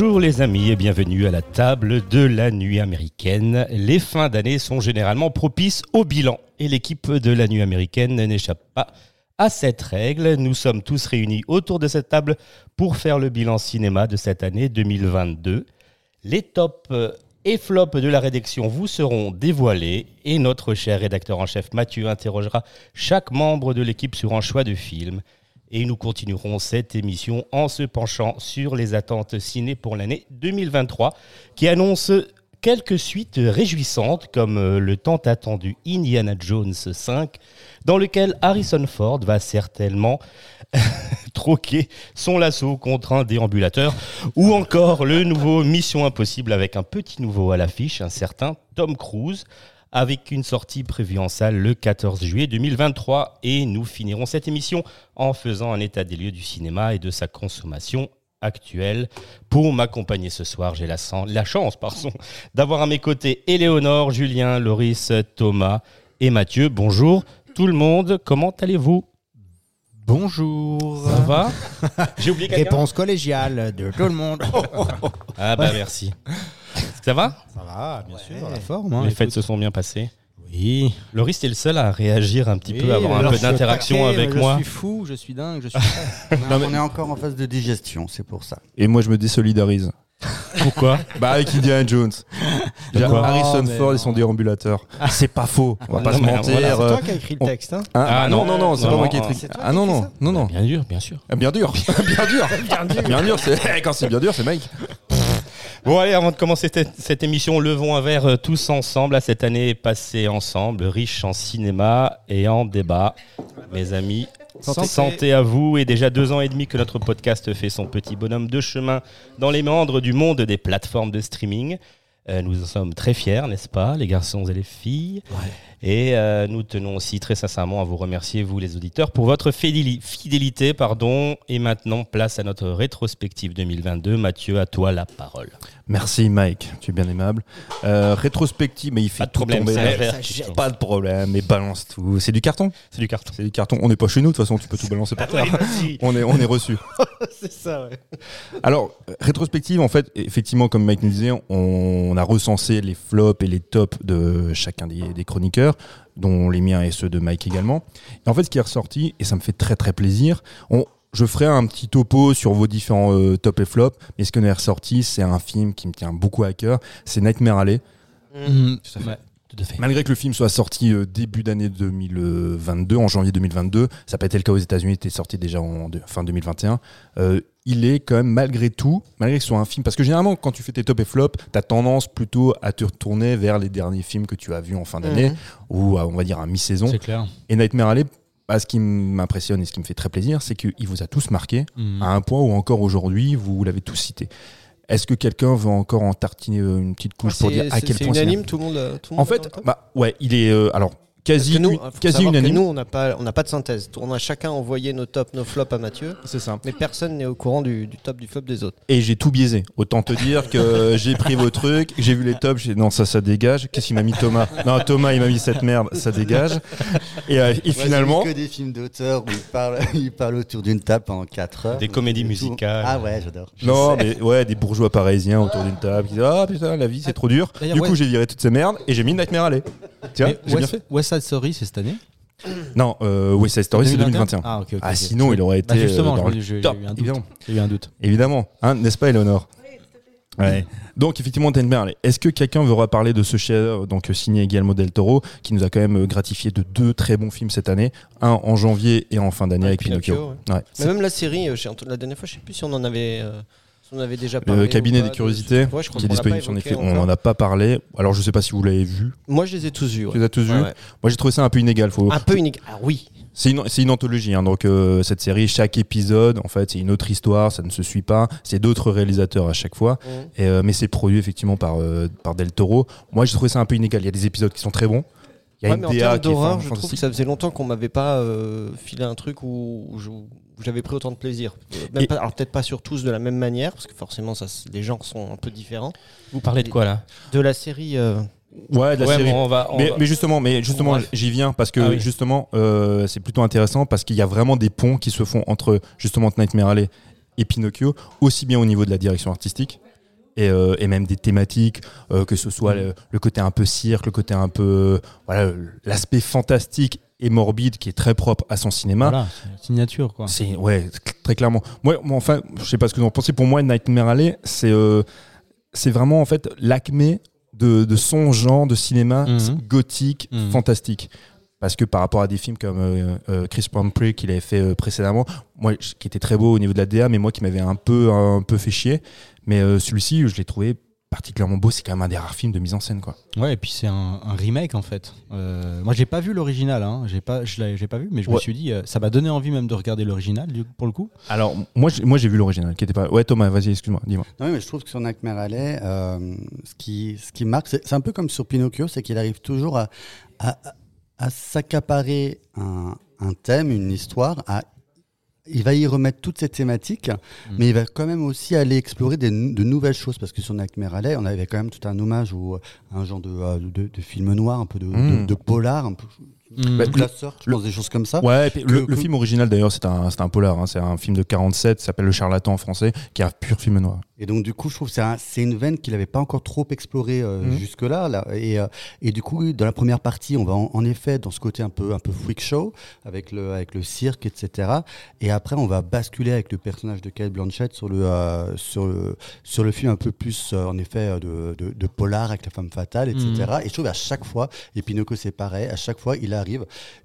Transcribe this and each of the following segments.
Bonjour les amis et bienvenue à la table de la nuit américaine. Les fins d'année sont généralement propices au bilan et l'équipe de la nuit américaine n'échappe pas à cette règle. Nous sommes tous réunis autour de cette table pour faire le bilan cinéma de cette année 2022. Les tops et flops de la rédaction vous seront dévoilés et notre cher rédacteur en chef Mathieu interrogera chaque membre de l'équipe sur un choix de film. Et nous continuerons cette émission en se penchant sur les attentes ciné pour l'année 2023 qui annonce quelques suites réjouissantes comme euh, le tant attendu Indiana Jones 5 dans lequel Harrison Ford va certainement troquer son lasso contre un déambulateur ou encore le nouveau Mission Impossible avec un petit nouveau à l'affiche, un certain Tom Cruise avec une sortie prévue en salle le 14 juillet 2023. Et nous finirons cette émission en faisant un état des lieux du cinéma et de sa consommation actuelle. Pour m'accompagner ce soir, j'ai la, la, chance pardon, d'avoir à mes côtés Éléonore, Julien, Loris, Thomas et Mathieu. Bonjour tout le monde, comment allez-vous? Bonjour. Ça va? J'ai oublié Réponse collégiale de tout le monde. ah bah merci. Ça va? Ça va, bien ouais. sûr, la forme. Hein, Les fêtes se sont bien passées Oui. Loris, t'es le seul à réagir un petit oui, peu, à avoir un peu d'interaction avec je moi. Je suis fou, je suis dingue, je suis non, On est encore en phase de digestion, c'est pour ça. Et moi, je me désolidarise. Pourquoi? Bah avec Indiana Jones. Harrison Oh, Ford et son déambulateur. C'est pas faux. On va pas se mentir. Voilà, c'est euh, toi qui as écrit le texte, hein? Hein, Ah, non, non, non, c'est pas moi qui ai ah, écrit. Ah non, non, écrit non, non. Bien dur, bien sûr. Ah, Bien dur, bien dur. Bien dur. Bien dur, c'est quand c'est bien dur, c'est Mike. Bon allez, avant de commencer cette, cette émission, levons un verre euh, tous ensemble à cette année passée ensemble, riche en cinéma et en débat. Mes amis, Santé. santé. à vous. Et déjà deux ans et demi que notre podcast fait son petit bonhomme de chemin dans les méandres du monde des plateformes de streaming. Euh, nous en sommes très fiers, n'est-ce pas, les garçons et les filles? Et euh, nous tenons aussi très sincèrement à vous remercier, vous les auditeurs, pour votre fidéli- fidélité. Pardon. Et maintenant, place à notre rétrospective 2022. Mathieu, à toi la parole. Merci Mike, tu es bien aimable. Euh, rétrospective, mais il fait Pas de tout problème, tomber. Ça. Pas de problème, mais balance tout. C'est du carton? C'est du carton. C'est du carton. On n'est pas chez nous, de toute façon, tu peux tout balancer par terre. On est, on est reçu. C'est ça, ouais. Alors, rétrospective, en fait, effectivement, comme Mike nous disait, on, a recensé les flops et les tops de chacun des, des chroniqueurs, dont les miens et ceux de Mike également. Et en fait, ce qui est ressorti, et ça me fait très très plaisir, on, je ferai un petit topo sur vos différents euh, tops et flops, mais ce qu'on est ressorti, c'est un film qui me tient beaucoup à cœur, c'est Nightmare Alley. Ouais, tout à fait. Malgré que le film soit sorti euh, début d'année 2022, en janvier 2022, ça n'a pas été le cas aux États-Unis, il était sorti déjà en de- fin 2021. euh, il est quand même malgré tout, malgré que ce soit un film, parce que généralement quand tu fais tes top et flop, tu as tendance plutôt à te retourner vers les derniers films que tu as vus en fin d'année, Mhm. ou à, on va dire à mi-saison. C'est clair. Et Nightmare Alley, bah, ce qui m'impressionne et ce qui me fait très plaisir, c'est qu'il vous a tous marqué, Mhm. à un point où encore aujourd'hui, vous l'avez tous cité. Est-ce que quelqu'un veut encore en tartiner euh, une petite couche pour dire à quel point c'est unanime, tout le monde. euh, tout le En monde est fait, bah ouais, il est euh, alors quasi que nous, une- faut quasi unanime. nous, on n'a pas, on n'a pas de synthèse. On a chacun envoyé nos tops, nos flops à Mathieu, C'est ça. mais personne n'est au courant du, du top, du flop des autres. Et j'ai tout biaisé. Autant te dire que j'ai pris vos trucs, j'ai vu les tops, j'ai dit non ça ça dégage. Qu'est-ce qu'il m'a mis Thomas? Non Thomas il m'a mis cette merde, ça dégage. Et, euh, et finalement, que des films d'auteur où ils parlent, ils parlent autour d'une table pendant 4 heures. Des comédies musicales. Ah ouais, j'adore. Non sais. mais ouais des bourgeois parisiens autour d'une table qui disent ah putain la vie c'est trop dur. Du ouais. coup j'ai viré toutes ces merdes et j'ai mis Nightmare Alley. Tu vois, Mais j'ai bien West, fait. West Side Story, c'est cette année Non, euh, West Side Story c'est 2021. Ah, ok. ok, Ah sinon il aurait été Bah, justement, dans je- le j'ai j'ai top, eu un doute. évidemment. J'ai eu un doute. Évidemment, hein, n'est-ce pas, Eleonore Ouais. Donc effectivement, Nightmare Alley. Est-ce que quelqu'un veut reparler de ce chef donc euh, signé Guillermo del Toro, qui nous a quand même euh, gratifié de deux très bons films cette année, un en janvier et en fin d'année Ouais, avec Pinocchio. Pinocchio, Ouais. Mais même la série, euh, j'ai entendu- la dernière fois, je sais plus si on en avait. euh, On avait déjà parlé. Le cabinet des pas de- curiosités, Ouais, je crois qui est disponible sur Netflix. On n'en a pas parlé. Alors, je sais pas si vous l'avez vu. Moi, je les ai tous vus. ouais. Tu les as tous vus Ouais. Moi, j'ai trouvé ça un peu inégal. Faut... Un peu unique. Ah oui. C'est une, une anthologie, hein, donc euh, cette série, chaque épisode, en fait, c'est une autre histoire, ça ne se suit pas, c'est d'autres réalisateurs à chaque fois, et, euh, mais c'est produit effectivement par, euh, par Del Toro. Moi, j'ai trouvé ça un peu inégal. Il y a des épisodes qui sont très bons. Il y a Ouais, une mais en DA termes qui est je trouve que ça faisait longtemps qu'on m'avait pas euh, filé un truc où, où je- où j'avais pris autant de plaisir. Euh, même Et- pas- alors peut-être pas sur tous de la même manière, parce que forcément, ça, les genres sont un peu différents. Vous parlez de quoi là? De la série. euh, Ouais, de la Ouais, série. bon, on va- on mais, va- mais justement, mais justement, j'y viens parce que Ah oui. justement, euh, c'est plutôt intéressant parce qu'il y a vraiment des ponts qui se font entre justement Nightmare Alley et Pinocchio, aussi bien au niveau de la direction artistique et, euh, et même des thématiques, euh, que ce soit le, le côté un peu cirque, le côté un peu voilà, l'aspect fantastique et morbide qui est très propre à son cinéma. Voilà, signature quoi. C'est ouais, très clairement. Moi, moi, enfin, je sais pas ce que vous en pensez. Pour moi, Nightmare Alley, c'est euh, c'est vraiment en fait l'acmé de, de son genre de cinéma Mhm. gothique, Mhm. fantastique. Parce que par rapport à des films comme euh, euh, Chris Pumphrey qu'il avait fait euh, précédemment, moi qui était très beau au niveau de la DA, mais moi qui m'avait un peu un peu fait chier. Mais euh, celui-ci, je l'ai trouvé particulièrement beau. C'est quand même un des rares films de mise en scène, quoi. Ouais, et puis c'est un, un remake en fait. Euh, moi j'ai pas vu l'original, hein. j'ai pas, je l'ai j'ai pas vu, mais je me suis dit, euh, ça m'a donné envie même de regarder l'original pour le coup. Alors moi, j'ai- moi j'ai vu l'original, qui était pas. Ouais, Thomas, vas-y, excuse-moi, dis-moi. Non, mais je trouve que sur Nightmare Alley, euh, ce, qui, ce qui marque, c'est c'est un peu comme sur Pinocchio, c'est qu'il arrive toujours à, à, à s'accaparer un, un thème, une histoire, à, il va y remettre toutes ces thématiques, mais il va quand même aussi aller explorer des, de nouvelles choses, parce que sur Nightmare Alley, on avait quand même tout un hommage au, à un genre de, euh, de, de film noir, un peu de, Mm. polar, un peu Mm. Je pense, des choses comme ça. Ouais, le, Que- le film original d'ailleurs, c'est un, un polar, hein, c'est un film de 47, ça s'appelle Le Charlatan en français, qui est un pur film noir. Et donc, du coup, je trouve que c'est un- c'est une veine qu'il n'avait pas encore trop explorée euh, Mhm. jusque-là. Là. Et, euh, et du coup, dans la première partie, on va en, en effet dans ce côté un peu, un peu freak show, avec le, avec le cirque, etc. Et après, on va basculer avec le personnage de Kate Blanchett sur le, euh, sur le, sur le film un peu plus, en effet, de, de, de polar avec la femme fatale, etc. Et je trouve à chaque fois, et Pinocchio c'est pareil, à chaque fois, il arrive,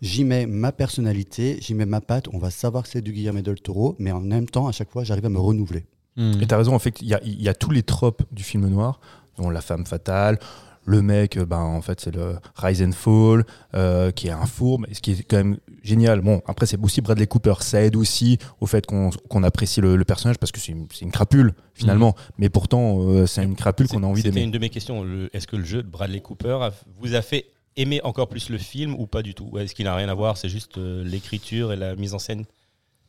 j'y mets ma personnalité, j'y mets ma patte, on va savoir que c'est du Guillermo del Toro, mais en même temps, à chaque fois, j'arrive à me renouveler. Mm. Et t'as raison, en fait, il y a, il y a tous les tropes du film noir, dont la femme fatale, le mec, euh, ben, en fait, c'est le Rise and Fall, euh, qui est un fourbe, ce qui est quand même génial. Bon, après, c'est aussi Bradley Cooper, ça aide aussi au fait qu'on qu'on apprécie le, le personnage, parce que c'est une, c'est une crapule, finalement, mais pourtant, euh, c'est une crapule qu'on a envie C'était d'aimer. une de mes questions. Est-ce que le jeu de Bradley Cooper a- vous a fait aimer encore plus le film ou pas du tout Ou Est-ce qu'il n'a rien à voir C'est juste euh, l'écriture et la mise en scène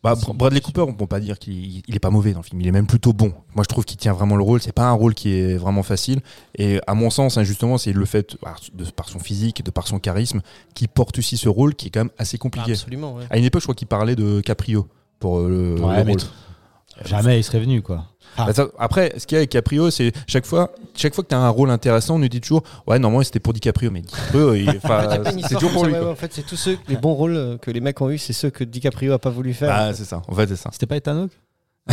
Bah, Br- Bradley Cooper, on peut pas dire qu'il il est pas mauvais dans le film. Il est même plutôt bon. Moi, je trouve qu'il tient vraiment le rôle. C'est pas un rôle qui est vraiment facile. Et à mon sens, hein, justement, c'est le fait, par, de, par son physique, de par son charisme, qui porte aussi ce rôle qui est quand même assez compliqué. Absolument, ouais. À une époque, je crois qu'il parlait de Caprio pour euh, le, Ouais, le rôle. Jamais il serait venu quoi. Ah. Bah, après, ce qu'il y a avec Caprio, c'est chaque fois, chaque fois que tu as un rôle intéressant, on nous dit toujours, ouais, normalement, c'était pour DiCaprio, mais DiCaprio, c'est toujours pour lui. ouais, ouais, En fait, c'est tous ceux, les bons rôles euh, que les mecs ont eu, c'est ceux que DiCaprio a pas voulu faire. Ah, c'est ça. En fait, c'est ça. C'était pas Ethan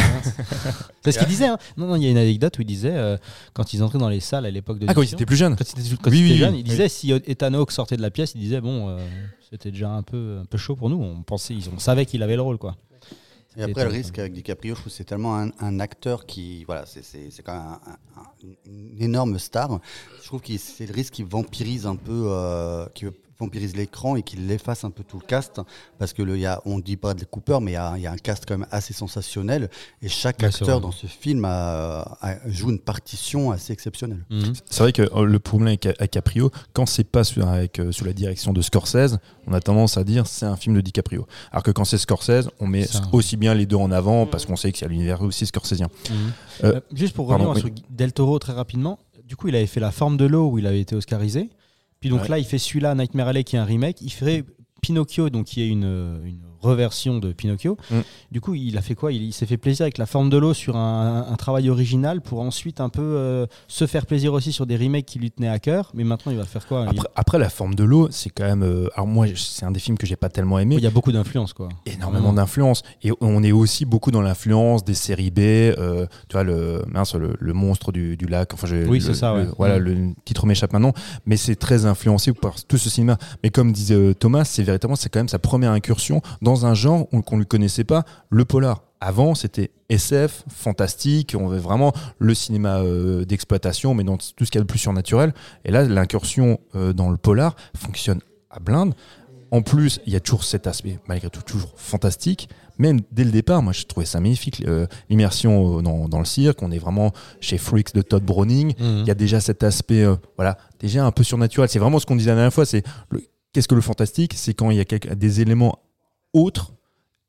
C'est ce qu'il disait. hein. Non, non, il y a une anecdote où il disait, euh, quand ils entraient dans les salles à l'époque de Ah, quand il l'émission, était plus jeune. quand il était, quand Oui, il était oui, jeune, oui. il disait si Ethan Hawke sortait de la pièce, il disait bon, euh, c'était déjà un peu, un peu chaud pour nous. On pensait, ils- on savait qu'il avait le rôle quoi. Et après, le risque avec DiCaprio, je trouve c'est tellement un, acteur qui. Voilà, c'est- quand même un- une énorme star. Je trouve que c'est le risque qui vampirise un peu. euh, qui vampirise l'écran et qui l'efface un peu tout le cast. Parce que le, y a, on dit pas de Cooper, mais il y, a, il y a un cast quand même assez sensationnel. Et chaque c'est acteur dans ce film a, a- joue une partition assez exceptionnelle. C'est vrai que euh, le problème avec, avec Caprio, quand c'est pas sur- avec, euh, sous la direction de Scorsese, on a tendance à dire c'est un film de DiCaprio. Alors que quand c'est Scorsese, on met Ça. aussi bien les deux en avant parce qu'on sait qu'il y a l'univers aussi scorsésien. Mhm. Euh, Euh, juste pour pardon, revenir oui. sur Del Toro très rapidement, du coup il avait fait La forme de l'eau où il avait été oscarisé. Puis donc Ouais. là il fait celui-là, Nightmare Alley qui est un remake. Il ferait Pinocchio, donc qui est une, une reversion de Pinocchio. Mm. Du coup il a fait quoi? Il, il s'est fait plaisir avec La forme de l'eau sur un, un travail original pour ensuite un peu euh, se faire plaisir aussi sur des remakes qui lui tenaient à cœur. Mais maintenant il va faire quoi? Il- Après, la forme de l'eau, c'est quand même. euh, alors moi, c'est un des films que j'ai pas tellement aimé. il y a beaucoup d'influence quoi. énormément d'influence et on est aussi beaucoup dans l'influence des séries B euh, tu vois le mince le, le monstre du, du lac enfin je- Oui, c'est ça, le- ouais. voilà Mm. le titre m'échappe maintenant mais c'est très influencé par tout ce cinéma mais comme disait Thomas c'est véritablement c'est quand même sa première incursion dans un genre qu'on ne connaissait pas le polar Avant, c'était SF, fantastique, on avait vraiment le cinéma euh, d'exploitation, mais dans tout ce qu'il y a de plus surnaturel. Et là, l'incursion euh, dans le polar fonctionne à blinde. En plus, il y a toujours cet aspect, malgré tout, toujours fantastique. Même dès le départ, moi, je trouvais ça magnifique. euh, L'immersion euh, dans, dans le cirque, on est vraiment chez Freaks de Todd Browning. Il y a déjà cet aspect, voilà, déjà un peu surnaturel. C'est vraiment ce qu'on disait la dernière fois. C'est qu'est-ce que le fantastique? C'est quand il y a des éléments autres,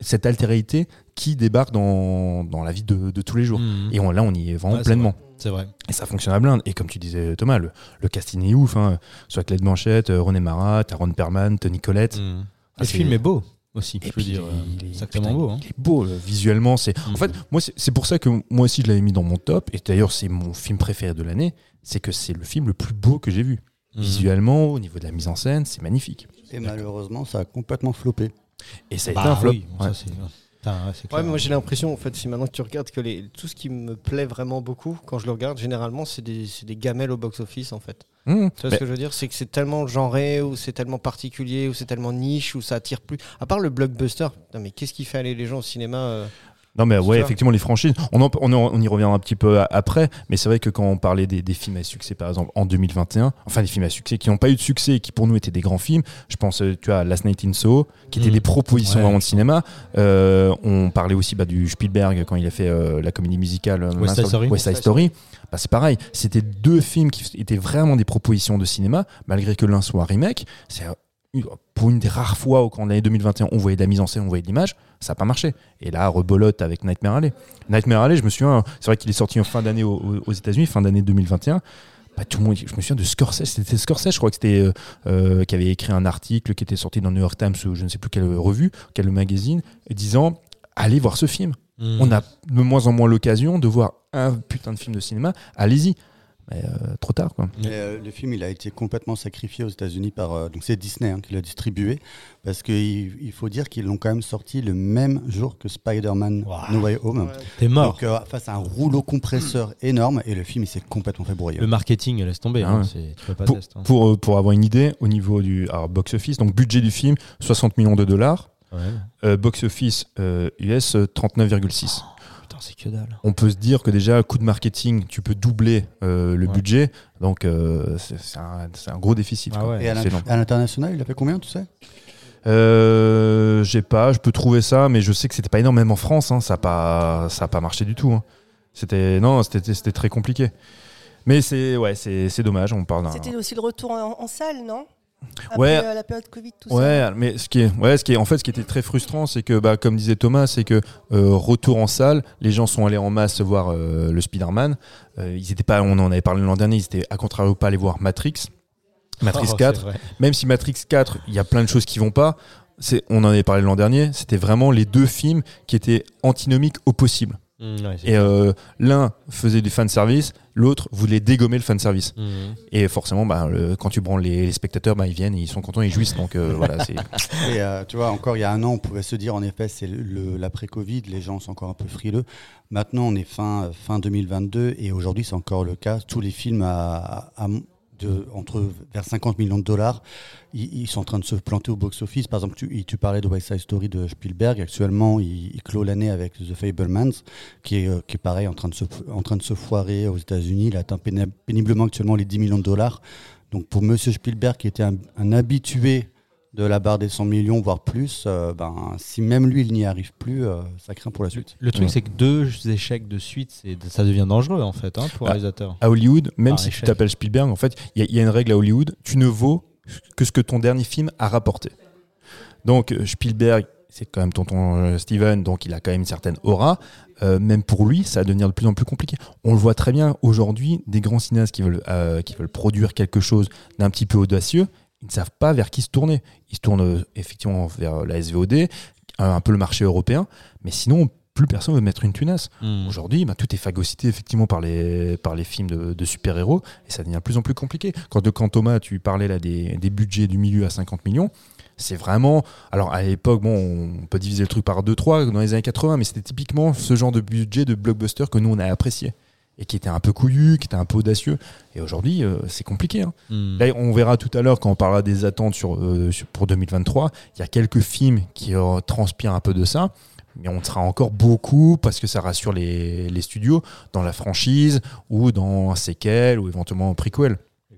cette altérité qui débarque dans, dans la vie de, de tous les jours. Mhm. Et on- là, on y est vraiment Ouais, pleinement. C'est vrai. Et ça fonctionne à blinde. Et comme tu disais, Thomas, le, le casting est ouf. Hein. Soit Claude Blanchette, euh, René Marat, Taron Perman, Tony Collette. Ah, le film est beau aussi. Et je veux dire, il est- sacrément putain, beau. hein. Il est beau, euh, visuellement. C'est... En Mhm. fait, moi, c'est, c'est pour ça que moi aussi, je l'avais mis dans mon top. Et d'ailleurs, c'est mon film préféré de l'année. C'est que c'est le film le plus beau que j'ai vu. Mhm. Visuellement, au niveau de la mise en scène, c'est magnifique. Et malheureusement, ça a complètement floppé. Et ça a Bah été un flop. oui, Ouais. ça, Putain, mais moi j'ai l'impression, en fait, si maintenant que tu regardes que les, tout ce qui me plaît vraiment beaucoup, quand je le regarde, généralement, c'est des, c'est des gamelles au box-office, en fait. Mmh. Tu vois Mais- ce que je veux dire? C'est que c'est tellement genré, ou c'est tellement particulier, ou c'est tellement niche, ou ça attire plus. À part le blockbuster, putain, mais qu'est-ce qui fait aller les gens au cinéma euh Non, mais ouais, ça. effectivement, les franchises, on, en- on, en- on y reviendra un petit peu après, mais c'est vrai que quand on parlait des, des films à succès, par exemple, en 2021, enfin des films à succès qui n'ont pas eu de succès et qui pour nous étaient des grands films, je pense, euh, tu vois, Last Night in Soho, qui étaient Mm. des propositions Ouais. vraiment de cinéma. Euh, on parlait aussi bah, du Spielberg quand il a fait euh, la comédie musicale euh, West Side Story. West Side Story. Bah, c'est pareil, c'était deux films qui étaient vraiment des propositions de cinéma, malgré que l'un soit un remake. C'est euh, pour une des rares fois où, en l'année 2021, on voyait de la mise en scène, on voyait de l'image, ça n'a pas marché. Et là, rebolote avec Nightmare Alley. Nightmare Alley, je me souviens, c'est vrai qu'il est sorti en fin d'année aux, aux États-Unis, fin d'année 2021. Bah, tout le monde, je me souviens de Scorsese, c'était Scorsese, je crois que c'était euh, euh, qui avait écrit un article qui était sorti dans le New York Times ou je ne sais plus quelle revue, quel magazine, disant allez voir ce film. Mhm. On a de moins en moins l'occasion de voir un putain de film de cinéma. Allez-y. Mais euh, trop tard, quoi. Et, euh, le film, il a été complètement sacrifié aux États-Unis par. euh, donc c'est Disney hein, qui l'a distribué. Parce qu'il il faut dire qu'ils l'ont quand même sorti le même jour que Spider-Man Wow. No Way Home. T'es mort. Donc euh, face à un rouleau compresseur énorme. Et le film, il s'est complètement fait broyer. Le marketing, laisse tomber. Ah hein, ouais. c'est- tu peux pas Pour, hein. pour, pour avoir une idée, au niveau du alors, box-office, donc budget du film, 60 millions de dollars. Ouais. Euh, box-office euh, US, euh, 39,6. Putain, c'est que dalle. On peut se dire que déjà, coup de marketing, tu peux doubler euh, le Ouais. budget. Donc, euh, c'est c'est un, gros déficit. Ah quoi. ouais. Et à l'international, il a fait combien, tu sais? Euh, J'ai pas, je peux trouver ça, mais je sais que c'était pas énorme, même en France, hein, ça n'a pas, ça a pas marché du tout. hein. C'était non, c'était c'était très compliqué. Mais c'est ouais, c'est c'est dommage. On parle d'un. C'était aussi le retour en, en salle, non? Après Ouais. euh, la période Covid, tout ça. Ouais, mais ce qui est, ouais, ce qui est, en fait, ce qui était très frustrant, c'est que, bah, comme disait Thomas, c'est que euh, retour en salle, les gens sont allés en masse voir euh, le Spider-Man. Euh, ils étaient pas, on en avait parlé l'an dernier, ils étaient à contrario pas allés voir Matrix, Matrix Oh, 4. c'est vrai. Même si Matrix 4, il y a plein de choses qui vont pas. C'est, on en avait parlé l'an dernier. C'était vraiment les deux films qui étaient antinomiques au possible. Ouais, c'est Et euh, l'un faisait du fan service, l'autre voulait dégommer le fan service. Mhm. Et forcément, bah, le- quand tu branles les, les spectateurs, bah, ils viennent, ils sont contents, ils jouissent. Donc euh, voilà. Et euh, tu vois, encore il y a un an, on pouvait se dire en effet, c'est le- le- l'après-Covid, les gens sont encore un peu frileux. Maintenant, on est fin, fin 2022 et aujourd'hui, c'est encore le cas. Tous les films à, à- de, entre vers 50 millions de dollars, ils, sont en train de se planter au box-office. Par exemple, tu, parlais de West Side Story de Spielberg. Actuellement, il, clôt l'année avec The Fablemans, qui est, euh, qui est pareil, en train, de se, en train de se foirer aux États-Unis. Il atteint péni- péniblement actuellement les 10 millions de dollars. Donc pour Monsieur Spielberg, qui était un habitué de la barre des 100 millions, voire plus, euh, ben, si même lui, il n'y arrive plus, euh, ça craint pour la suite. Le truc, Ouais. c'est que deux échecs de suite, c'est- ça devient dangereux en fait hein, pour un Ah. réalisateur. à Hollywood, même Par si tu t'appelles Spielberg, en fait, il y, a- il y a une règle à Hollywood, tu ne vaux que ce que ton dernier film a rapporté. Donc euh, Spielberg, c'est quand même tonton Steven, donc il a quand même une certaine aura. Euh, même pour lui, ça va devenir de plus en plus compliqué. On le voit très bien aujourd'hui, des grands cinéastes qui veulent, euh, qui veulent produire quelque chose d'un petit peu audacieux, ils ne savent pas vers qui se tourner. Ils se tournent euh, effectivement vers la SVOD, un, peu le marché européen, mais sinon, plus personne veut mettre une tunasse. Mhm. Aujourd'hui, bah, tout est phagocyté effectivement par les, par les films de, de super-héros et ça devient de plus en plus compliqué. Quand, quand Thomas, tu parlais là des, des budgets du milieu à 50 millions, c'est vraiment. Alors à l'époque, bon, on peut diviser le truc par 2-3 dans les années 80, mais c'était typiquement ce genre de budget de blockbuster que nous on a apprécié et qui était un peu couillu, qui était un peu audacieux. Et aujourd'hui, euh, c'est compliqué. hein. Mhm. Là, on verra tout à l'heure quand on parlera des attentes sur, euh, sur- pour 2023. Il y a quelques films qui euh, transpirent un peu de ça. mais on sera encore beaucoup parce que ça rassure les, les studios dans la franchise ou dans un séquel ou éventuellement un prequel.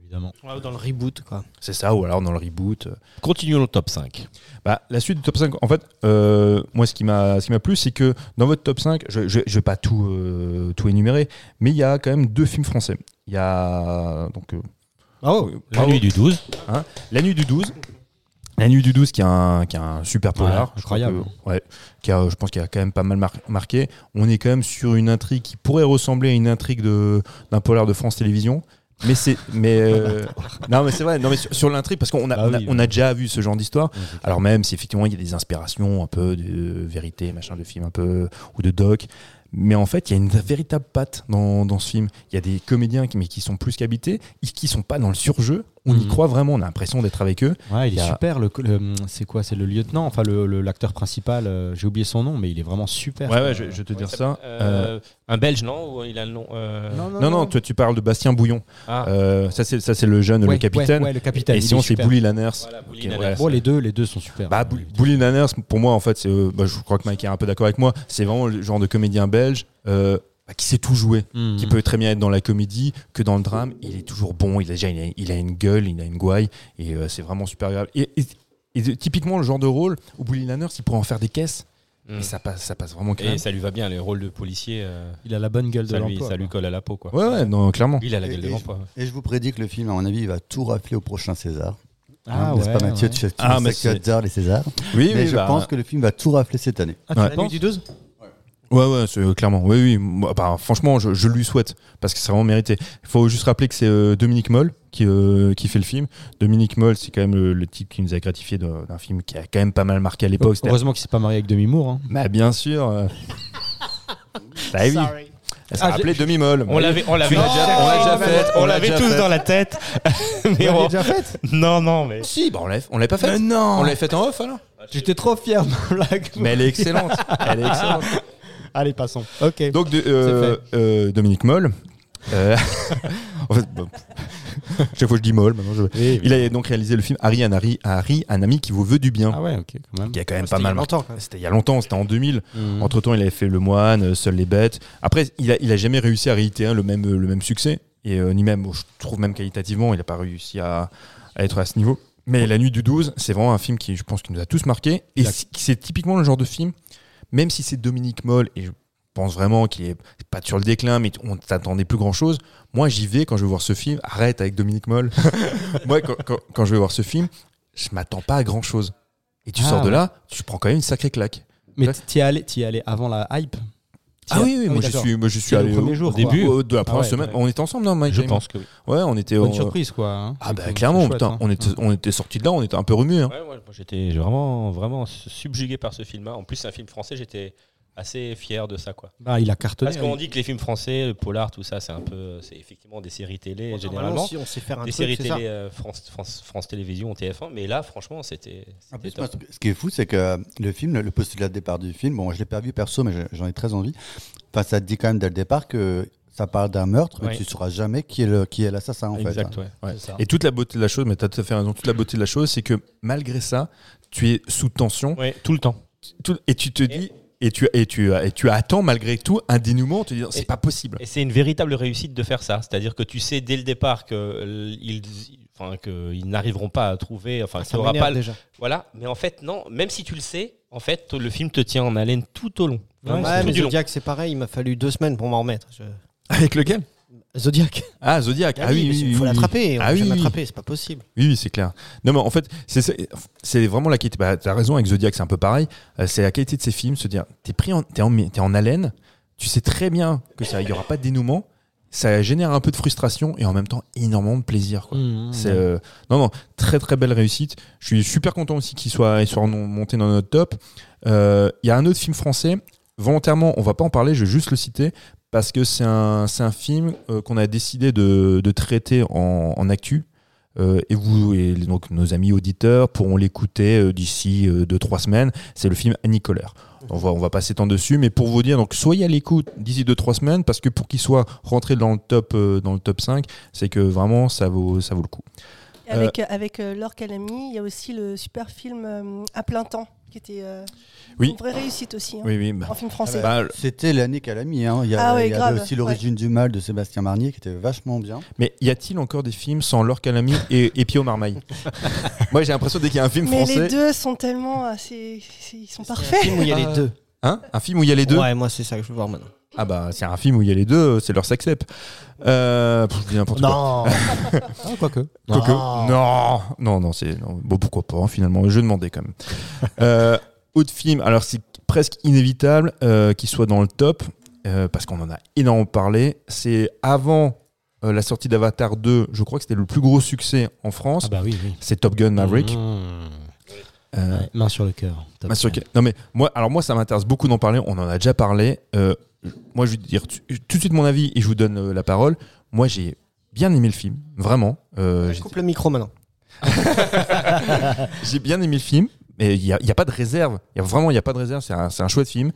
Évidemment. Ouais, dans le reboot, quoi. C'est ça, ou alors dans le reboot. Continuons le top 5. Bah, la suite du top 5, en fait, euh, moi, ce qui m'a ce qui m'a plu, c'est que dans votre top 5, je ne vais pas tout, euh, tout énumérer, mais il y a quand même deux films français. Il y a donc euh, Oh, La nuit du 12. La Nuit du 12. La Nuit du 12 qui a un, qui a un super polar. Ouais, je crois incroyable. que- ouais, qui a, je pense qu'il a quand même pas mal mar- marqué. On est quand même sur une intrigue qui pourrait ressembler à une intrigue de- d'un polar de France Télévisions. Mais c'est. Mais, euh, non, mais c'est vrai. Non, mais sur, sur l'intrigue, parce qu'on a, Bah on a, oui, on a déjà vu ce genre d'histoire. Alors, même si effectivement il y a des inspirations un peu de vérité, machin, de film un peu. ou de doc. Mais en fait, il y a une véritable patte dans, dans ce film. Il y a des comédiens qui, mais qui sont plus qu'habités, qui sont pas dans le surjeu. On y Mhm. croit vraiment, on a l'impression d'être avec eux. Ouais, il Il est a- super. Le, le- c'est quoi C'est le lieutenant, enfin le- le- l'acteur principal. euh, J'ai oublié son nom, mais il est vraiment super. Ouais, ouais, je, te dire ça. Euh, Un Belge, non Ou il a le nom euh, non, non, toi tu parles de Bastien Bouillon. Ah, Euh, ça, c'est, ça, c'est le jeune, Ouais, le capitaine. ouais, ouais, le capitaine. Et sinon, est c'est. Bouli Lanners. les deux, les deux sont super. Bah, Bouli Lanners, pour moi, en fait, euh, bah, je crois que Mike est un peu d'accord avec moi. C'est vraiment le genre de comédien belge euh, bah, qui sait tout jouer. Qui peut très bien être dans la comédie que dans le drame. Il est toujours bon. Il a déjà il a, il a une gueule, il a une gouaille. Et euh, c'est vraiment super agréable. Et, et- et typiquement, le genre de rôle où Bouli Lanners, il pourrait en faire des caisses. Mm. Et ça passe, ça passe vraiment clair. Et ça lui va bien, les rôles de policier. euh, Il a la bonne gueule de ça, lui, l'emploi. ça lui colle à la peau, quoi. Ouais, ouais, non, clairement. Il a la Et- gueule de et- l'emploi. Et je vous prédis que le film, à mon avis, il va tout rafler au prochain César. Ah Hein, ouais, pas Mathieu ouais. Tu tu Ah, sais mais que tu c'est- adores les Césars. Oui, mais oui, je bah, pense que le film va tout rafler cette année. Ah, tu Ouais. le penses du 12 Ouais, ouais, euh, clairement. Oui, oui. Moi, bah, franchement, je, je lui souhaite parce que c'est vraiment mérité. Il faut juste rappeler que c'est euh, Dominique Moll qui, euh, qui fait le film. Dominique Moll, c'est quand même le, le type qui nous a gratifié d'un film qui a quand même pas mal marqué à l'époque. Heureusement qu'il s'est pas marié avec Demi Moore. hein. Bah, bien sûr. euh. Bah oui. Elle s'est Ah, rappelée Demi Moll. On l'avait, on l'avait déjà- on faite, on on l'a l'avait tous faite. dans la tête. mais on- déjà fait Non, non, mais. Si, bah on l'a, on l'a pas faite. non On l'avait faite en off alors? J'étais trop fier de ma blague. Mais elle est excellente. elle est excellente. Allez, passons. Ok. Donc de- euh, euh, Dominique Moll. euh, en fait, bon, chaque fois je dis Moll. Maintenant je... Il a donc réalisé le film Harry, un, Harry, Harry, un ami qui vous veut du bien. Ah ouais, ok, quand même. Qui a quand même C'était pas il y a mal. C'était il y a longtemps, c'était en 2000. Mhm. Entre temps, il avait fait Le Moine, Seuls les bêtes. Après, il a, il a jamais réussi à réitérer le même, le même succès. Et euh, ni même, je trouve même qualitativement, il n'a pas réussi à, à être à ce niveau. Mais La Nuit du 12, c'est vraiment un film qui, je pense, qui nous a tous marqué. Et c'est typiquement le genre de film, même si c'est Dominique Moll, et je pense vraiment qu'il est pas sur le déclin, mais on t'attendait plus grand chose. Moi, j'y vais quand je vais voir ce film. Arrête avec Dominique Moll. Moi, quand, quand- quand je vais voir ce film, je m'attends pas à grand chose. Et tu Ah, sors de ouais. là, tu prends quand même une sacrée claque. Mais t'y es allé, avant la hype? Ah es- oui, oui, moi, je suis, moi je suis allé premier au, jour, au début au- de la première ouais, semaine. On était ensemble, non, Mike Je pense que oui. Ouais, on était. Bonne surprise, quoi. hein. Ah bah clairement, putain, hein. on était, on était sortis de là, on était un peu remués. hein. J'étais vraiment, vraiment subjugué par ce film-là. En plus, c'est un film français, j'étais assez fier de ça, quoi. Bah, il a cartonné. Parce qu'on dit que les films français, le polar, tout ça, c'est un peu, c'est effectivement des séries télé Bon, généralement. si on sait faire un Des truc, séries télé ça. euh, France, France, France Télévisions, TF1, mais là, franchement, c'était. Ce qui est fou, c'est que le film, le, postulat de départ du film, bon, je l'ai pas vu perso, mais j'en ai très envie. Enfin, ça te dit quand même dès le départ que ça parle d'un meurtre, mais Ouais. tu ne sauras jamais qui est le- qui est l'assassin, en Exact, fait. hein. ouais. Ouais. Et toute la beauté de la chose, mais tu as tout à fait raison, toute la beauté de la chose, c'est que malgré ça, tu es sous tension Ouais, tout le temps. tout- et tu te dis. Et tu, et, tu, et tu attends malgré tout un dénouement, tu te dis c'est pas possible. Et c'est une véritable réussite de faire ça. C'est-à-dire que tu sais dès le départ qu'ils enfin, qu'ils n'arriveront pas à trouver. Enfin, Ça aura pas. déjà. Voilà. Mais en fait, non. Même si tu le sais, en fait, le film te tient en haleine tout au long. Ouais, tout mais c'est pareil, il m'a fallu deux semaines pour m'en remettre. Je- Avec lequel? Zodiac. Ah, Zodiac. Ah, oui, mais oui, il oui, faut oui, l'attraper. Ah oui, l'attraper, c'est pas possible. Oui, c'est clair. Non, mais en fait, c'est- vraiment la qualité. Bah, t'as raison avec Zodiac, c'est un peu pareil. Euh, c'est la qualité de ces films, se dire, t'es pris, en, t'es en, en haleine, tu sais très bien que ça, il y aura pas de dénouement. Ça génère un peu de frustration et en même temps énormément de plaisir. Quoi. Mmh, C'est euh, non, non, très très belle réussite. Je suis super content aussi qu'il soit, il soit monté dans notre top. Euh, Il y a un autre film français. Volontairement, on va pas en parler, je vais juste le citer parce que c'est un, un film euh, qu'on a décidé de, de traiter en, en actu. Euh, et vous et donc nos amis auditeurs pourront l'écouter euh, d'ici 2-3 semaines. C'est le film Annie Colère. On va, on va pas s'étendre dessus, mais pour vous dire, donc soyez à l'écoute d'ici 2-3 semaines parce que pour qu'il soit rentré dans le top, dans le top 5, c'est que vraiment ça vaut, ça vaut le coup. Avec, avec Laure Calamy, il y a aussi le super film À plein temps. Qui était euh, Oui. une vraie réussite aussi, hein, Oui, oui. bah, en film français. bah, C'était l'année qu'elle a mis. Hein. Il y, Ah avait, ouais, il y avait grave, aussi L'origine du mal de Sébastien Marnier qui était vachement bien. mais y a-t-il encore des films sans Laure Calamy et, et Pio Marmaille? Moi, j'ai l'impression dès qu'il y a un film Mais français, les deux sont tellement assez, c'est- ils sont C'est un parfaits. film où il y a Ah. les deux. hein, un film où il y a les deux? Ouais, moi c'est ça que je veux voir maintenant. Ah bah, c'est un film où il y a les deux, c'est leur sextape. Euh, pff, je dis n'importe quoi. Non. Ah, quoique. Quoique- non, non, non, c'est non. bon, pourquoi pas hein, finalement. Je demandais quand même. euh, autre film, alors c'est presque inévitable euh, qu'il soit dans le top euh, parce qu'on en a énormément parlé. C'est avant euh, la sortie d'Avatar 2, je crois que c'était le plus gros succès en France. Ah bah oui, oui. C'est Top Gun Maverick. Mmh. Euh, Ouais, main sur le cœur. Top Main sur le- Non mais moi, alors moi ça m'intéresse beaucoup d'en parler. On en a déjà parlé. Euh, moi je vais dire tu- tout de suite mon avis et je vous donne euh, la parole. Moi j'ai bien aimé le film, vraiment. Euh, j'ai- Coupe le micro maintenant. J'ai bien aimé le film, mais il n'y a, pas de réserve. Il y a, vraiment, il n'y a pas de réserve. C'est un, c'est un chouette film.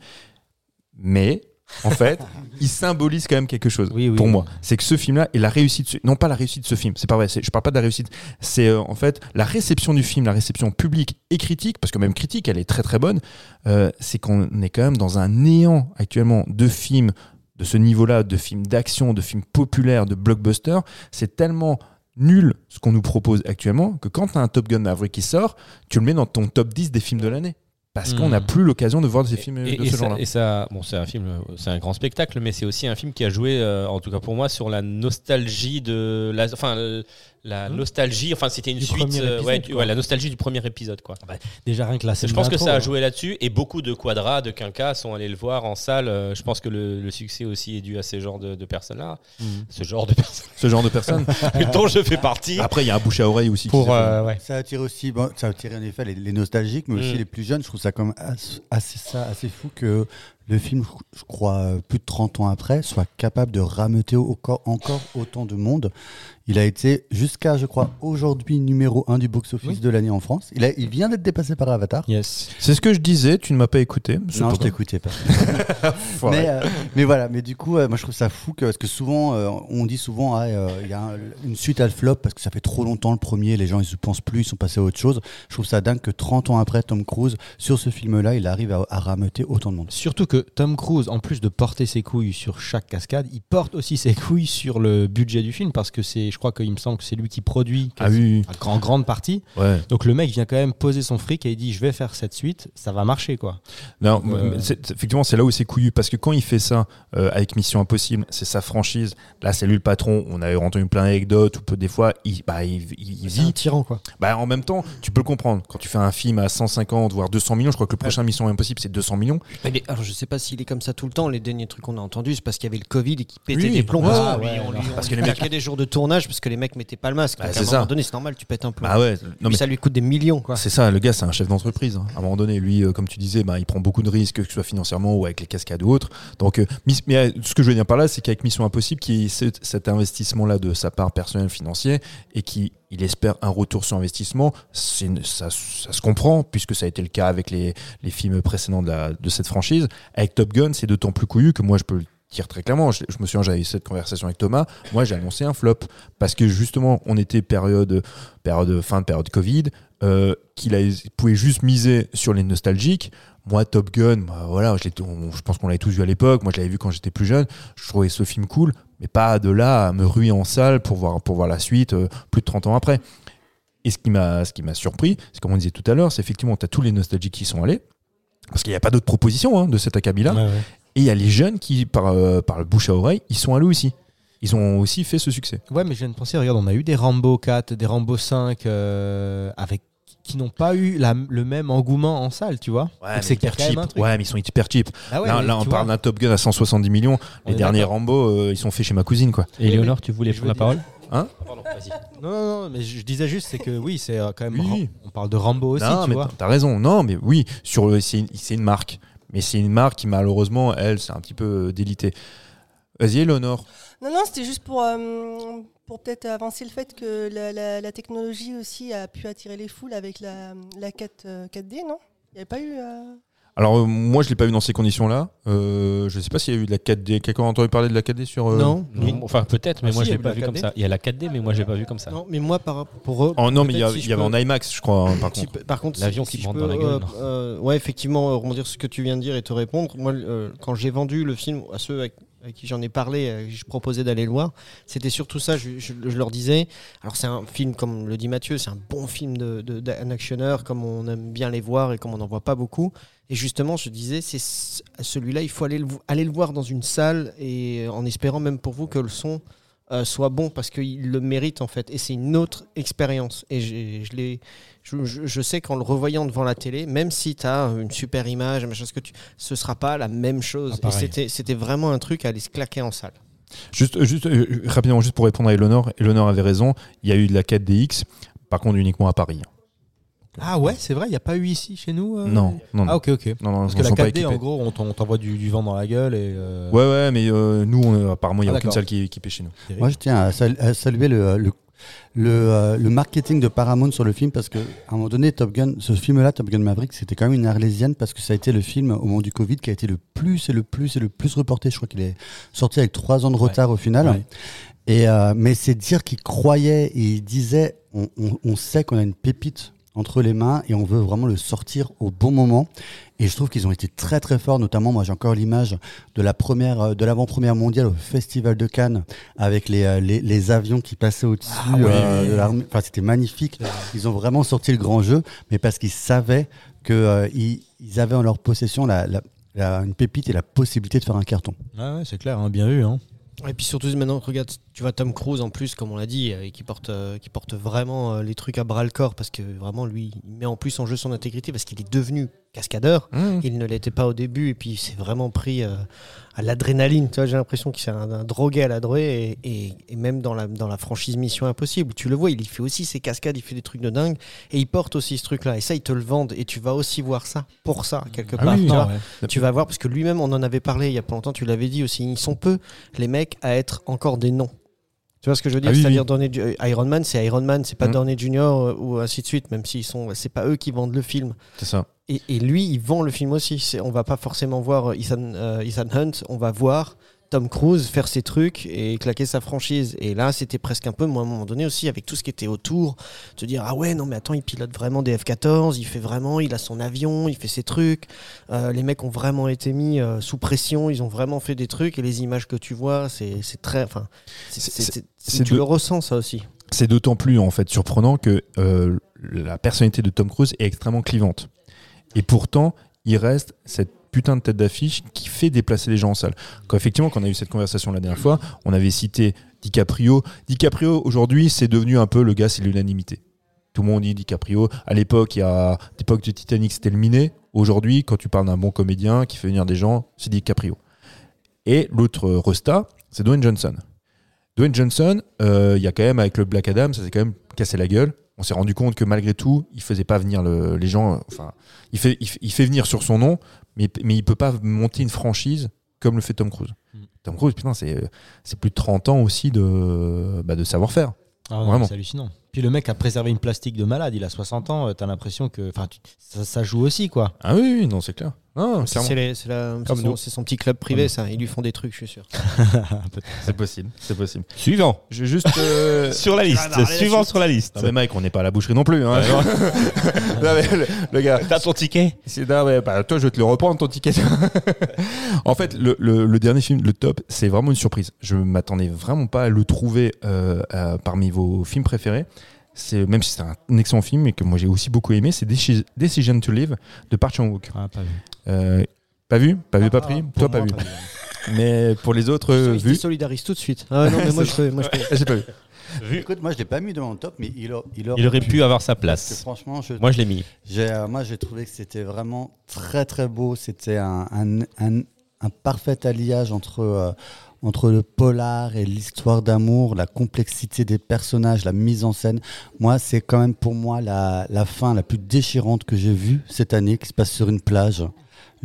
Mais, en fait, il symbolise quand même quelque chose Oui, oui, pour oui. moi. C'est que ce film-là et la réussite, de ce- non pas la réussite de ce film, c'est pas vrai. Je parle pas de la réussite. C'est euh, en fait la réception du film, la réception publique et critique, parce que même critique, elle est très très bonne. euh, c'est qu'on est quand même dans un néant actuellement de films de ce niveau-là, de films d'action, de films populaires, de blockbusters. C'est tellement nul ce qu'on nous propose actuellement que quand tu as un Top Gun Maverick qui sort, tu le mets dans ton top 10 des films de l'année. Parce Hmm. qu'on n'a plus l'occasion de voir ces films Et, de et ce genre-là. et ça- bon, c'est un film, c'est un grand spectacle, mais c'est aussi un film qui a joué, euh, en tout cas pour moi, sur la nostalgie de, la, enfin, la nostalgie. Enfin, c'était une Du suite, euh, ouais, du- quoi. ouais, la nostalgie du premier épisode, quoi. Déjà rien que la Je pense que ça a hein. joué là-dessus et beaucoup de quadras, de quinquas sont allés le voir en salle. Euh, Je pense que le, le succès aussi est dû à ces genres de, de personnes-là, Mhm. ce genre de personnes Ce genre de personnes. dont je fais partie. Après, il y a un bouche à oreille aussi. Pour euh, ouais. Ça attire aussi, bon, ça attire en effet les, les nostalgiques, mais aussi Mm. les plus jeunes. Je trouve ça comme assez, assez, ça, assez fou que le film, je- crois, euh, plus de 30 ans après, soit capable de rameuter encore, encore autant de monde. Il a été jusqu'à, je crois, aujourd'hui numéro 1 du box-office Oui. de l'année en France. Il, a, il vient d'être dépassé par Avatar. Yes. C'est ce que je disais, tu ne m'as pas écouté. Non, je t'écoutais pas. Mais, euh, mais voilà, mais du coup, euh, moi je trouve ça fou que, parce que souvent, euh, on dit souvent, ah, il y a un- une suite à le flop parce que ça fait trop longtemps le premier, les gens ils se pensent plus, ils sont passés à autre chose. Je trouve ça dingue que 30 ans après, Tom Cruise, sur ce film-là, il arrive à, à rameuter autant de monde. Surtout que Tom Cruise, en plus de porter ses couilles sur chaque cascade, il porte aussi ses couilles sur le budget du film parce que c'est, je crois qu'il me semble que c'est lui qui produit Ah oui, en grande partie. ouais. Donc le mec vient quand même poser son fric et il dit je vais faire cette suite, ça va marcher quoi. Non, Euh, effectivement, c'est là où c'est couillu. Parce que quand il fait ça euh, avec Mission Impossible, c'est sa franchise. Là, c'est lui le patron. On a entendu plein d'anecdotes où peu- des fois, il, bah, il, il- il C'est un tyran quoi. Bah, en même temps, tu peux le comprendre. Quand tu fais un film à 150, voire 200 millions, je crois que le prochain Mission Impossible, c'est 200 millions. Alors je sais pas s'il est comme ça tout le temps. Les derniers trucs qu'on a entendus, c'est parce qu'il y avait le Covid et qu'il pétait Oui. des plombs. Ah, parce qu'on ouais, lui- on alors, lui- on parce lui que les mecs- claquait des jours de tournage parce que les mecs mettaient pas le masque. Bah, Donc, c'est à un moment ça. donné, c'est normal, tu pètes un plomb. Bah ouais. Non, Puis mais ça lui coûte des millions quoi. C'est ça, le gars, c'est un chef d'entreprise. hein. À un moment donné, lui, euh, comme tu disais, bah, il prend beaucoup de risques, que ce soit financièrement ou avec les cascades ou autres. Donc, euh, Miss- mais euh, ce que je veux dire par là, c'est qu'avec Mission Impossible, qui cet, cet investissement-là de sa part personnelle financier et qui il espère un retour sur investissement, ça, se comprend puisque ça a été le cas avec les, films précédents de, cette franchise. Avec Top Gun, c'est d'autant plus couillu que moi, je peux le dire très clairement. Je, me souviens, j'avais eu cette conversation avec Thomas. Moi, j'ai annoncé un flop parce que justement, on était période, période fin de période Covid, euh, qu'il pouvait juste miser sur les nostalgiques. Moi, Top Gun, bah, voilà, je, l'ai- on- je pense qu'on l'avait tous vu à l'époque. Moi, je l'avais vu quand j'étais plus jeune. Je trouvais ce film cool, mais pas de là à me ruer en salle pour voir, pour voir la suite euh, plus de 30 ans après. Et ce qui m'a ce qui m'a surpris, c'est comme on disait tout à l'heure, c'est effectivement, tu as tous les nostalgiques qui sont allés. Parce qu'il n'y a pas d'autres propositions hein, de cet acabit-là. Ouais, ouais. Et il y a les jeunes qui, par, euh, par le bouche à oreille, ils sont allés aussi. Ils ont aussi fait ce succès. Ouais, mais je viens de penser, regarde, on a eu des Rambo 4, des Rambo 5 euh, avec qui n'ont pas eu la- le même engouement en salle, tu vois. Ouais, c'est un truc. Ouais, mais ils sont hyper cheap. Ah ouais, là, mais là, on parle d'un Top Gun à 170 millions. on Les derniers. Rambo, euh, ils sont faits chez ma cousine, quoi. Et Léonore, tu voulais prendre la parole Hein vas-y. Non, non, non, mais je, disais juste, c'est que oui, c'est euh, quand même. Oui. On parle de Rambo aussi, non, tu mais vois. t'as- raison. Non, mais oui, sur le, c'est une, marque. Mais c'est une marque qui, malheureusement, elle, c'est un petit peu euh, délité. Vas-y, Eleonore. Non, non, c'était juste pour, euh, pour peut-être avancer le fait que la, la- la technologie aussi a pu attirer les foules avec la, la 4, euh, 4D, non? Il n'y avait pas eu. euh, Alors euh, moi je l'ai pas vu dans ces conditions-là. Euh, je sais pas s'il y a eu de la 4D. Quelqu'un a entendu parler de la 4D sur euh, Non, Non, Enfin, peut-être, mais Ah, moi, si, je y l'ai a pas eu vu comme 4D. ça. Il y a la 4D, mais moi, je l'ai pas vu comme ça. Non, mais moi, par, pour eux. Oh non, mais il y, si avait en IMAX, je crois, hein, par Si contre. par contre, L'avion si- qui rentre dans la gueule. euh, euh, ouais, effectivement, rebondir sur ce que tu viens de dire et te répondre. Moi, euh, quand j'ai vendu le film à ceux avec, avec qui j'en ai parlé, à qui je proposais d'aller le voir, c'était surtout ça. Je, leur disais. Alors, c'est un film, comme le dit Mathieu, c'est un bon film d'un actionneur, comme on aime bien les voir et comme on n'en voit pas beaucoup. Et justement, je disais, c'est ce- celui-là, il faut aller le, voir dans une salle et euh, en espérant même pour vous que le son euh, soit bon parce qu'il le mérite en fait. Et c'est une autre expérience. Et je, l'ai- je, je- je sais qu'en le revoyant devant la télé, même si tu as une super image, machin, ce que tu, ce sera pas la même chose. Ah, et c'était, vraiment un truc à aller se claquer en salle. Juste, juste euh, rapidement, juste pour répondre à Eleanor. Eleanor avait raison. Il y a eu de la 4DX, par contre uniquement à Paris. Ah ouais, c'est vrai, il n'y a pas eu ici chez nous euh Non, non, non. Ah ok, ok. non, non, Parce que la sont pas 4D, équipés. en gros, on t'en- on t'envoie du, du vent dans la gueule et. euh, Ouais, ouais, mais euh, nous, on, apparemment, il n'y a Ah, aucune salle qui est équipée chez nous. Moi, je tiens à, sal- à saluer le, le, le, euh, le marketing de Paramount sur le film parce qu'à un moment donné, Top Gun, ce film-là, Top Gun Maverick, c'était quand même une arlésienne parce que ça a été le film au moment du Covid qui a été le plus et le plus et le plus reporté. Je crois qu'il est sorti avec trois ans de retard au final. Ouais. Et, euh, mais c'est dire qu'il croyait et il disait on, on- on sait qu'on a une pépite entre les mains et on veut vraiment le sortir au bon moment. Et je trouve qu'ils ont été très très forts, notamment moi j'ai encore l'image de la première, euh, de l'avant-première mondiale au Festival de Cannes avec les, euh, les, les avions qui passaient au-dessus Ah euh, de l'armée. Enfin c'était magnifique. Ils ont vraiment sorti le grand jeu, mais parce qu'ils savaient euh, ils, ils avaient en leur possession la, la- la- une pépite et la possibilité de faire un carton. Ah ouais, c'est clair, hein, bien vu. Hein. Et puis surtout maintenant, regarde, tu vois Tom Cruise en plus, comme on l'a dit, euh, et qui porte, euh, qui porte vraiment euh, les trucs à bras le corps parce que vraiment lui, il met en plus en jeu son intégrité parce qu'il est devenu cascadeur. Il ne l'était pas au début et puis il s'est vraiment pris euh, à l'adrénaline. Tu vois, j'ai l'impression qu'il s'est un, un drogué à la drogue et, et- et même dans la, dans la franchise Mission Impossible, tu le vois, il fait aussi ses cascades, il fait des trucs de dingue et il porte aussi ce truc-là. Et ça, ils te le vendent et tu vas aussi voir ça pour ça quelque Ah part. oui, tu vois. ouais. Tu vas voir, parce que lui-même, on en avait parlé il y a pas longtemps, tu l'avais dit aussi, ils sont peu, les mecs, à être encore des noms. Tu vois ce que je veux dire? Ah oui, C'est-à-dire oui. Euh, Iron Man, c'est Iron Man, c'est pas Mhm. Downey Junior euh, ou ainsi de suite, même s'ils sont, c'est pas eux qui vendent le film. C'est ça. Et, et lui, il vend le film aussi. On va pas forcément voir euh, Ethan, euh, Ethan Hunt, on va voir Tom Cruise faire ses trucs et claquer sa franchise. Et là, c'était presque un peu, moi, à un moment donné aussi, avec tout ce qui était autour, te dire ah ouais, non mais attends, il pilote vraiment des F-14, il fait vraiment, il a son avion, il fait ses trucs. Euh, les mecs ont vraiment été mis euh, sous pression, ils ont vraiment fait des trucs et les images que tu vois, c'est très, enfin, tu de- le ressens ça aussi. C'est d'autant plus en fait surprenant que euh, la personnalité de Tom Cruise est extrêmement clivante. Et pourtant, il reste cette putain de tête d'affiche qui fait déplacer les gens en salle. Effectivement, quand on a eu cette conversation la dernière fois, on avait cité DiCaprio. DiCaprio aujourd'hui, c'est devenu un peu le gars, c'est l'unanimité. Tout le monde dit DiCaprio. À l'époque, il l'époque de Titanic, c'était le miné. Aujourd'hui, quand tu parles d'un bon comédien qui fait venir des gens, c'est DiCaprio. Et l'autre euh, resta, c'est Dwayne Johnson. Dwayne Johnson, euh, il y a quand même avec le Black Adam, ça s'est quand même cassé la gueule. On s'est rendu compte que malgré tout, il faisait pas venir le- les gens. Enfin, il fait, il, fait- il fait venir sur son nom, mais, mais il peut pas monter une franchise comme le fait Tom Cruise. Mm. Tom Cruise, putain, c'est plus de 30 ans aussi de, bah, de savoir-faire. Ah Vraiment. C'est hallucinant. Puis le mec a préservé une plastique de malade, il a 60 ans, euh, t'as l'impression que. Enfin, tu- ça, ça joue aussi, quoi. Ah oui, oui, non, c'est clair. Non, C'est son, petit club privé, ça. Ils lui font des trucs, je suis sûr. C'est possible, c'est possible. Suivant. Je juste. euh, Sur la liste. Ah, Suivant la sur la liste. Non mais mec, on n'est pas à la boucherie non plus. Hein. Non, mais le, le gars, T'as ton ticket c'est non, mais, bah, toi je vais te le reprendre ton ticket. en fait, le, le- le dernier film, le top, c'est vraiment une surprise. Je m'attendais vraiment pas à le trouver euh, euh, parmi vos films préférés. C'est même si c'est un excellent film et que moi j'ai aussi beaucoup aimé, c'est Deci- Decision to Live de Park Chan Wook. Ah, pas vu. Euh, pas vu, pas vu, pas pris? Ah, pour Toi pas moi, vu. Mais pour les autres, euh, il se vu? désolidarise tout de suite. Ah non, mais moi, je. Moi, je. J'ai pas vu. Écoute, moi je l'ai pas mis dans mon top, mais il, a- il, Il aurait pu avoir sa place. franchement, je Moi, je l'ai mis. J'ai, euh, moi, j'ai trouvé que c'était vraiment très très beau. C'était un, un, un- un parfait alliage entre, euh, entre le polar et l'histoire d'amour, la complexité des personnages, la mise en scène. Moi, c'est quand même pour moi la, la fin la plus déchirante que j'ai vue cette année, qui se passe sur une plage.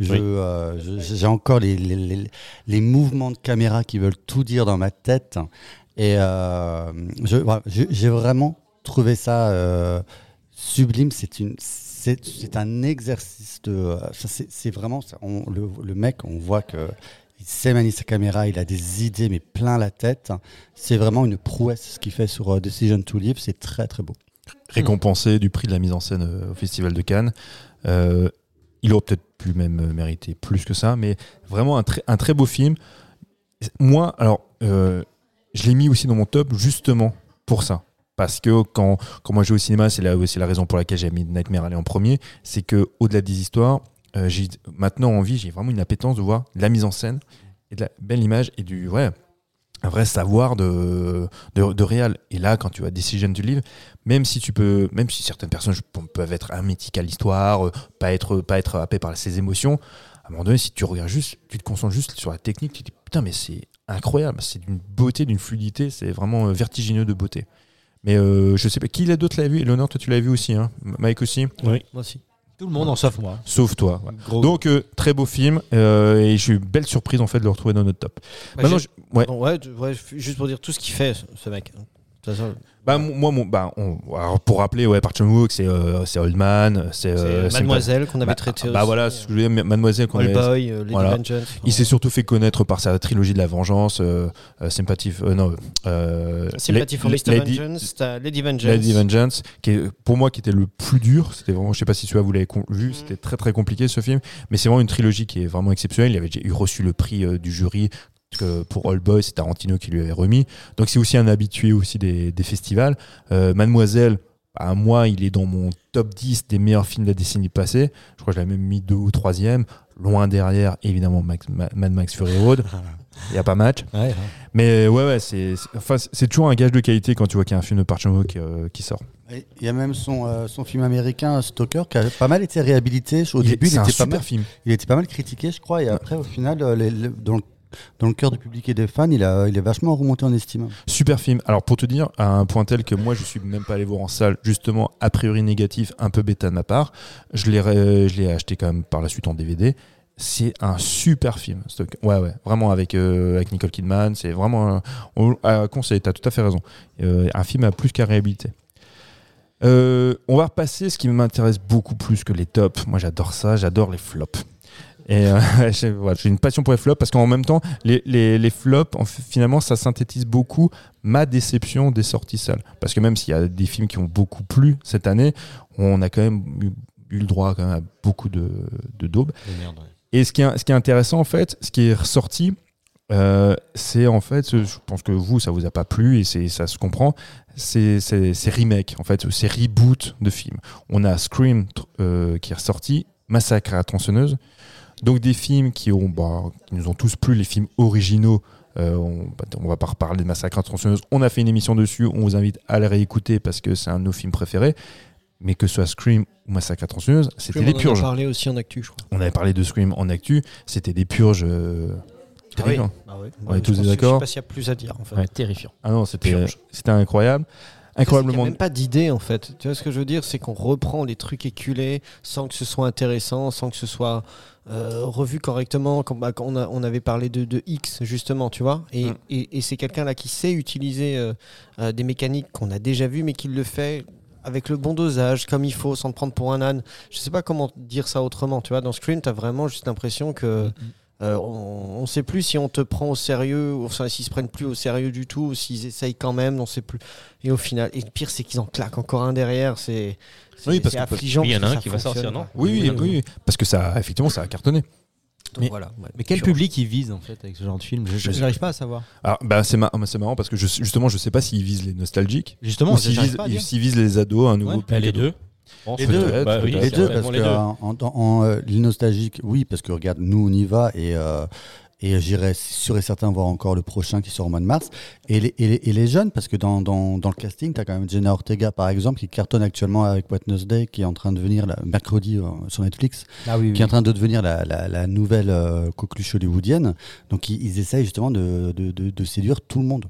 Oui. euh, j'ai encore les, les, les- les mouvements de caméra qui veulent tout dire dans ma tête. Et euh, j'ai vraiment trouvé ça euh, sublime. C'est une, c'est un exercice de. euh, C'est vraiment. on- le, le mec, on voit que. Il sait manier sa caméra, il a des idées, mais plein la tête. C'est vraiment une prouesse ce qu'il fait sur euh, Decision to Live. C'est très très beau. récompensé du prix de la mise en scène euh, au Festival de Cannes. Euh, il aurait peut-être pu même mériter plus que ça, mais vraiment un, très- beau film. Moi, alors, je l'ai mis aussi dans mon top justement pour ça. Parce que quand, quand moi je vais au cinéma, c'est la, la raison pour laquelle j'ai mis Nightmare Alley en premier, c'est que au-delà des histoires, euh, j'ai maintenant envie, j'ai vraiment une appétence de voir de la mise en scène et de la belle image et du ouais, un vrai savoir de, de, de réal. Et là, quand tu as Decision to Live, même si tu peux, même si certaines personnes peuvent être hermétiques à l'histoire, euh, pas être, pas être happées par ses émotions, à un moment donné, si tu regardes juste, tu te concentres juste sur la technique, tu te dis putain, mais c'est incroyable, c'est d'une beauté, d'une fluidité, c'est vraiment euh, vertigineux de beauté. Mais euh, je sais pas, qui l'a d'autre l'a vu? Léonard, toi tu l'as vu aussi, hein? Mike aussi? Moi aussi. Tout le monde en sauf moi. Sauf toi. ouais. Gros- Donc, euh, très beau film, euh, et j'ai eu une belle surprise en fait de le retrouver dans notre top. Bah, Maintenant, je- ouais. Pardon, ouais, ouais, juste pour dire tout ce qu'il fait, ce mec. Bah, moi, mon, bah, on- alors, pour rappeler, ouais, Park Chan-wook, c'est euh, c'est Old Man, c'est euh, Mademoiselle qu'on avait Bah, traité Bah aussi, voilà, ce que je veux dire, Mademoiselle qu'on avait- Boy, euh, Lady voilà. Vengeance. Il s'est surtout fait connaître par sa trilogie de la vengeance, euh, euh, Sympathy, euh, non, Sympathy for Mr. Lady- Vengeance, Lady Vengeance. Lady Vengeance, qui est pour moi qui était le plus dur. C'était vraiment, je sais pas si celui-là vous l'avez vu, Mm. c'était très très compliqué ce film, mais c'est vraiment une trilogie qui est vraiment exceptionnelle. Il avait eu reçu le prix du jury que pour All Boy, c'est Tarantino qui lui avait remis. Donc c'est aussi un habitué aussi des, des festivals. Euh, Mademoiselle, à moi, il est dans mon top 10 des meilleurs films de la décennie passée. Je crois que je l'avais même mis deux ou troisième. Loin derrière, évidemment, Max- Ma- Mad Max Fury Road. Il n'y a pas match. Ouais, Mais ouais, ouais, c'est enfin, c'est toujours un gage de qualité quand tu vois qu'il y a un film de Park Chan-wook euh, qui sort. Il y a même son, euh, son film américain Stalker qui a pas mal été réhabilité. Au Il est- début, il c'est un était, pas super mal, film. il était pas mal critiqué, je crois. Et après, au final, euh, les- les- dans, le, dans le cœur du public et des fans, il, a, est vachement remonté en estime. Super film. Alors pour te dire, à un point tel que moi je suis même pas allé voir en salle, justement a priori négatif, un peu bêta de ma part. Je l'ai acheté quand même par la suite en DVD. C'est un super film. Ouais ouais, vraiment avec euh, avec Nicole Kidman. C'est vraiment un, on- à conseiller. T'as tout à fait raison. Euh, un film à plus qu'à réhabiliter. Euh, on va repasser ce qui m'intéresse beaucoup plus que les tops. Moi j'adore ça, j'adore les flops. Et euh, j'ai voilà, une passion pour les flops parce qu'en même temps, les, les, les flops, en finalement, ça synthétise beaucoup ma déception des sorties salles. Parce que même s'il y a des films qui ont beaucoup plu cette année, on a quand même eu, eu le droit quand même à beaucoup de, de daubes. Et ce qui, est, ce qui est intéressant, en fait, ce qui est ressorti, euh, c'est en fait, je pense que vous, ça vous a pas plu et ça se comprend, c'est remake, en fait, c'est reboot de films. On a Scream euh, qui est ressorti, Massacre à la tronçonneuse, donc des films qui, ont, bah, qui nous ont tous plu, les films originaux. Euh, on, bah, on va pas reparler de Massacre tronçonneuse. On a fait une émission dessus. On vous invite à la réécouter parce que c'est un de nos films préférés. Mais que ce soit Scream ou Massacre tronçonneuse, c'était des On en a purges. parlé aussi en actu, je crois. On avait parlé de Scream en actu. C'était des purges. euh, terribles. hein. Bah ouais. On est Je tous d'accord Je sais pas s'il y a plus à dire en fait. Ouais, terrifiant. Ah non, c'était Purge. c'était incroyable. Il n'y Incroyablement. a même pas d'idée en fait. Tu vois ce que je veux dire? C'est qu'on reprend les trucs éculés sans que ce soit intéressant, sans que ce soit euh, revu correctement. Comme, bah, quand on, a- on avait parlé de, de X justement, tu vois. Et, Mm. et- et c'est quelqu'un là qui sait utiliser euh, euh, des mécaniques qu'on a déjà vues, mais qui le fait avec le bon dosage, comme il faut, sans te prendre pour un âne. Je sais pas comment dire ça autrement. Tu vois, dans Scream, tu as vraiment juste l'impression que. Euh, on ne sait plus si on te prend au sérieux, ou enfin, s'ils se prennent plus au sérieux du tout, ou s'ils essayent quand même, on sait plus. Et au final, et le pire, c'est qu'ils en claquent encore un derrière. C'est Oui, parce que- affligeant. Il y en a un qui va sortir, non? Oui, oui, oui, oui. Parce que ça, effectivement, ça a cartonné. Donc Mais- voilà, ouais. Mais quel public ils visent en fait avec ce genre de film? Je- J'arrive pas à savoir. Alors, bah, c'est mar- c'est marrant parce que je, justement, je sais pas s'ils visent les nostalgiques Justement, s'ils visent, les ados, un nouveau Ouais. Bah, public les ado. deux. Pense Les que deux. Bah oui. Les deux, parce les que deux. en, en- en, euh, l'île nostalgique, oui, parce que regarde, nous on y va et, euh, et j'irai sûr et certain voir encore le prochain qui sort au mois de mars. Et les, et les, et les jeunes, parce que dans, dans, dans le casting, tu as quand même Jenna Ortega par exemple, qui cartonne actuellement avec Wednesday, qui est en train de devenir, la, mercredi euh, sur Netflix, Ah oui, qui est en train de devenir la, la, la nouvelle euh, coqueluche hollywoodienne. Donc ils, ils essayent justement de, de, de, de séduire tout le monde.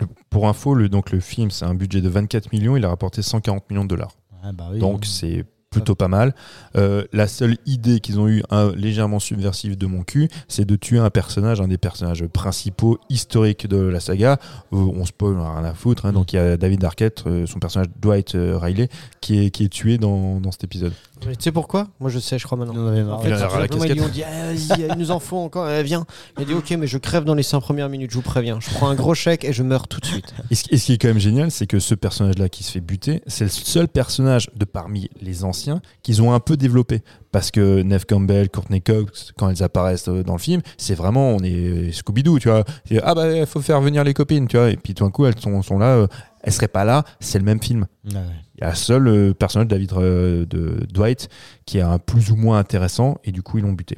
Le- pour info, le, donc, le film, c'est un budget de 24 millions, il a rapporté 140 millions de dollars. Ah bah oui. Donc c'est plutôt pas mal. Euh, la seule idée qu'ils ont eu un, légèrement subversive de mon cul, c'est de tuer un personnage, un des personnages principaux historiques de la saga. Euh, on spoil, on a rien à foutre. hein. Mm. donc il y a David Arquette, euh, son personnage Dwight Riley, qui est, qui est tué dans, dans cet épisode. Mais tu sais pourquoi Moi je sais, je crois maintenant. En fait, Il a la ils lui casquette. ont dit Ah, il nous en faut encore, eh, viens. Il a dit ok, mais je crève dans les 5 premières minutes, je vous préviens. Je prends un gros chèque et je meurs tout de suite. Et ce, et ce qui est quand même génial, c'est que ce personnage-là qui se fait buter, c'est le seul personnage de parmi les anciens qu'ils ont un peu développé. Parce que Neve Campbell, Courtney Cox, quand elles apparaissent euh, dans le film, c'est vraiment, on est Scooby-Doo, tu vois. Ah bah, il faut faire venir les copines, tu vois. Et puis tout d'un coup, elles sont, sont là, euh, elles seraient pas là, c'est le même film. Ouais. Il y a seul euh, personnage, David euh, de Dwight, qui est un plus ou moins intéressant, et du coup, ils l'ont buté.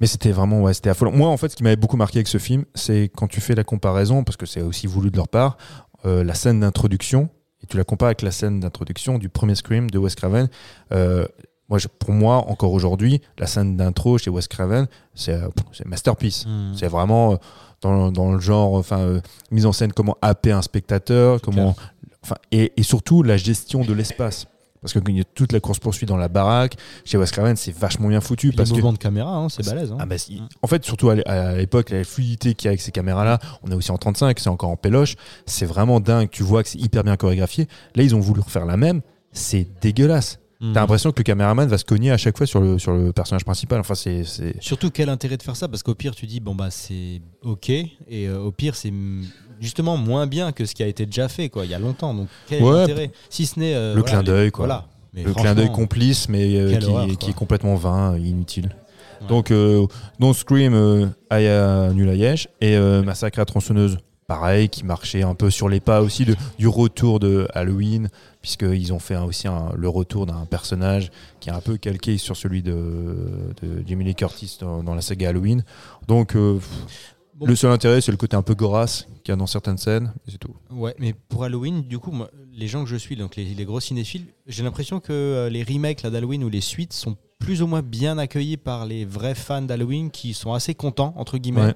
Mais c'était vraiment, ouais, c'était affolant. Moi, en fait, ce qui m'avait beaucoup marqué avec ce film, c'est quand tu fais la comparaison, parce que c'est aussi voulu de leur part, euh, la scène d'introduction, et tu la compares avec la scène d'introduction du premier Scream de Wes Craven. euh, moi, je- pour moi, encore aujourd'hui, la scène d'intro chez Wes Craven, c'est masterpiece. Mm. C'est vraiment dans, dans le genre, enfin, euh, mise en scène, comment happer un spectateur, comment, enfin, et, et surtout la gestion de l'espace. Parce qu'il y a toute la course poursuite dans la baraque. Chez Wes Craven, c'est vachement bien foutu. Puis parce les que mouvements de caméra, hein, c'est balèze. hein. ah bah, si- En fait, surtout à l'é- à l'époque, la fluidité qu'il y a avec ces caméras-là, on est aussi en 35, c'est encore en péloche, c'est vraiment dingue. Tu vois que c'est hyper bien chorégraphié. Là, ils ont voulu refaire la même, c'est dégueulasse. T'as l'impression que le caméraman va se cogner à chaque fois sur le, sur le personnage principal. Enfin, c'est. Surtout, quel intérêt de faire ça? Parce qu'au pire, tu dis, bon, bah, c'est OK. Et euh, au pire, c'est justement moins bien que ce qui a été déjà fait, quoi, il y a longtemps. Donc, quel Ouais. intérêt Si ce n'est. euh, Le voilà, clin d'œil, quoi. Voilà. Mais le clin d'œil complice, mais euh, qui, horreur, qui quoi. est complètement vain, inutile. Ouais. Donc, Don't Scream, Aya Nul à Yesh, et Massacre à tronçonneuse, pareil, qui marchait un peu sur les pas aussi de, du retour de Halloween, puisqu'ils ont fait aussi un- le retour d'un personnage qui est un peu calqué sur celui de, Lee Curtis dans, dans la saga Halloween. Donc, euh, Bon. le seul intérêt, c'est le côté un peu gorasse qu'il y a dans certaines scènes, c'est tout. Ouais, mais pour Halloween, du coup, moi, les gens que je suis, donc les, les gros cinéphiles, j'ai l'impression que euh, les remakes d'Halloween ou les suites sont plus ou moins bien accueillis par les vrais fans d'Halloween qui sont assez contents, entre guillemets. Ouais.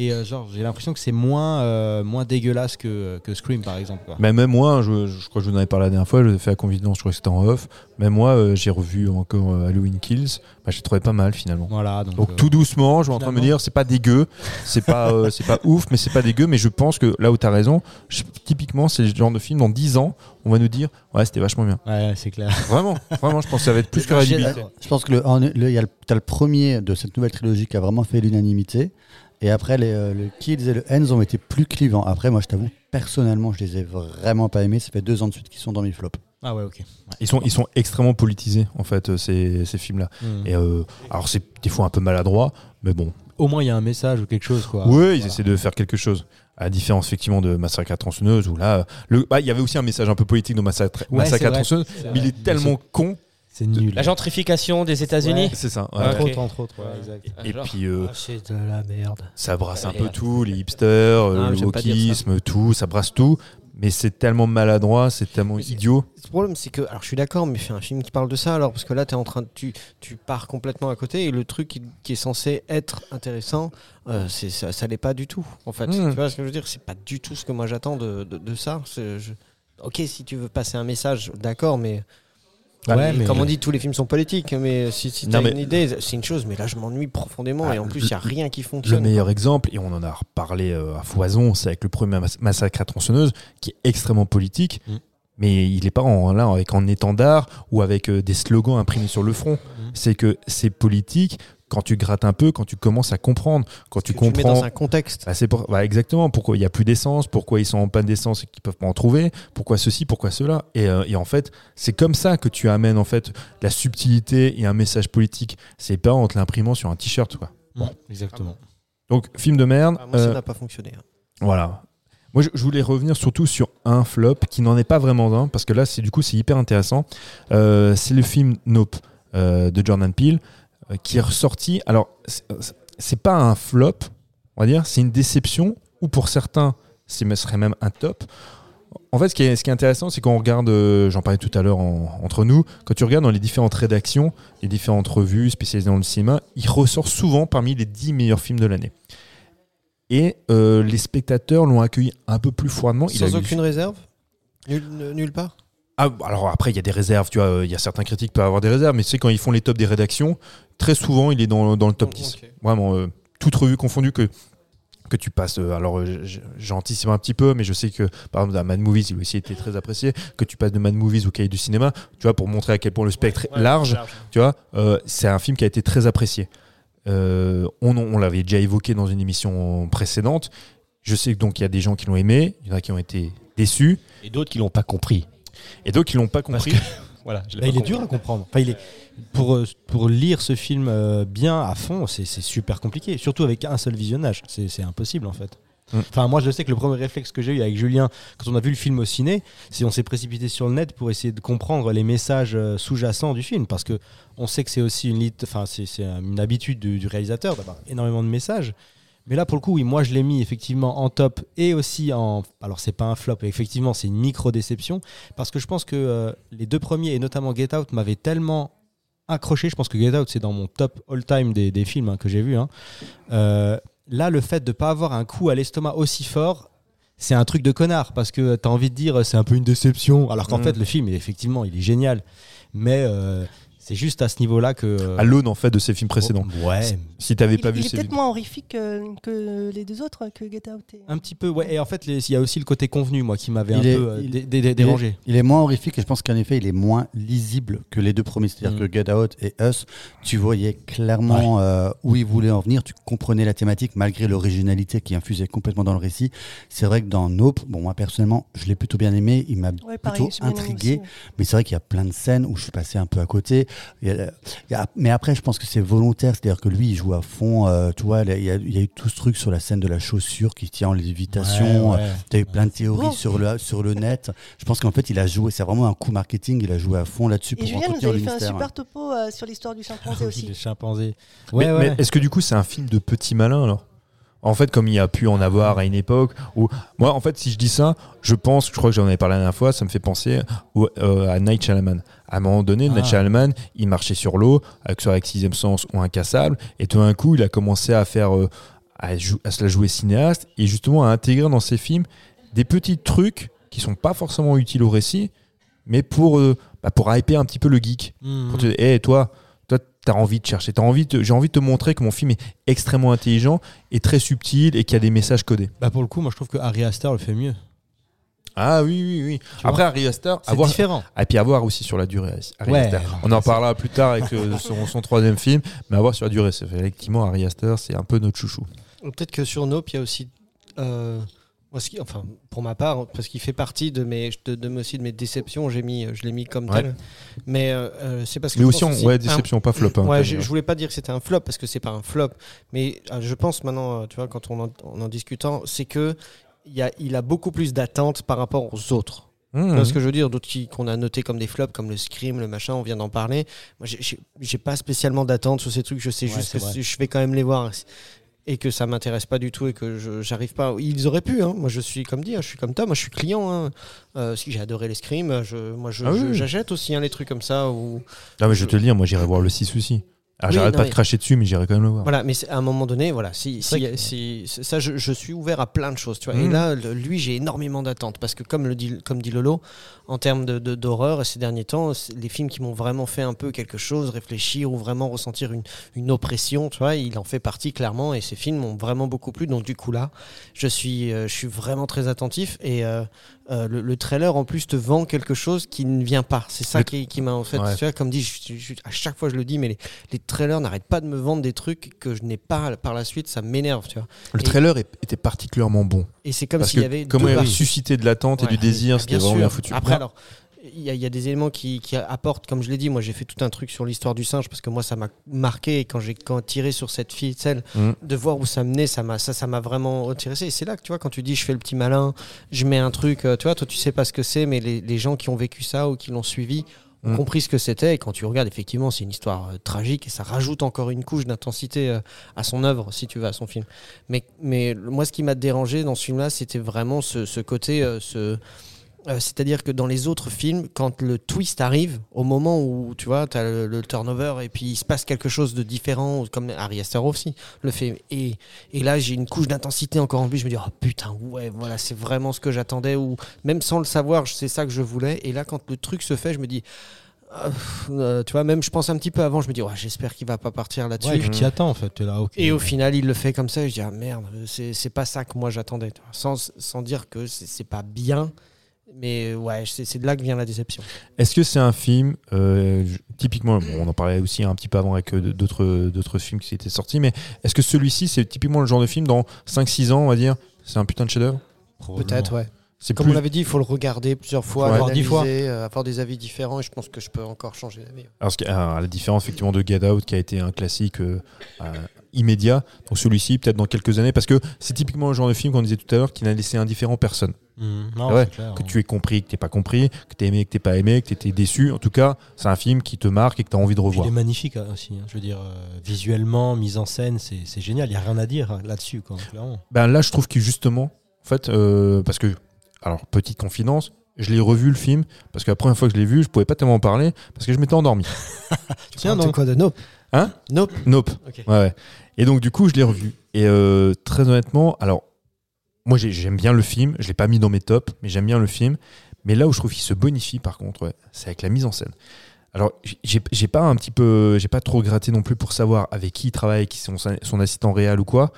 Et euh, genre, j'ai l'impression que c'est moins, euh, moins dégueulasse que, que Scream, par exemple. quoi. Mais même moi, je, je crois que je vous en avais parlé la dernière fois, je fait la confidence, je crois que c'était en off. Même moi, euh, j'ai revu encore euh, Halloween Kills. Bah, j'ai trouvé pas mal finalement. Voilà, donc, Donc tout doucement, je suis en train de me dire, c'est pas dégueu, c'est pas, c'est pas ouf, mais c'est pas dégueu. Mais je pense que là où t'as raison, je- typiquement, c'est le genre de film dans 10 ans, on va nous dire, ouais, c'était vachement bien. Ouais, c'est clair. Vraiment, vraiment, je pense que ça va être plus que rédhibitoire. Je pense que le, en- le- y a le, t'as le premier de cette nouvelle trilogie qui a vraiment fait l'unanimité. Et après, les, euh, le Kills et le Ends ont été plus clivants. Après, moi, je t'avoue, personnellement, je les ai vraiment pas aimés. Ça fait deux ans de suite qu'ils sont dans mes flops. Ah ouais, ok. Ils sont, ils sont extrêmement politisés en fait, euh, ces, ces films-là. Hmm. Et euh, alors c'est des fois un peu maladroit, mais bon, Au moins, il y a un message ou quelque chose, quoi. Oui, ils Voilà. essaient de faire quelque chose. À différence effectivement de Massacre à tronçonneuse, où là, le- bah, il y avait aussi un message un peu politique dans Massacre, Ouais, Massacre à tronçonneuse, mais il vrai. est tellement con. C'est nul. La gentrification des États-Unis C'est ça. ouais. Ah, Entre autres, entre autres, ouais, exact. Et Genre. puis euh, c'est de la merde. ça brasse un Et- peu tout, les hipsters, Ah, le wokisme, tout, ça brasse tout. Mais c'est tellement maladroit, c'est tellement idiot. Le problème, c'est que. Alors, je suis d'accord, mais fais un film qui parle de ça, alors, parce que là, es en train de, tu, tu pars complètement à côté, et le truc qui, qui est censé être intéressant, euh, c'est, ça, ça l'est pas du tout, en fait. Mm. Tu vois ce que je veux dire? C'est pas du tout ce que moi j'attends de, de, de ça. Je- Ok, si tu veux passer un message, d'accord, mais. Ouais, mais- Comme on dit, tous les films sont politiques, mais si, si tu Non, as mais- une idée, c'est une chose, mais là, je m'ennuie profondément, Ah, et en plus, il le- n'y a rien qui Le fonctionne. meilleur exemple, et on en a reparlé euh, à foison, c'est avec le premier mas- Massacre à tronçonneuse, qui est extrêmement politique. Mm. Mais il n'est pas en, là avec en étendard ou avec euh, des slogans imprimés sur le front. Mm. C'est que c'est politique quand tu grattes un peu, quand tu commences à comprendre, quand tu que tu mets comprends. dans un contexte. Bah, c'est pour- bah, exactement pourquoi il n'y a plus d'essence, pourquoi ils sont en panne d'essence et qu'ils peuvent pas en trouver, pourquoi ceci, pourquoi cela. Et, euh, et en fait, c'est comme ça que tu amènes en fait la subtilité et un message politique. C'est pas en te l'imprimant sur un t-shirt. quoi. Bon, exactement. Donc film de merde. Ah, moi, ça euh, n'a pas fonctionné. hein. voilà. Moi, je, je voulais revenir surtout sur un flop qui n'en est pas vraiment un, parce que là, c'est du coup, c'est hyper intéressant. Euh, c'est le film Nope euh, de Jordan Peele, euh, qui est ressorti. Alors, c'est- c'est pas un flop, on va dire, c'est une déception, ou pour certains, ce serait même un top. En fait, ce qui est, ce qui est intéressant, c'est quand on regarde, euh, j'en parlais tout à l'heure en- entre nous, quand tu regardes dans les différentes rédactions, les différentes revues spécialisées dans le cinéma, il ressort souvent parmi les 10 meilleurs films de l'année. Et euh, les spectateurs l'ont accueilli un peu plus froidement. Il a Sans eu- aucune réserve? Nul- Nulle part? Ah, alors après, il y a des réserves, tu vois, euh, il y a certains critiques qui peuvent avoir des réserves, mais tu sais, quand ils font les tops des rédactions, très souvent, il est dans, dans le top 10. Ok. Vraiment, euh, toute revue confondue que, que tu passes. euh, alors, j'anticipe un petit peu, mais je sais que, par exemple, dans Mad Movies, il a aussi été très apprécié, que tu passes de Mad Movies au cahier du cinéma, tu vois, pour montrer à quel point le spectre est large, tu vois, euh, c'est un film qui a été très apprécié. Euh, on on l'avait déjà évoqué dans une émission précédente. Je sais que donc il y a des gens qui l'ont aimé, il y en a qui ont été déçus, Et d'autres qui l'ont pas compris. Et d'autres qui l'ont pas Parce compris. que- Voilà, je Bah, pas il est dur à comprendre. Enfin, il est, pour, euh, pour lire ce film euh, bien à fond, c'est c'est super compliqué. Surtout avec un seul visionnage. C'est c'est impossible en fait. Mm. Enfin, moi, je sais que le premier réflexe que j'ai eu avec Julien, quand on a vu le film au ciné, c'est on s'est précipité sur le net pour essayer de comprendre les messages euh, sous-jacents du film, parce que on sait que c'est aussi une, lit- enfin, c'est c'est une habitude du, du réalisateur d'avoir énormément de messages. Mais là, pour le coup, oui, moi, je l'ai mis effectivement en top et aussi en. Alors, c'est pas un flop, effectivement, c'est une micro-déception. Parce que je pense que euh, les deux premiers, et notamment Get Out, m'avaient tellement accroché. Je pense que Get Out, c'est dans mon top all-time des, des films hein, que j'ai vus. hein. Euh, là, le fait de pas avoir un coup à l'estomac aussi fort, c'est un truc de connard. Parce que tu as envie de dire, c'est un peu une déception. Alors qu'en Mm. fait, le film, effectivement, il est génial. Mais euh, c'est juste à ce niveau-là que. euh, à l'aune en fait de ses films précédents. Ouais, Si t'avais Il, pas il vu est ces peut-être moins horrifique que, que les deux autres, que Get Out. et- un petit peu. Ouais, et en fait, il y a aussi le côté convenu, moi, qui m'avait un Il est- peu euh, il- dé- dé- dé- Il est- dérangé. Il est moins horrifique et je pense qu'en effet, il est moins lisible que les deux premiers. C'est-à-dire Mm. que Get Out et Us, tu voyais clairement euh, où ils voulaient en venir. Tu comprenais la thématique malgré l'originalité qui infusait complètement dans le récit. C'est vrai que dans Nope, bon, moi personnellement, je l'ai plutôt bien aimé. Il m'a Ouais, plutôt intrigué. aussi. Mais c'est vrai qu'il y a plein de scènes où je suis passé un peu à côté. Il y a- il y a- mais après, je pense que c'est volontaire. C'est-à-dire que lui, il joue à fond. euh, tu vois, il y, a, il y a eu tout ce truc sur la scène de la chaussure qui tient en lévitation. Ouais, ouais. Tu as eu plein de théories sur le, sur le net. Je pense qu'en fait, il a joué. C'est vraiment un coup marketing. Il a joué à fond là-dessus Et pour Julien nous entretenir le avait fait un mystère. super topo euh, sur l'histoire du chimpanzé Oui, aussi. les chimpanzés. Mais, Ouais, mais ouais. est-ce que du coup c'est un film de petit malin alors? En fait, comme il y a pu en avoir à une époque où moi, en fait, si je dis ça, je pense, je crois que j'en avais parlé la dernière fois, ça me fait penser au- euh, à Night Shyamalan. À un moment donné, Night Ah. Shyamalan, il marchait sur l'eau, avec soit avec Sixième Sens ou Incassable, et tout d'un coup, il a commencé à faire, euh, à, se la jouer cinéaste et justement à intégrer dans ses films des petits trucs qui sont pas forcément utiles au récit, mais pour euh, bah, pour hyper un petit peu le geek. Mhm. Pour te dire, hey, toi, t'as envie de chercher, t'as envie j'ai envie de te montrer que mon film est extrêmement intelligent et très subtil et qu'il y a des messages codés. Bah pour le coup, moi je trouve que Harry Astor le fait mieux. Ah oui, oui, oui. Tu Après, Harry Aster, C'est avoir, différent. et puis avoir aussi sur la durée. Harry Ouais, On en parlera plus tard avec euh, son, son troisième film, mais avoir sur la durée. C'est effectivement Harry Aster, c'est un peu notre chouchou. Peut-être que sur Nope, il y a aussi. euh, moi, ce qui- enfin, pour ma part, parce qu'il fait partie de mes, de, de- aussi de mes déceptions, j'ai mis, je l'ai mis comme Ouais. tel. Mais euh, euh, c'est parce que. Mais aussi, ouais, un- déception, pas flop. hein, ouais, je, je voulais pas dire que c'était un flop parce que c'est pas un flop, mais euh, je pense maintenant, tu vois, quand on en, en, en discutant, c'est que y a, il a beaucoup plus d'attentes par rapport aux autres. Tu Mmh. vois ce que je veux dire? D'autres qui- qu'on a noté comme des flops, comme le Scream, le machin, on vient d'en parler. Moi, j'ai- pas spécialement d'attente sur ces trucs. Je sais Ouais, juste que vrai. je vais quand même les voir et que ça m'intéresse pas du tout et que j'arrive pas. Ils auraient pu. Hein. Moi, je suis comme dit, hein, je suis comme toi. Moi, je suis client. Hein. Euh, si j'ai adoré les Scream, je, moi, je- Ah oui, je- oui. j'achète aussi hein, les trucs comme ça. Ou Non, mais je te le dire, moi j'irai voir le 6 aussi. Alors Oui, j'arrête pas mais- de cracher dessus, mais j'irai quand même le voir. Voilà, mais à un moment donné, voilà, si, si, que- si- ça, je, je suis ouvert à plein de choses, tu vois. Et Mhm. là, le- lui, j'ai énormément d'attentes parce que, comme le dit, comme dit Lolo, en termes de, de- d'horreur, ces derniers temps, les films qui m'ont vraiment fait un peu quelque chose, réfléchir ou vraiment ressentir une, une oppression, tu vois, il en fait partie clairement. Et ces films m'ont vraiment beaucoup plu. Donc du coup là, je suis, euh, je suis vraiment très attentif et euh, euh, le, le trailer en plus te vend quelque chose qui ne vient pas. C'est ça qui, qui m'a en fait, Ouais. tu vois, comme dit, je- je- à chaque fois je le dis, mais les, les trailers n'arrêtent pas de me vendre des trucs que je n'ai pas par la suite, ça m'énerve, tu vois. Le Et- trailer était particulièrement bon. Et c'est comme s'il y avait comment il parties. suscité de l'attente et du désir, c'était vraiment bien foutu. Après, alors, il y, a- il y a des éléments qui, qui apportent, comme je l'ai dit, moi j'ai fait tout un truc sur l'histoire du singe parce que moi ça m'a marqué et quand j'ai quand tiré sur cette ficelle, Mm. de voir où ça menait, ça m'a ça ça m'a vraiment intéressé. Et c'est là que tu vois quand tu dis je fais le petit malin, je mets un truc, euh, tu vois, toi tu sais pas ce que c'est, mais les, les gens qui ont vécu ça ou qui l'ont suivi ont Mm. compris ce que c'était. Et quand tu regardes, effectivement, c'est une histoire euh, tragique et ça rajoute encore une couche d'intensité euh, à son œuvre, si tu veux, à son film. Mais, mais moi, ce qui m'a dérangé dans ce film-là, c'était vraiment ce, ce côté, euh, ce, Euh, C'est-à-dire que dans les autres films, quand le twist arrive, au moment où tu vois, tu as le, le turnover et puis il se passe quelque chose de différent, comme Ari Aster aussi le fait. Et, et là, j'ai une couche d'intensité encore en plus. Je me dis, oh putain, ouais, voilà, c'est vraiment ce que j'attendais. Ou même sans le savoir, c'est ça que je voulais. Et là, quand le truc se fait, je me dis. ah, euh, tu vois, même je pense un petit peu avant, je me dis, ouais, j'espère qu'il va pas partir là-dessus. Ouais, puis t'y attends en fait. Là. Et au final, il le fait comme ça. Et je dis, ah merde, c'est pas ça que moi j'attendais. tu. Sans, sans dire que c'est pas bien. Mais ouais, c'est de là que vient la déception. Est-ce que c'est un film, euh, typiquement, bon, on en parlait aussi un petit peu avant avec euh, d'autres d'autres films qui étaient sortis, mais est-ce que celui-ci, c'est typiquement le genre de film dans 5-6 ans, on va dire, c'est un putain de chef-d'œuvre? Peut-être, ouais. Comme plus. on l'avait dit, il faut le regarder plusieurs fois, Ouais. Voir dix fois. euh, avoir des avis différents. Et je pense que je peux encore changer d'avis. Alors, alors, à la différence effectivement de Get Out, qui a été un classique euh, euh, immédiat, donc celui-ci, peut-être dans quelques années, parce que c'est typiquement le genre de film qu'on disait tout à l'heure qui n'a laissé indifférent personne. Non, Ouais, clair, que hein. tu aies compris, que tu pas compris, que tu aimé, que tu pas aimé, que tu étais déçu. En tout cas, c'est un film qui te marque et que tu as envie de revoir. Il est magnifique hein, aussi. hein. Je veux dire, euh, visuellement, mise en scène, c'est génial. Il n'y a rien à dire là-dessus. Ben là, je trouve que justement, en fait, euh, parce que, alors, petite confidence, je l'ai revu le film, parce que la première fois que je l'ai vu, je pouvais pas tellement en parler, parce que je m'étais endormi. Tiens, non. quoi de Nope Hein Nope. Nope. Ok. Ouais, ouais. Et donc, du coup, je l'ai revu. Et euh, très honnêtement, alors, moi, j'ai- j'aime bien le film, je l'ai pas mis dans mes tops, mais j'aime bien le film. Mais là où je trouve qu'il se bonifie, par contre, ouais, c'est avec la mise en scène. Alors, j'ai j'ai pas un petit peu, j'ai pas trop gratté non plus pour savoir avec qui il travaille, qui sont son, son assistant réel ou quoi.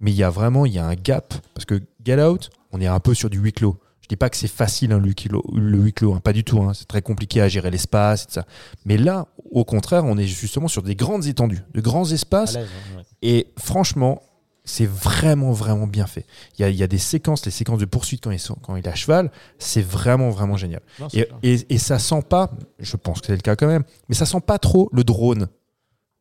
Mais il y a vraiment, il y a un gap parce que Get Out, on est un peu sur du huis clos. Je dis pas que c'est facile hein, le huis clos, hein, pas du tout. hein. c'est très compliqué à gérer l'espace et tout ça. Mais là, au contraire, on est justement sur des grandes étendues, de grands espaces. Hein, ouais. Et franchement, c'est vraiment, vraiment bien fait. Il y a, il y a des séquences, les séquences de poursuite quand il, sont- quand il est à cheval, c'est vraiment, vraiment génial. Non, c'est Et, clair. et, et ça sent pas, je pense que c'est le cas quand même, mais ça sent pas trop le drone.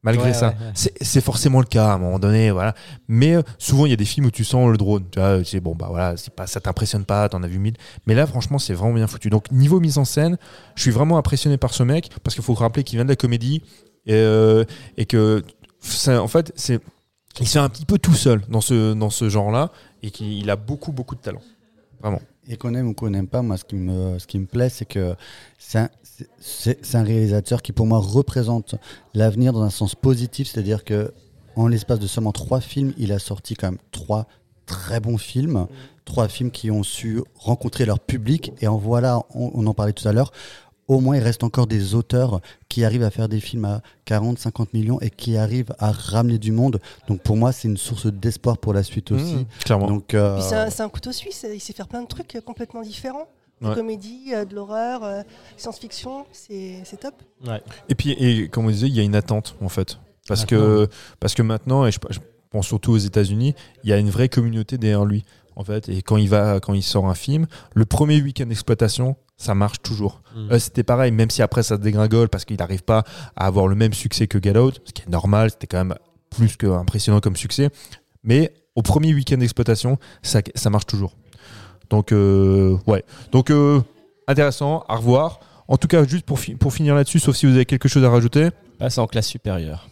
Malgré Ouais, ça, ouais, ouais. C'est- forcément le cas à un moment donné, voilà. Mais euh, souvent il y a des films où tu sens le drone, tu vois, c'est bon bah voilà, c'est pas, ça t'impressionne pas, t'en as vu mille. Mais là franchement c'est vraiment bien foutu. Donc niveau mise en scène, je suis vraiment impressionné par ce mec parce qu'il faut rappeler qu'il vient de la comédie et, euh, et que ça, en fait c'est il se fait un petit peu tout seul dans ce dans ce genre-là et qu'il a beaucoup beaucoup de talent. Vraiment. Et qu'on aime ou qu'on n'aime pas, moi, ce qui me, ce qui me plaît, c'est que c'est un, c'est- un réalisateur qui, pour moi, représente l'avenir dans un sens positif. C'est-à-dire que en l'espace de seulement trois films, il a sorti quand même trois très bons films. Trois films qui ont su rencontrer leur public. Et en voilà, on, on en parlait tout à l'heure. Au moins, il reste encore des auteurs qui arrivent à faire des films à 40, 50 millions et qui arrivent à ramener du monde. Donc, pour moi, c'est une source d'espoir pour la suite aussi. Mmh, clairement. Donc, euh, c'est un, couteau suisse, il sait faire plein de trucs complètement différents. De Ouais. comédie, euh, de l'horreur, euh, science-fiction, c'est c'est top. Ouais. Et puis, et, comme on disait, il y a une attente en fait. Parce, que, parce que maintenant, et je, je pense surtout aux États-Unis, il y a une vraie communauté derrière lui. En fait, et quand il va, quand il sort un film, le premier week-end d'exploitation, ça marche toujours. Mm. Euh, c'était pareil, même si après ça se dégringole parce qu'il n'arrive pas à avoir le même succès que Get Out, ce qui est normal, c'était quand même plus que impressionnant comme succès. Mais au premier week-end d'exploitation, ça, ça marche toujours. Donc, euh, ouais. Donc, euh, intéressant, à revoir. En tout cas, juste pour, fi- pour finir là-dessus, sauf si vous avez quelque chose à rajouter, Passe en classe supérieure.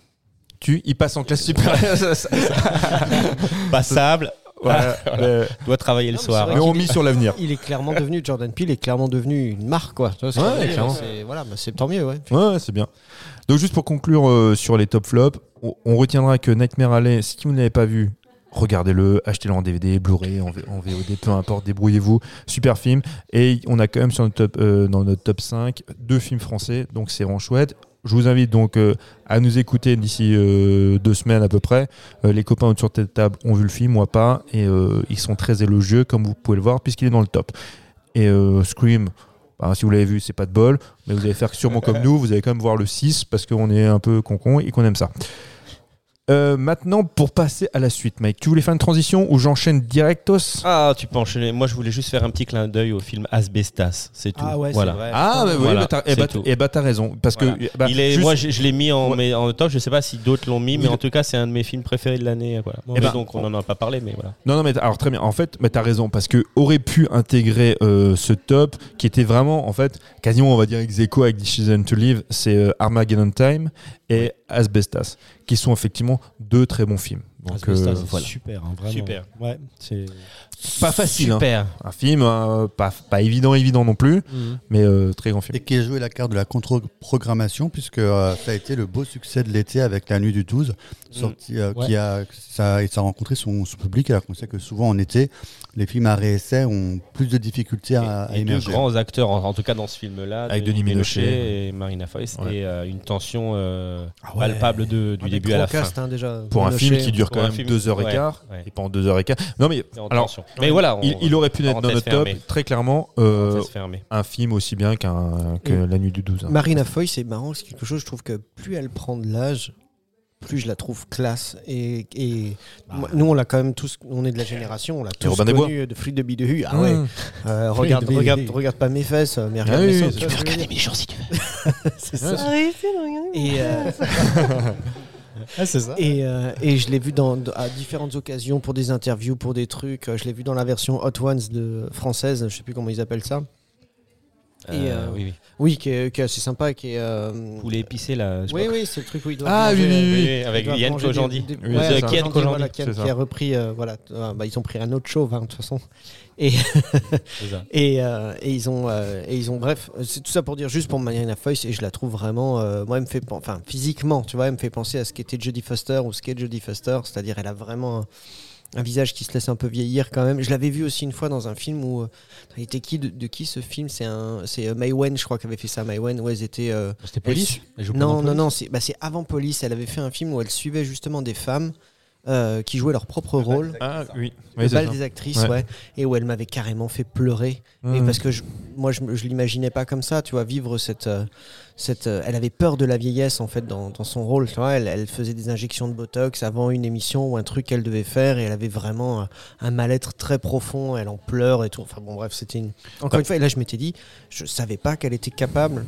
tu, il passe en classe supérieure. Passable, voilà. Euh, doit travailler le Non, soir. mais on mise est- sur l'avenir. Il est clairement devenu, Jordan Peele est clairement devenu une marque, quoi. Ouais. C'est- Voilà, bah, c'est tant mieux, ouais. Ouais, c'est bien. Donc, juste pour conclure euh, sur les top flops, on, on retiendra que Nightmare Alley, si vous ne l'avez pas vu, regardez-le, achetez-le en DVD, Blu-ray, en, VOD, peu importe, débrouillez-vous. Super film. Et on a quand même sur notre top, euh, dans notre top 5 deux films français, donc c'est vraiment chouette. Je vous invite donc euh, à nous écouter d'ici euh, deux semaines à peu près. Les copains autour de cette table ont vu le film, moi pas, et ils sont très élogieux, comme vous pouvez le voir, puisqu'il est dans le top. Et Scream, bah, si vous l'avez vu, c'est pas de bol, mais vous allez faire sûrement comme nous, vous allez quand même voir le 6 parce qu'on est un peu concon et qu'on aime ça. Euh, maintenant, pour passer à la suite, Mike, tu voulais faire une transition ou j'enchaîne directos Ah, tu peux enchaîner. Moi, je voulais juste faire un petit clin d'œil au film Asbestas, c'est tout. Ah ouais, c'est vrai. Ah, bah oui, Voilà, bah, t'as eh bah, tout. eh bah, t'as raison. Parce Voilà. que bah, Il est, juste- moi, je, je l'ai mis en, Ouais. mais en top. Je sais pas si d'autres l'ont mis, mais Oui, en tout cas, c'est un de mes films préférés de l'année. Voilà. Bon, Mais bah, donc, on n'en a pas parlé, mais voilà. Non, non, mais alors très bien. En fait, bah, t'as raison parce que aurait pu intégrer euh, ce top qui était vraiment, en fait, quasiment, on va dire ex aequo avec Decision to Live, c'est euh, Armageddon Time et Asbestas, qui sont effectivement deux très bons films. Donc Asbestas, euh, voilà. super, hein, vraiment. Super. Ouais. Pas facile. hein. Super. Un film euh, pas, pas évident, évident non plus, mais euh, très grand film. Et qui a joué la carte de la contre-programmation, puisque euh, ça a été le beau succès de l'été avec La Nuit du 12, sorti, euh, Ouais. qui a, ça, et ça a rencontré son, son public, alors qu'on sait que souvent en été, les films à réessai ont plus de difficultés à, à Et deux grands acteurs, en, en tout cas dans ce film-là, Avec Denis Ménochet. et Marina Foïs, Ouais. et euh, une tension euh, Ah ouais. palpable de- du début à la fin. hein, déjà. Pour un film qui dure quand même deux heures et quart, ouais. et pendant deux heures et quart. Non mais alors, tension. Mais voilà, on- il, il aurait pu être dans notre top, très clairement, euh, un film aussi bien qu'un que Et- La Nuit du 12. hein. Marina Foy, c'est marrant, c'est quelque chose, je trouve que plus elle prend de l'âge, plus je la trouve classe. Et, et moi, nous, on l'a quand même tous, on est de la génération, on l'a tous connu de Frites de Bidehu. Ah ouais, Mmh. euh, regarde, de regarde, regarde pas mes fesses, mais regarde Ah mes oui, seins, c'est tu veux dire. mes jours si tu veux. C'est ça. Arrêtez de regarder. Et, euh, Ah, euh, et je l'ai vu à différentes occasions pour des interviews, pour des trucs. Euh, Je l'ai vu dans la version Hot Ones française, je sais plus comment ils appellent ça. Et, Euh, euh, oui, oui. Oui, qui est, qui est assez sympa qui est. euh, Poulet épicé là. je Oui, oui, c'est le truc où il doit. Ah, oui, oui, oui. avec Ils doivent Yann manger Kojandi. des- Oui, ouais, Kian Kojandi, voilà, qui a repris, euh, voilà, euh, bah, ils ont pris un autre show, hein, de toute façon. Et, et, euh, et ils ont, euh, et ils ont, bref, c'est tout ça pour dire juste pour Mariana Foïs, et je la trouve vraiment, euh, moi, elle me fait, enfin, physiquement, tu vois, elle me fait penser à ce qu'était Jodie Foster ou ce qu'est Jodie Foster, c'est-à-dire elle a vraiment un, un visage qui se laisse un peu vieillir quand même. Je l'avais vu aussi une fois dans un film où, euh, il était qui de, de qui ce film? C'est un, c'est euh, May Wen, je crois, qui avait fait ça, May Wen, où elles étaient. euh, C'était Police? Elle non, non, non, c'est bah, c'est avant Police. Elle avait fait un film où elle suivait justement des femmes euh, qui jouaient leur propre rôle. Ah oui, Le Oui, c'est bal des actrices, Ouais. ouais. Et où elle m'avait carrément fait pleurer. Et Mmh. parce que je- moi, je, je l'imaginais pas comme ça, tu vois, vivre cette. euh, cette euh, elle avait peur de la vieillesse, en fait, dans, dans son rôle. Tu vois, elle, elle faisait des injections de botox avant une émission ou un truc qu'elle devait faire. Et elle avait vraiment un, un mal-être très profond. Elle en pleure et tout. Enfin, bon, bref, c'était une. Encore une fois, et là, je m'étais dit, je savais pas qu'elle était capable.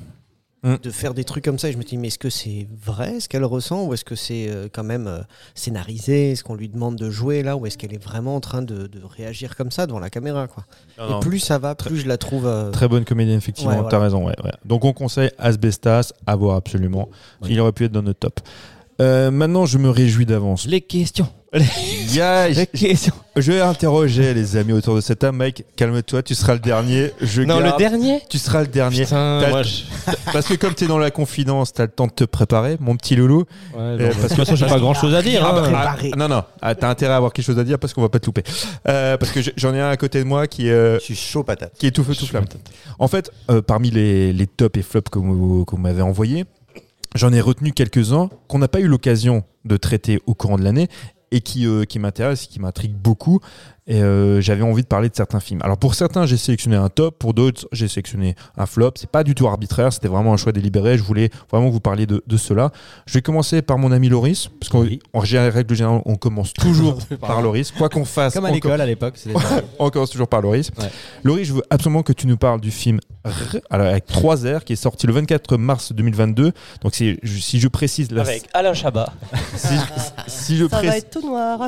Mm. De faire des trucs comme ça, et je me dis, mais est-ce que c'est vrai ce qu'elle ressent, ou est-ce que c'est euh, quand même euh, scénarisé Est-ce qu'on lui demande de jouer là, ou est-ce qu'elle est vraiment en train de, de réagir comme ça devant la caméra quoi? Non, et non, plus ça va, plus je la trouve. euh, Très bonne comédienne, effectivement, Ouais, voilà. raison. Ouais, ouais. Donc on conseille Asbestas à voir absolument. Il aurait pu être dans notre top. Euh, maintenant, je me réjouis d'avance. Les questions. Les je, questions. je vais interroger les amis autour de cette table. Mike, calme-toi, tu seras le dernier. Je Non, le dernier? Tu seras le dernier. Putain, T'as- moi, je- Parce que comme tu es dans la confidence, tu as le temps de te préparer, mon petit loulou. Ouais, Euh, de toute façon, j'ai pas grand chose à dire. Ah, hein. bah, Ah, non, non, ah, t'as intérêt à avoir quelque chose à dire parce qu'on va pas te louper. Euh, parce que j'en ai un à côté de moi qui, euh, Je suis chaud patate. qui est tout feu tout flamme. En fait, euh, parmi les, les tops et flops que vous, que vous m'avez envoyés, j'en ai retenu quelques-uns qu'on n'a pas eu l'occasion de traiter au courant de l'année et qui, euh, qui qui m'intriguent beaucoup. Et euh, j'avais envie de parler de certains films. Alors pour certains, j'ai sélectionné un top, pour d'autres, j'ai sélectionné un flop. C'est pas du tout arbitraire, c'était vraiment un choix délibéré. Je voulais vraiment que vous parliez de, de cela. Je vais commencer par mon ami Loris, parce qu'en Oui. règle générale, on commence toujours par Loris. Quoi qu'on fasse, Comme à l'école à l'époque. on commence toujours par Loris. Ouais. Loris, je veux absolument que tu nous parles du film R, alors avec 3 R, qui est sorti le 24 mars 2022. Donc, je- si je précise la, Avec Alain Chabat. si, si je Ça pré- va être tout noir.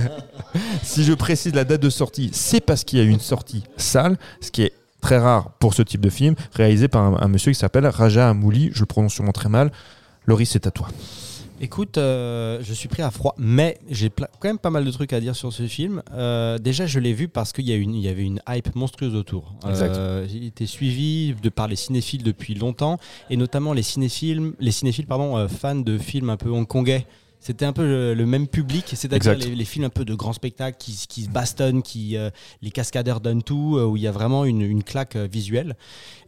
si je précise la date de sortie, c'est parce qu'il y a eu une sortie salle, ce qui est très rare pour ce type de film, réalisé par un, un monsieur qui s'appelle Raja Amouli. Je le prononce sûrement très mal. Loris, c'est à toi. Écoute, euh, je suis pris à froid, mais j'ai quand même pas mal de trucs à dire sur ce film. Euh, déjà, je l'ai vu parce qu'il y, a une- il y avait une hype monstrueuse autour. Exact. Euh, il était suivi de par les cinéphiles depuis longtemps, et notamment les cinéphiles, les cinéphiles pardon, euh, fans de films un peu hongkongais. C'était un peu le, le même public, c'est-à-dire les, les films un peu de grands spectacles qui, qui se bastonnent, qui, euh, les cascadeurs donnent tout, euh, où il y a vraiment une, une claque euh, visuelle.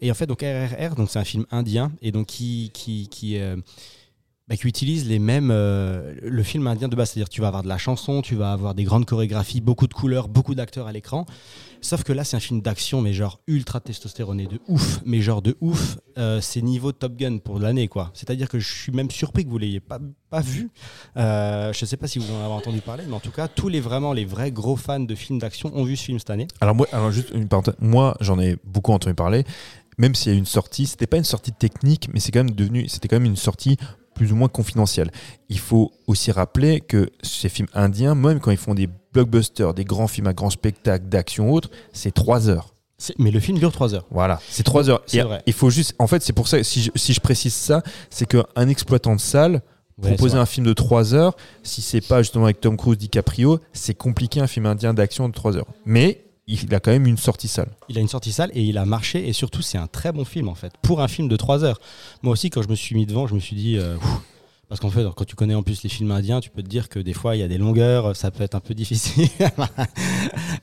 Et en fait, donc RRR, donc c'est un film indien, et donc qui, qui, qui, euh, bah, qui utilise les mêmes. euh, le film indien de base, c'est-à-dire tu vas avoir de la chanson, tu vas avoir des grandes chorégraphies, beaucoup de couleurs, beaucoup d'acteurs à l'écran. Sauf que là, c'est un film d'action, mais genre ultra testostéroné de ouf, mais genre de ouf. Euh, c'est niveau Top Gun pour l'année, quoi. C'est-à-dire que je suis même surpris que vous l'ayez pas, pas vu. Euh, je sais pas si vous en avez entendu parler, mais en tout cas, tous les vraiment les vrais gros fans de films d'action ont vu ce film cette année. Alors, moi, alors juste une parenthèse. Moi, j'en ai beaucoup entendu parler. Même s'il y a une sortie, c'était pas une sortie technique, mais c'est quand même devenu, c'était quand même une sortie plus ou moins confidentielle. Il faut aussi rappeler que ces films indiens, même quand ils font des blockbusters, des grands films à grand spectacle, d'action autres, c'est 3 heures. Mais le film dure 3 heures. Voilà, c'est 3 heures. C'est vrai. Il faut juste, en fait, c'est pour ça, si je, si je précise ça, c'est qu'un exploitant de salle Ouais, proposer un film de 3 heures, si c'est pas justement avec Tom Cruise, DiCaprio, c'est compliqué un film indien d'action de 3 heures. Mais il a quand même une sortie salle. Il a une sortie salle et il a marché et surtout c'est un très bon film en fait pour un film de 3 heures. Moi aussi quand je me suis mis devant je me suis dit euh, parce qu'en fait quand tu connais en plus les films indiens tu peux te dire que des fois il y a des longueurs ça peut être un peu difficile.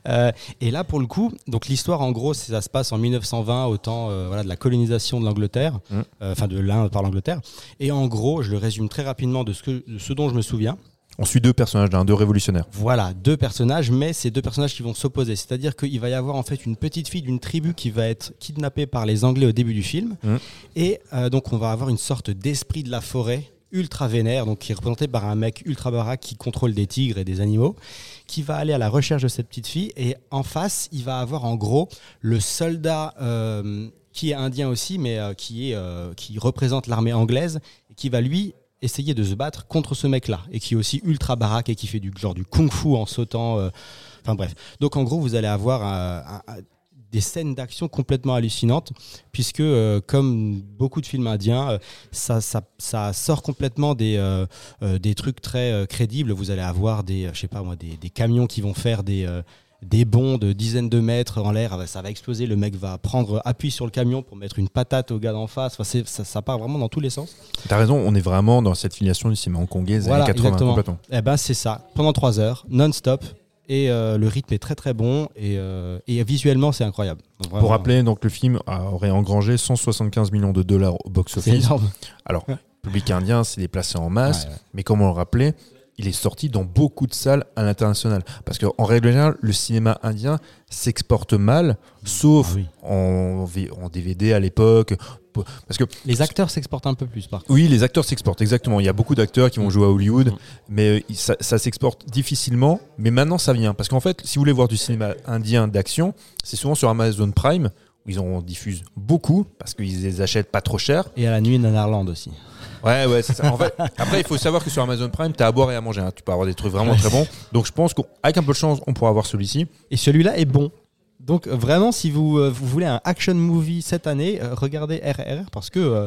Euh, et là pour le coup donc l'histoire en gros ça se passe en 1920 au temps euh, voilà, de la colonisation de l'Angleterre Mm. enfin de l'Inde par l'Angleterre et en gros je le résume très rapidement de ce, que, de ce dont je me souviens. On suit deux personnages, deux révolutionnaires. Voilà, deux personnages, mais c'est deux personnages qui vont s'opposer. C'est-à-dire qu'il va y avoir en fait une petite fille d'une tribu qui va être kidnappée par les Anglais au début du film. Mhm. Et euh, donc on va avoir une sorte d'esprit de la forêt ultra vénère, donc qui est représenté par un mec ultra baraque qui contrôle des tigres et des animaux, qui va aller à la recherche de cette petite fille. Et en face, il va avoir en gros le soldat euh, qui est indien aussi, mais euh, qui, est, qui représente l'armée anglaise, et qui va lui essayer de se battre contre ce mec-là, et qui est aussi ultra baraque et qui fait du genre du kung-fu en sautant. euh, Enfin bref. Donc en gros, vous allez avoir un- des scènes d'action complètement hallucinantes, puisque euh, comme beaucoup de films indiens, euh, ça, ça, sort complètement des, euh, euh, des trucs très euh, crédibles. Vous allez avoir des, euh, je sais pas moi, des, camions qui vont faire des, euh, des bonds de dizaines de mètres en l'air, ça va exploser, le mec va prendre appui sur le camion pour mettre une patate au gars d'en face. Enfin, c'est- ça, ça part vraiment dans tous les sens. T'as raison, on est vraiment dans cette filiation du cinéma hongkongais des Voilà, années 80 exactement. complètement. Eh ben c'est ça, pendant trois heures, non-stop. Et euh, le rythme est très très bon et, euh, et visuellement c'est incroyable. Donc, Pour rappeler, donc le film aurait engrangé 175 millions de dollars au c'est box-office. énorme. Alors, le public indien s'est déplacé en masse, Ouais, ouais. mais comme on le rappelait, il est sorti dans beaucoup de salles à l'international. Parce qu'en règle générale, le cinéma indien s'exporte mal, sauf Ah oui. en, en DVD à l'époque. Parce que Les acteurs s'exportent un peu plus par contre. oui, les acteurs s'exportent, exactement. Il y a beaucoup d'acteurs qui vont jouer à Hollywood, mais euh, ça, ça s'exporte difficilement. Mais maintenant, ça vient. Parce qu'en fait, si vous voulez voir du cinéma indien d'action, c'est souvent sur Amazon Prime, où ils en diffusent beaucoup, parce qu'ils les achètent pas trop cher. Et à la nuit, Nanarland aussi. Ouais, ouais, c'est ça. En fait, après, il faut savoir que sur Amazon Prime, tu as à boire et à manger. hein. Tu peux avoir des trucs vraiment très bons. Donc, je pense qu'avec un peu de chance, on pourra avoir celui-ci. Et celui-là est bon. Donc euh, vraiment, si vous, euh, vous voulez un action movie cette année, euh, regardez RRR parce que euh,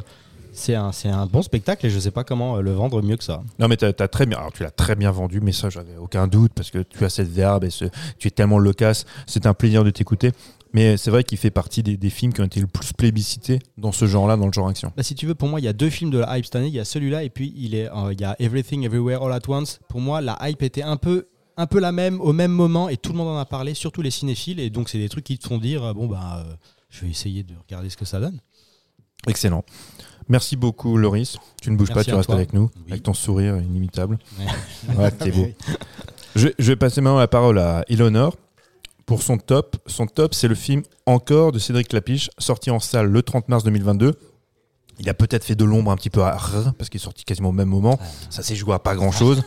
c'est un, un bon spectacle et je sais pas comment le vendre mieux que ça. Non, mais t'as, t'as très bien. Alors, tu l'as très bien vendu, mais ça, j'avais aucun doute parce que tu as cette verbe et ce- tu es tellement loquace. C'est un plaisir de t'écouter. Mais c'est vrai qu'il fait partie des, des films qui ont été le plus plébiscités dans ce genre-là, dans le genre action. Bah, si tu veux, pour moi, il y a deux films de la hype cette année. Il y a celui-là et puis il, est, euh, il y a Everything Everywhere All at Once. Pour moi, la hype était un peu, un peu la même au même moment et tout le monde en a parlé, surtout les cinéphiles. Et donc, c'est des trucs qui te font dire euh, bon, bah, euh, je vais essayer de regarder ce que ça donne. Excellent. Merci beaucoup, Loris. Tu ne bouges Merci pas, tu restes toi. avec nous, Oui. avec ton sourire inimitable. Ouais. Ouais, t'es beau. Je, je vais passer maintenant la parole à Eleanor pour son top. Son top, c'est le film Encore de Cédric Clapiche, sorti en salle le 30 mars 2022. Il a peut-être fait de l'ombre un petit peu à R, parce qu'il est sorti quasiment au même moment. Ça s'est joué à pas grand chose.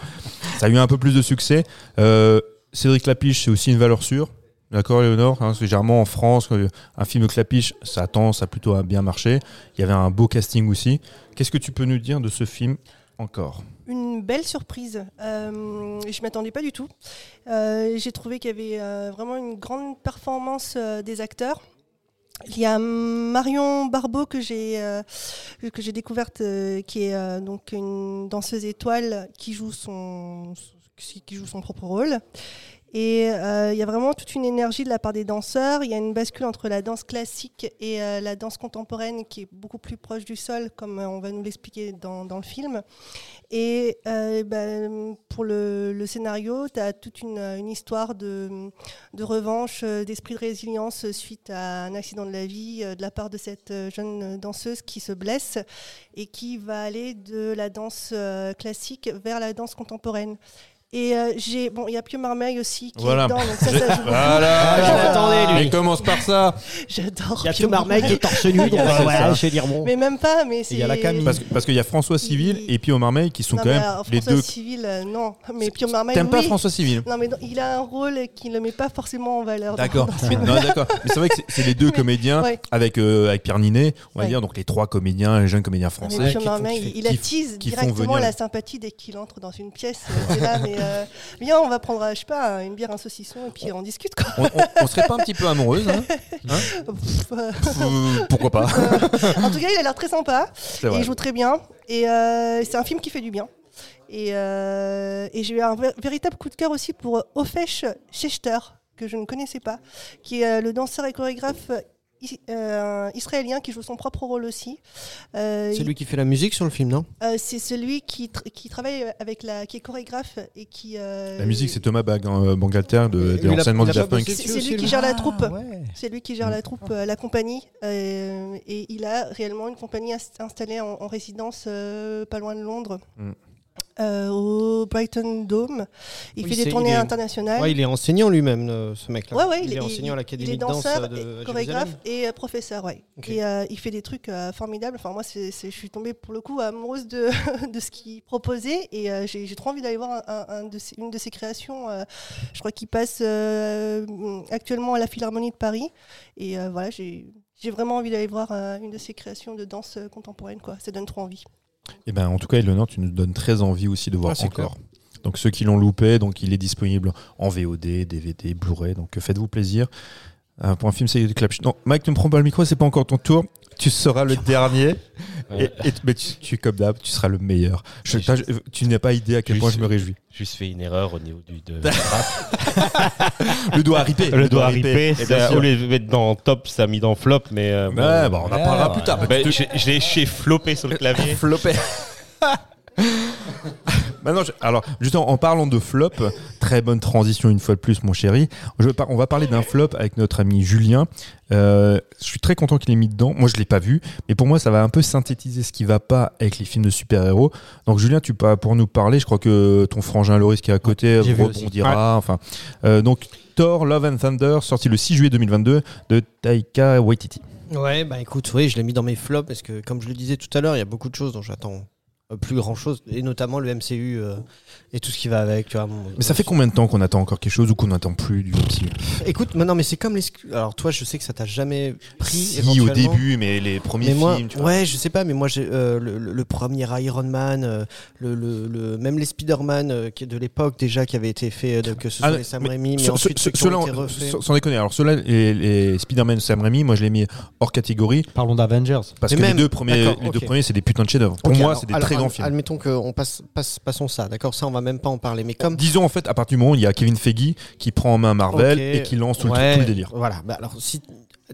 Ça a eu un peu plus de succès. Euh, Cédric Clapiche, c'est aussi une valeur sûre. D'accord, Léonore hein, Parce que généralement en France, un film de Clapiche, ça a tendance à plutôt à bien marcher. Il y avait un beau casting aussi. Qu'est-ce que tu peux nous dire de ce film Une belle surprise. Euh, je m'attendais pas du tout. Euh, J'ai trouvé qu'il y avait euh, vraiment une grande performance des acteurs. Il y a Marion Barbeau que j'ai découverte, qui est donc une danseuse étoile qui joue son propre rôle. Et euh, il y a vraiment toute une énergie de la part des danseurs. Il y a une bascule entre la danse classique et euh, la danse contemporaine qui est beaucoup plus proche du sol, comme euh, on va nous l'expliquer dans, dans le film. Et ben, pour le, scénario, tu as toute une, une histoire de, de revanche, d'esprit de résilience suite à un accident de la vie de la part de cette jeune danseuse qui se blesse et qui va aller de la danse classique vers la danse contemporaine. Et euh, j'ai bon, il y a Pio Marmaille aussi qui Voilà. est dedans, donc ça, ça joue. Voilà, je l'attendais, lui. Il commence par ça. J'adore. Il y a Pio Marmaille qui est torse nu, donc Ouais, euh, voilà, ça. je vais dire bon. Mais même pas, mais c'est. il y a la Camille. Parce qu'il y a François Civil et Pio Marmaille qui sont Non, quand mais même alors, les François deux. Civil, euh, non. Mais Pio Marmaille, T'aimes pas oui. François Civil? Non, mais non, il a un rôle qui ne le met pas forcément en valeur. D'accord. Mais, non, d'accord. Mais c'est vrai que c'est- les deux Mais- comédiens ouais. avec, euh, avec Pierre Ninet, on va Ouais. dire, donc les trois comédiens, les jeunes comédiens français. Pio Marmaille, il attise directement la sympathie dès qu'il entre dans une pièce. euh, là, mais euh, viens, on va prendre, je sais pas, une bière, un saucisson, et puis on discute, quoi. On, on- on serait pas un petit peu amoureuse hein Pff, euh, Euh, Pourquoi pas en tout cas, il a l'air très sympa. Et il joue très bien. Et euh, c'est un film qui fait du bien. Et, euh, et j'ai eu un vé- véritable coup de cœur aussi pour Ofesh Schechter, que je ne connaissais pas, qui est euh, le danseur et chorégraphe euh, israélien qui joue son propre rôle aussi. Euh, C'est lui qui fait la musique sur le film, non? Euh, c'est celui qui, tr- qui travaille avec la, qui est chorégraphe et qui. euh, La musique, c'est Thomas Bag, hein, Bangalter, de, de l'enseignement C'est lui qui gère la troupe. C'est lui qui gère la troupe, euh, la compagnie, euh, et il a réellement une compagnie ins- installée en, en résidence euh, pas loin de Londres, Mm. Euh, au Brighton Dome. Il Oui, fait des tournées il est- internationales. Ouais, il est enseignant lui-même, euh, ce mec-là. Ouais, ouais, il, il est enseignant à l'Académie de danse danseur, de et chorégraphe et euh, professeur, ouais. Et euh, il fait des trucs formidables. Enfin, moi, c'est, je suis tombée pour le coup amoureuse de, de ce qu'il proposait et j'ai, trop envie d'aller voir un- un- un de ses- une de ses créations. je crois qu'il passe actuellement à la Philharmonie de Paris. Et voilà, j'ai, vraiment envie d'aller voir une de ses créations de danse contemporaine. Quoi. Ça donne trop envie. Et ben, en tout cas, Eleonore, tu nous donnes très envie aussi de voir Ah, encore. Donc ceux qui l'ont loupé, donc il est disponible en VOD, DVD, Blu-ray. Donc faites-vous plaisir. Euh, pour un film, c'est clap. Non, Mike, tu me prends pas le micro, c'est pas encore ton tour. Tu seras le dernier. Et, et- mais tu, tu es comme d'hab, tu seras le meilleur. Je- je- tu n'as pas idée à quel point je me réjouis. Juste fait une erreur au niveau du de. Le doigt ripé. Le doigt ripé, Et bien ça, sûr. au lieu de mettre dans top, ça a mis dans flop, mais. euh, Ouais, bon, bah, on en parlera plus tard. Bah, je je l'ai chez floppé sur le clavier. Flopé. Maintenant, je- alors, justement, en parlant de flop, très bonne transition une fois de plus, mon chéri. Je par- on va parler d'un flop avec notre ami Julien. Euh, je suis très content qu'il ait mis dedans. Moi, je l'ai pas vu, mais pour moi, ça va un peu synthétiser ce qui va pas avec les films de super-héros. Donc, Julien, tu peux pour nous parler. Je crois que ton frangin Loris qui est à côté j'ai vu aussi. rebondira. Enfin, euh, donc Thor, Love and Thunder, sorti le 6 juillet 2022 de Taika Waititi. Ouais, bah écoute, oui, je l'ai mis dans mes flops parce que, comme je le disais tout à l'heure, il y a beaucoup de choses dont j'attends plus grand chose, et notamment le MCU euh, et tout ce qui va avec. Tu vois, mon- Mais ça fait combien de temps qu'on attend encore quelque chose ou qu'on n'attend plus du MCU Écoute, mais non, mais c'est comme les. Alors, toi, je sais que ça t'a jamais pris. Si, au début, mais les premiers Mais moi, films. tu vois. ouais, je sais pas, mais moi, j'ai euh, le, le- le premier Iron Man, euh, le, le- le- même les Spider-Man euh, qui est de l'époque déjà qui avaient été faits, euh, que ce soit Ah, les Sam mais Raimi, mais Ce- ensuite ce- ceux qui ont été refaits. sans déconner. Alors, ceux-là, les, les Spider-Man Sam Raimi, moi je l'ai mis hors catégorie Parlons d'Avengers. parce Mais que les même- deux premiers, d'accord, les deux premiers, c'est des putains de chefs-d'œuvre. Pour moi, c'est des alors, très Admettons qu'on passe, passe, passons ça, d'accord? Ça, on va même pas en parler. Mais comme. Disons en fait, à partir du moment où il y a Kevin Feige qui prend en main Marvel et qui lance tout, le- ouais, tout le délire. Voilà, bah alors si.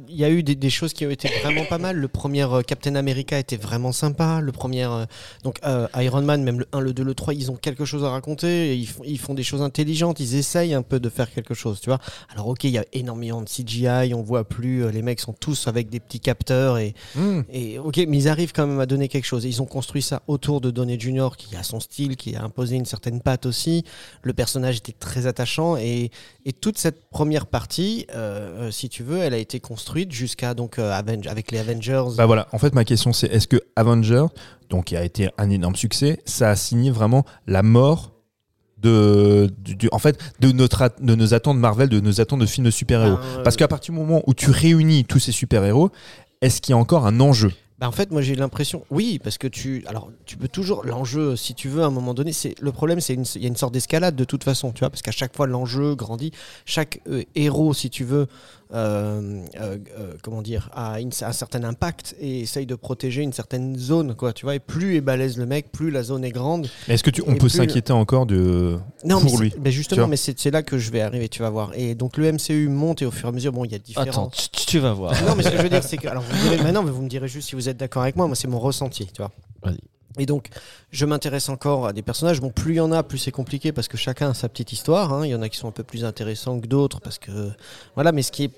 Il y a eu des, des choses qui ont été vraiment pas mal. Le premier euh, Captain America était vraiment sympa. Le premier, euh, donc euh, Iron Man, même le 1, le 2, le 3, ils ont quelque chose à raconter. Ils font, ils font des choses intelligentes. Ils essayent un peu de faire quelque chose, tu vois. Alors ok, il y a énormément de CGI. On voit plus. les mecs sont tous avec des petits capteurs et Mmh. et ok, mais ils arrivent quand même à donner quelque chose. Ils ont construit ça autour de Downey Jr. qui a son style, qui a imposé une certaine patte aussi. Le personnage était très attachant et, et toute cette première partie, euh, si tu veux, elle a été construite jusqu'à donc euh, avec les Avengers. Bah voilà, en fait ma question c'est est-ce que Avenger, donc qui a été un énorme succès, ça a signé vraiment la mort de, du- du- en fait, de, notre, de nos attentes Marvel, de nos attentes de films de super-héros? Ben, euh, Parce qu'à partir du moment où tu réunis tous ces super-héros, est-ce qu'il y a encore un enjeu? Bah, en fait, moi j'ai l'impression, oui, parce que tu, alors tu peux toujours l'enjeu, si tu veux, à un moment donné, c'est le problème, c'est il y a une sorte d'escalade de toute façon, tu vois, parce qu'à chaque fois l'enjeu grandit, chaque euh, héros, si tu veux, comment dire, a une- un certain impact et essaye de protéger une certaine zone, quoi, tu vois, et plus est balèze le mec, plus la zone est grande. Est-ce que tu, on peut s'inquiéter encore de Non, pour lui mais justement, mais c'est c'est là que je vais arriver, tu vas voir. Et donc le MCU monte et au fur et à mesure, bon, il y a différents. Attends, tu, tu vas voir. Non, mais ce que je veux dire, c'est que. Alors, vous me direz, mais vous me direz juste si vous êtes d'accord avec moi. Moi, c'est mon ressenti, tu vois. Vas-y. Et donc, je m'intéresse encore à des personnages. Bon, plus il y en a, plus c'est compliqué parce que chacun a sa petite histoire. hein. Il y en a qui sont un peu plus intéressants que d'autres parce que. Voilà, mais ce qui est.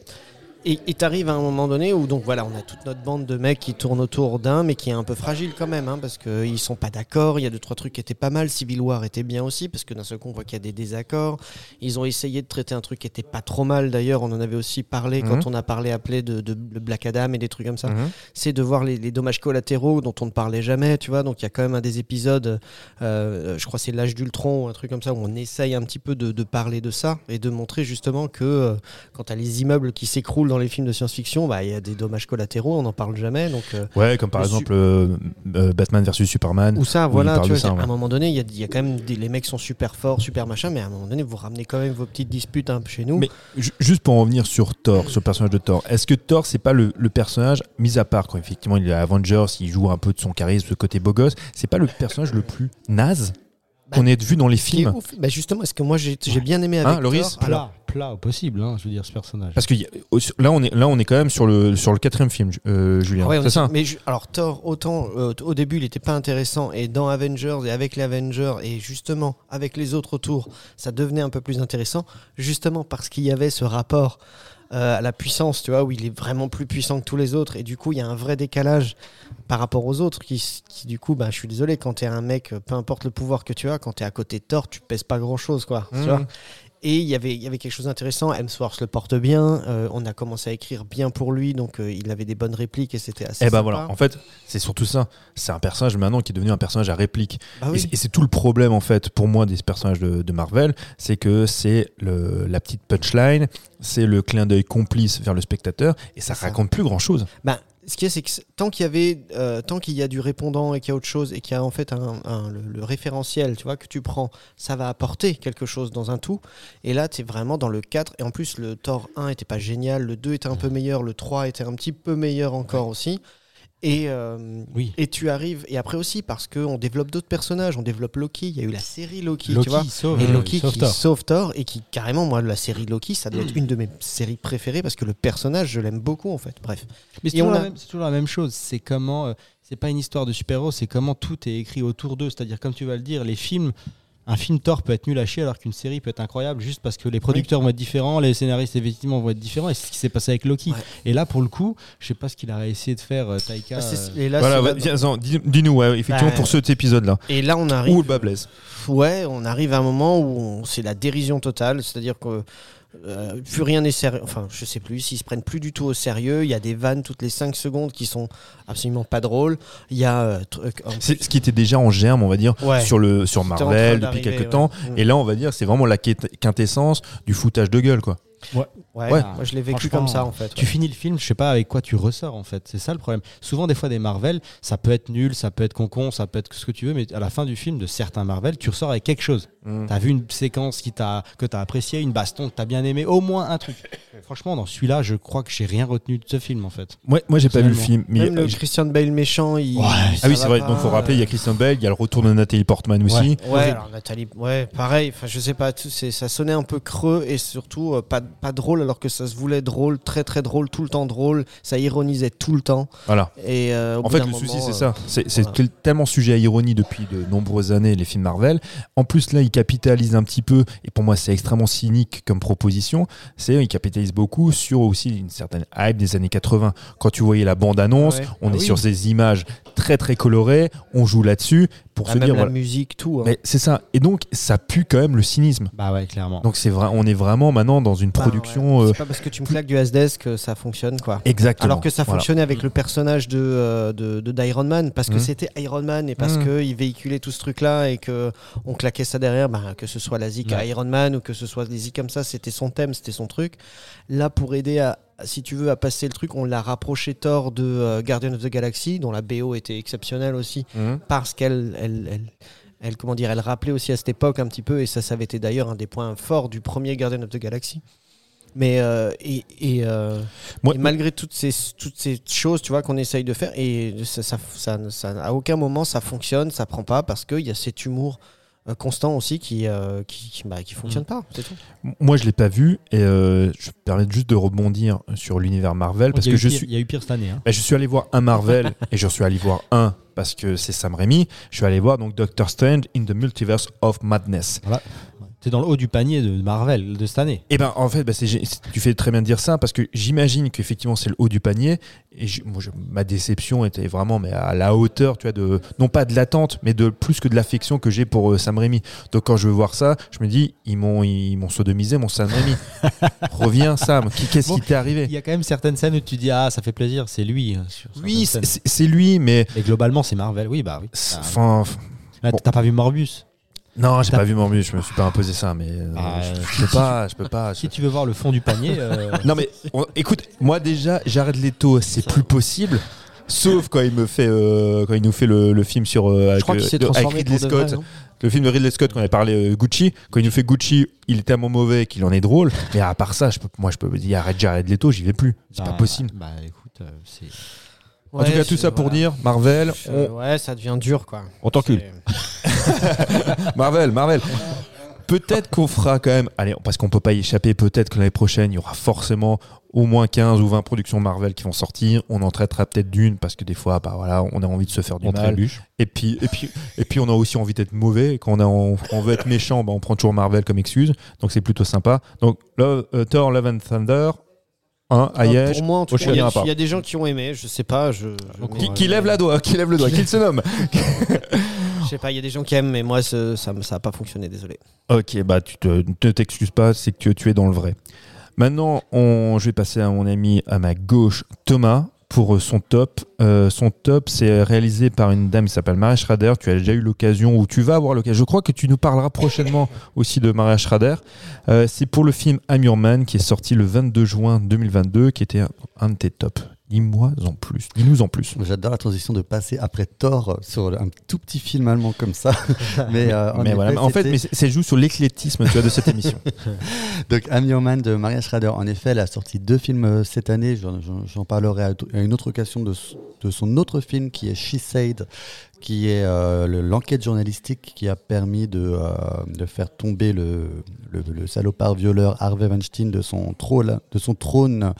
Et et t'arrives à un moment donné où donc voilà, on a toute notre bande de mecs qui tournent autour d'un, mais qui est un peu fragile quand même, hein, parce qu'ils sont pas d'accord. Il y a deux trois trucs qui étaient pas mal. Civil War était bien aussi, parce que d'un seul coup on voit qu'il y a des désaccords. Ils ont essayé de traiter un truc qui était pas trop mal d'ailleurs. On en avait aussi parlé Mhm. quand on a parlé appelé de, de, Black Adam et des trucs comme ça Mhm. c'est de voir les, les dommages collatéraux dont on ne parlait jamais, tu vois. Donc il y a quand même un des épisodes, euh, je crois c'est l'âge d'Ultron ou un truc comme ça, où on essaye un petit peu de, de parler de ça et de montrer justement que euh, quand tu as les immeubles qui s'écroulent dans les films de science-fiction, bah, il y a des dommages collatéraux, on n'en parle jamais. Donc, euh, Ouais, comme par Le exemple euh, euh, Batman versus Superman. ou ça, voilà, tu vois, ça, à un moment donné, il y a, il y a quand même des, les mecs sont super forts, super machin, mais à un moment donné, vous ramenez quand même vos petites disputes peu chez nous. Mais ju- juste pour en revenir sur Thor, sur le personnage de Thor, est-ce que Thor, c'est pas le, le personnage, mis à part quand effectivement il est Avengers, il joue un peu de son charisme, ce côté beau gosse, c'est pas le personnage le plus naze? Qu'on ait vu dans les films. bah justement, est-ce que moi j'ai bien aimé Hein, avec Loris Thor, alors, Plat, plat au possible, hein, je veux dire, ce personnage. Parce que y a- au- là, on est là, on est quand même sur le sur le quatrième film, euh, Julien. Ouais, c'est est- ça. Mais je- alors Thor, autant euh, au début il était pas intéressant et dans Avengers et avec les Avengers et justement avec les autres autour, ça devenait un peu plus intéressant, justement parce qu'il y avait ce rapport euh, à la puissance, tu vois, où il est vraiment plus puissant que tous les autres et du coup il y a un vrai décalage par rapport aux autres qui, du coup, bah, je suis désolé, quand tu es un mec, euh, peu importe le pouvoir que tu as, quand tu es à côté de Thor, tu pèses pas grand chose, quoi. tu Mhm. vois. Et il y avait- il y avait quelque chose d'intéressant. Hemsworth le porte bien. euh, on a commencé à écrire bien pour lui, donc euh, il avait des bonnes répliques et c'était assez. Eh ben sympa. voilà, en fait, c'est surtout ça. C'est un personnage maintenant qui est devenu un personnage à réplique. Bah Et oui. c'est- Et c'est tout le problème en fait pour moi des personnages de, de Marvel, c'est que c'est la petite punchline, c'est le clin d'œil complice vers le spectateur et ça ça. raconte plus grand chose. Bah, ce qui est, c'est que tant qu'il y avait, euh, tant qu'il y a du répondant et qu'il y a autre chose et qu'il y a en fait un, un- le, le référentiel, tu vois, que tu prends, ça va apporter quelque chose dans un tout. Et là, tu es vraiment dans le 4. Et en plus, le Thor 1 était pas génial, le 2 était un peu meilleur, le 3 était un petit peu meilleur encore aussi. Et, euh, Oui. et tu arrives, et après aussi, parce qu'on développe d'autres personnages, on développe Loki, il y a eu la série Loki, Loki tu vois. sauve, Et euh, Loki sauve qui Thor. sauve Thor et qui carrément moi la série Loki ça doit être une de mes séries préférées parce que le personnage je l'aime beaucoup en fait bref Mais c'est Et on toujours, la a- même- c'est toujours la même chose. C'est comment. euh, c'est pas une histoire de super-héros, c'est comment tout est écrit autour d'eux. C'est-à-dire, comme tu vas le dire, les films. Un film Thor peut être nul à chier alors qu'une série peut être incroyable juste parce que les producteurs vont être différents, les scénaristes effectivement vont être différents et c'est ce qui s'est passé avec Loki. Ouais. Et là pour le coup, je sais pas ce qu'il a essayé de faire euh, Taika. Ah, et là, voilà, là- dis-nous, ouais, effectivement, Bah, pour cet épisode-là. et là on arrive Où le bas blesse. ouais on arrive à un moment où on- c'est la dérision totale c'est à dire que euh, plus rien n'est sérieux enfin je sais plus s'ils se prennent plus du tout au sérieux il y a des vannes toutes les 5 secondes qui sont absolument pas drôles il y a euh, C'est ce qui était déjà en germe, on va dire, Ouais. sur, le, sur Marvel depuis quelques ouais. temps. Mm. Et là, on va dire, c'est vraiment la quintessence du foutage de gueule, quoi. Ouais, Ouais. moi je l'ai vécu comme ça en fait Tu finis le film, je sais pas avec quoi tu ressors en fait. C'est ça le problème. Souvent, des fois, des Marvel, ça peut être nul, ça peut être concon, ça peut être ce que tu veux, mais à la fin du film, de certains Marvel, tu ressors avec quelque chose. Mm. T'as vu une séquence qui t'a que t'as apprécié, une baston que t'as bien aimé, au moins un truc. Franchement, dans celui-là, je crois que j'ai rien retenu de ce film en fait. Ouais, moi, j'ai pas vu le film. Mais même le Christian Bale méchant il, Ah oui, c'est vrai. pas, Donc, faut rappeler, il y a Christian Bale, il y a le retour de Nathalie Portman aussi. Ouais, alors Nathalie, ouais, pareil. Enfin, je sais pas, tout- ça sonnait un peu creux et surtout euh, pas, pas drôle alors que ça se voulait drôle, très très drôle, tout le temps drôle. Ça ironisait tout le temps. Voilà. Et euh, En fait, le moment, souci, c'est euh, ça. C'est c'est voilà. tellement sujet à ironie depuis de nombreuses années, les films Marvel. En plus, là, ils capitalisent un petit peu, et pour moi, c'est extrêmement cynique comme proposition. C'est ils capitalisent beaucoup sur aussi une certaine hype des années 80. Quand tu voyais la bande-annonce, Ouais. on Ah est oui. sur ces images très, très colorées, on joue là-dessus pour ah, se même dire, la voilà. musique, tout. hein. Mais c'est ça. Et donc, ça pue quand même le cynisme. Bah ouais, clairement. Donc, c'est vrai, on est vraiment maintenant dans une Bah, production. ouais. euh, C'est pas parce que tu me claques du SDS que ça fonctionne, quoi. Exactement. Alors que ça Voilà. fonctionnait avec le personnage de, euh, de, de- d'Iron Man, parce que Mhm. c'était Iron Man et parce Mhm. qu'il véhiculait tout ce truc-là et que on claquait ça derrière, bah, que ce soit la zik à. Iron Man ou que ce soit des zik comme ça, c'était son thème, c'était son truc. Là, pour aider à, si tu veux, à passer le truc, on l'a rapproché Thor de euh, Guardian of the Galaxy, dont la BO était exceptionnelle aussi, Mhm. parce qu'elle, elle, elle, elle, comment dire, elle rappelait aussi à cette époque un petit peu, et ça, ça avait été d'ailleurs un des points forts du premier Guardian of the Galaxy. Mais euh, et, et, euh, Moi- et malgré toutes ces, toutes ces choses, tu vois, qu'on essaye de faire, et ça, ça, ça, ça- à aucun moment ça fonctionne, ça prend pas, parce qu'il y a cet humour constant aussi qui, euh, qui, qui, bah, qui fonctionne pas. C'est tout. Moi, je l'ai pas vu, et euh, je me permets juste de rebondir sur l'univers Marvel parce il, y a que eu je pire, suis. il y a eu pire cette année. hein. Bah, je suis allé voir un Marvel et je suis allé voir un parce que c'est Sam Raimi. Je suis allé voir donc Doctor Strange in the Multiverse of Madness. T'es dans le haut du panier de Marvel de cette année. Et ben en fait, bah, tu fais très bien de dire ça parce que j'imagine qu'effectivement c'est le haut du panier et je- moi, je- ma déception était vraiment mais à la hauteur, tu vois, de non pas de l'attente, mais de plus que de l'affection que j'ai pour euh, Sam Raimi. Donc quand je veux voir ça, je me dis ils m'ont ils m'ont sodomisé mon Sam Raimi. Reviens Sam, qu'est-ce Bon, qui t'est arrivé? Il y a quand même certaines scènes où tu dis ah ça fait plaisir, c'est lui. sur Oui, c'est lui, mais Et globalement c'est Marvel. Oui bah oui. Ah, enfin. bon. T'as pas vu Morbius? Non, j'ai pas vu Morbius, je me suis pas imposé ça, mais euh, Ah, je, je peux pas, je peux pas. je- Si tu veux voir le fond du panier. euh, Non mais on- écoute, moi déjà, Jared Leto, c'est plus possible. Sauf quand il me fait, euh, quand il nous fait le, le film sur Je avec, de- avec Ridley vrai, Scott, le film de Ridley Scott quand on avait parlé Gucci. Quand il nous fait Gucci, il est tellement mauvais qu'il en est drôle. Mais à part ça, je peux, moi je peux dire arrête Jared Leto, j'y vais plus. C'est bah, pas possible. Bah écoute, c'est. En tout cas, tout ça pour dire, Marvel, Je- on- Ouais, ça devient dur, quoi. on t'encule. Marvel, Marvel. Peut-être qu'on fera quand même, allez, parce qu'on peut pas y échapper, peut-être que l'année prochaine, il y aura forcément au moins 15 ou 20 productions Marvel qui vont sortir. On en traitera peut-être d'une parce que des fois, bah voilà, on a envie de se faire du On mal. trébuche. Et puis, et puis, et puis, on a aussi envie d'être mauvais. Et quand on, a, on, on veut être méchant, bah, on prend toujours Marvel comme excuse. Donc c'est plutôt sympa. Donc Love- euh, Thor, Love and Thunder, hein, Ayesh. Pour moi, en tout cas, il y, a- ira pas. il y a des gens qui ont aimé. Je sais pas. Je, je- Qui, qui lève la doigt, qui lève le doigt, qui se nomme je sais pas. Il y a des gens qui aiment, mais moi, ça, ça a pas fonctionné. Désolé. Ok, bah tu te, ne t'excuses pas, c'est que tu es dans le vrai. Maintenant, on, je vais passer à mon ami à ma gauche, Thomas, pour euh, son top. Euh, son top, c'est réalisé par une dame qui s'appelle Maria Schrader. Tu as déjà eu l'occasion, ou tu vas avoir l'occasion. Je crois que tu nous parleras prochainement aussi de Maria Schrader. Euh, c'est pour le film I'm Your Man, qui est sorti le 22 juin 2022, qui était un, un de tes tops. Dis-moi en plus. Dis-nous en plus. J'adore la transition de passer après Thor sur un tout petit film allemand comme ça. mais euh, en mais voilà. effet, En fait, mais c'est c'est joue sur l'éclectisme de cette émission. Donc, I'm Your Man de Maria Schrader. En effet, elle a sorti deux films euh, cette année. J'en- parlerai à, une autre occasion de son autre film qui est She Said, qui est euh, le- l'enquête journalistique qui a permis de, euh, de faire tomber le, le, salopard violeur Harvey Weinstein de son trône, de son trône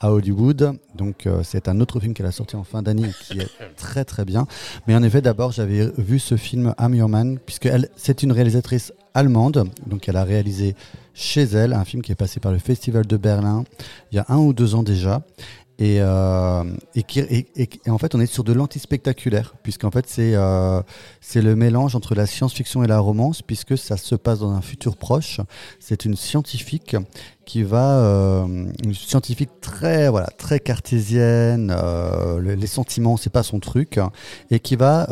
à Hollywood. Donc, euh, c'est un autre film qu'elle a sorti en fin d'année qui est très très bien. Mais en effet, d'abord, j'avais vu ce film I'm Your Man, puisque c'est une réalisatrice allemande. Donc, elle a réalisé chez elle un film qui est passé par le Festival de Berlin il y a un ou deux ans déjà. Et, euh, et, en fait, on est sur de l'anti-spectaculaire, puisqu'en fait, c'est euh, le mélange entre la science-fiction et la romance, puisque ça se passe dans un futur proche. C'est une scientifique qui va, euh, une scientifique très, voilà, très cartésienne, euh, le- les sentiments, c'est pas son truc, et qui va,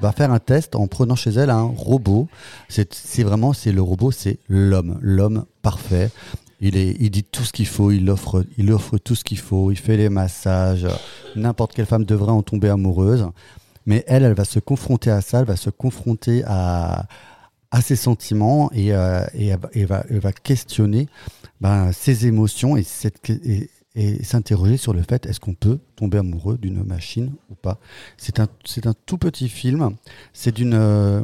va faire un test en prenant chez elle un robot. C'est vraiment, c'est le robot, c'est l'homme, l'homme parfait. Il, est, il dit tout ce qu'il faut, il offre, il offre tout ce qu'il faut, il fait les massages. N'importe quelle femme devrait en tomber amoureuse. Mais elle, elle va se confronter à ça, elle va se confronter à, à ses sentiments et, euh, et va, elle va- questionner ben, ses émotions et, s'interroger sur le fait est-ce qu'on peut tomber amoureux d'une machine ou pas? C'est un, un tout petit film, c'est d'une. euh,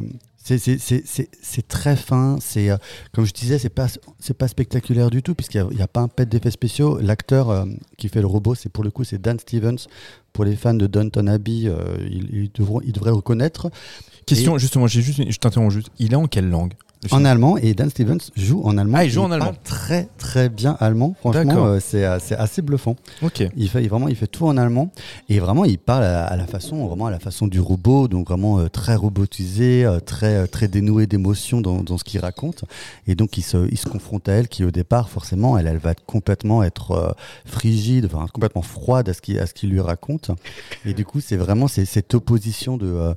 c'est- très fin, c'est euh, comme je disais, c'est pas c'est pas spectaculaire du tout puisqu'il n'y a, pas un pet d'effets spéciaux. L'acteur euh, qui fait le robot, c'est pour le coup c'est Dan Stevens. Pour les fans de Downton Abbey, euh, ils, ils devront ils devraient reconnaître. Question, justement, j'ai juste, je t'interromps juste. Il est en quelle langue? En allemand et Dan Stevens joue en allemand. Ah, il joue en allemand. Très très bien allemand. Franchement, euh, c'est euh, c'est assez bluffant. Ok. Il fait il- vraiment il fait tout en allemand et vraiment il parle à, à la façon vraiment à la façon du robot donc vraiment euh, très robotisé, euh, très très dénoué d'émotions dans, dans ce qu'il raconte et donc il se il se confronte à elle qui au départ forcément elle elle va complètement être frigide, enfin complètement froide à ce qu'il à ce qu'il lui raconte et du coup c'est vraiment cette opposition de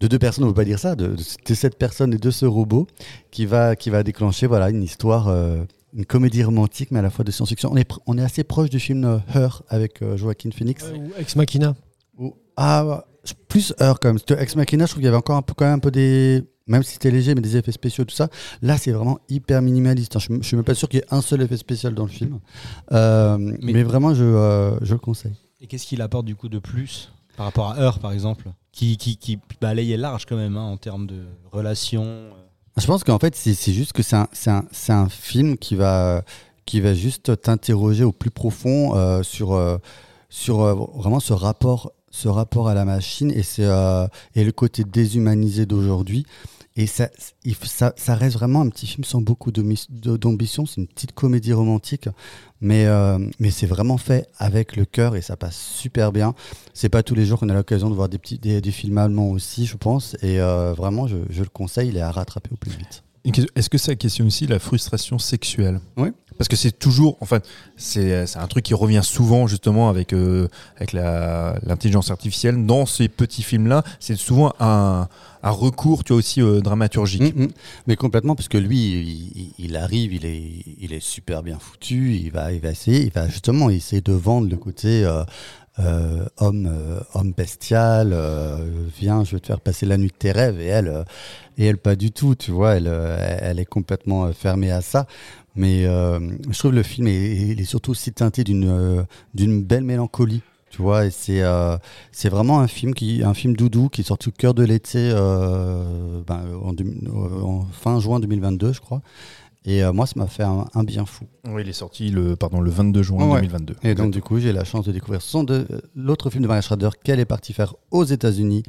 de deux personnes, on ne peut pas dire ça, de, de cette personne et de ce robot qui va, qui va déclencher voilà, une histoire, euh, une comédie romantique, mais à la fois de science-fiction. On est, on est assez proche du film euh, Her avec euh, Joaquin Phoenix. Ou Ex Machina. Ou- ah, plus Her quand même. Parce que Ex Machina, je trouve qu'il y avait encore un peu, quand même un peu des. Même si c'était léger, mais des effets spéciaux, tout ça. Là, c'est vraiment hyper minimaliste. hein. Je ne suis même pas sûr qu'il y ait un seul effet spécial dans le film. Euh, mais, Mais- vraiment, je, euh, je le conseille. Et qu'est-ce qu'il apporte du coup de plus par rapport à Heure par exemple? Qui, qui, qui balaye large quand même hein, en termes de relations euh. Je pense qu'en fait, c'est juste que c'est un, film qui va, qui va juste t'interroger au plus profond euh, sur, euh, sur vraiment ce rapport, ce rapport à la machine et, et le côté déshumanisé d'aujourd'hui. Et ça, ça, ça reste vraiment un petit film sans beaucoup d'ambition. C'est une petite comédie romantique, mais, euh, mais c'est vraiment fait avec le cœur et ça passe super bien. C'est pas tous les jours qu'on a l'occasion de voir des, petits, des, des films allemands aussi, je pense. Et euh, vraiment, je, je le conseille, il est à rattraper au plus vite. Est-ce que ça questionne aussi la frustration sexuelle? Oui. Parce que c'est toujours, enfin, c'est c'est un truc qui revient souvent justement avec, euh, avec l'intelligence artificielle. Dans ces petits films-là, c'est souvent un, recours, tu vois, aussi euh, dramaturgique. Mm, mm. Mais complètement, parce que lui, il, arrive, il est, il est super bien foutu, il va, il va essayer, il va justement essayer de vendre le côté euh, euh, homme, euh, homme bestial, euh, viens, je vais te faire passer la nuit de tes rêves, et elle, euh, et elle pas du tout, tu vois, elle, euh, elle est complètement euh, fermée à ça. Mais euh, je trouve le film est, surtout aussi teinté d'une d'une belle mélancolie Tu vois, et c'est c'est vraiment un film qui un film doudou qui est sorti au cœur de l'été euh, ben, en, en fin juin 2022, je crois. Et euh, moi, ça m'a fait un, un bien fou. Oui, il est sorti le, pardon, le 22 juin Ouais. 2022. Et donc, du coup, j'ai la chance de découvrir son de- euh, l'autre film de Maria Schrader qu'elle est partie faire aux États-Unis,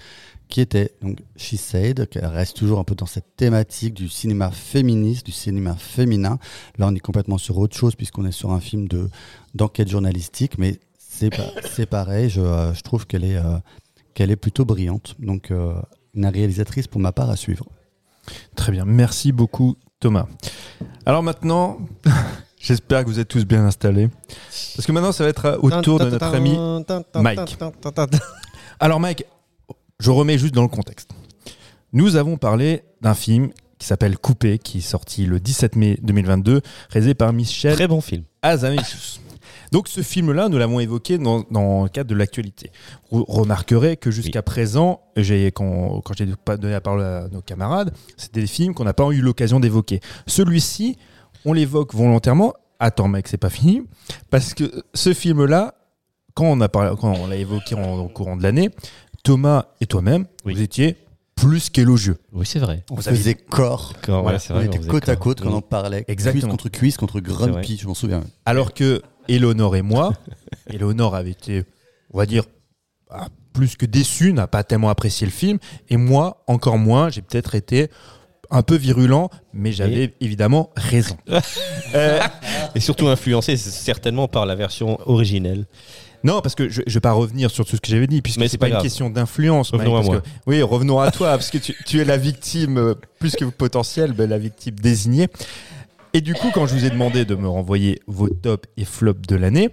qui était donc She Said, qui reste toujours un peu dans cette thématique du cinéma féministe, du cinéma féminin. Là, on est complètement sur autre chose, puisqu'on est sur un film de d'enquête journalistique, mais c'est pa- c'est pareil. Je, euh, je trouve qu'elle est, qu'elle est plutôt brillante. Donc, une réalisatrice pour ma part à suivre. Très bien, merci beaucoup Thomas. Alors maintenant, j'espère que vous êtes tous bien installés. Parce que maintenant, ça va être au tour de notre ami Mike. Alors Mike, je remets juste dans le contexte. Nous avons parlé d'un film qui s'appelle Coupé, qui est sorti le 17 mai 2022, réalisé par Michel Très bon film. Hazanavicius. Donc ce film-là, nous l'avons évoqué dans, dans le cadre de l'actualité. Vous remarquerez que jusqu'à présent, quand, quand j'ai pas donné la parole à nos camarades, c'était des films qu'on n'a pas eu l'occasion d'évoquer. Celui-ci, on l'évoque volontairement. Attends mec, c'est pas fini. Parce que ce film-là, quand on, a parlé, quand on l'a évoqué en- au courant de l'année, Thomas et toi-même, Oui. vous étiez plus qu'élogieux. Oui, c'est vrai. On Vous faisait corps. Voilà, On vrai, était côte à côte quand on parlait. Exactement. Cuisse contre cuisse contre grumpy, je m'en souviens. Alors que Eleonore et moi, Eleonore avait été, on va dire, ah, plus que déçu, n'a pas tellement apprécié le film, et moi, encore moins, j'ai peut-être été un peu virulent, mais j'avais évidemment raison. Euh, Et surtout influencé certainement par la version originelle. non, parce que je ne vais pas revenir sur tout ce que j'avais dit, puisque c'est pas, pas une question d'influence. Mike, Revenons à moi. que- oui, revenons à toi, parce que tu, tu es la victime, euh, plus que potentielle, ben, la victime désignée. Et du coup, quand je vous ai demandé de me renvoyer vos tops et flops de l'année,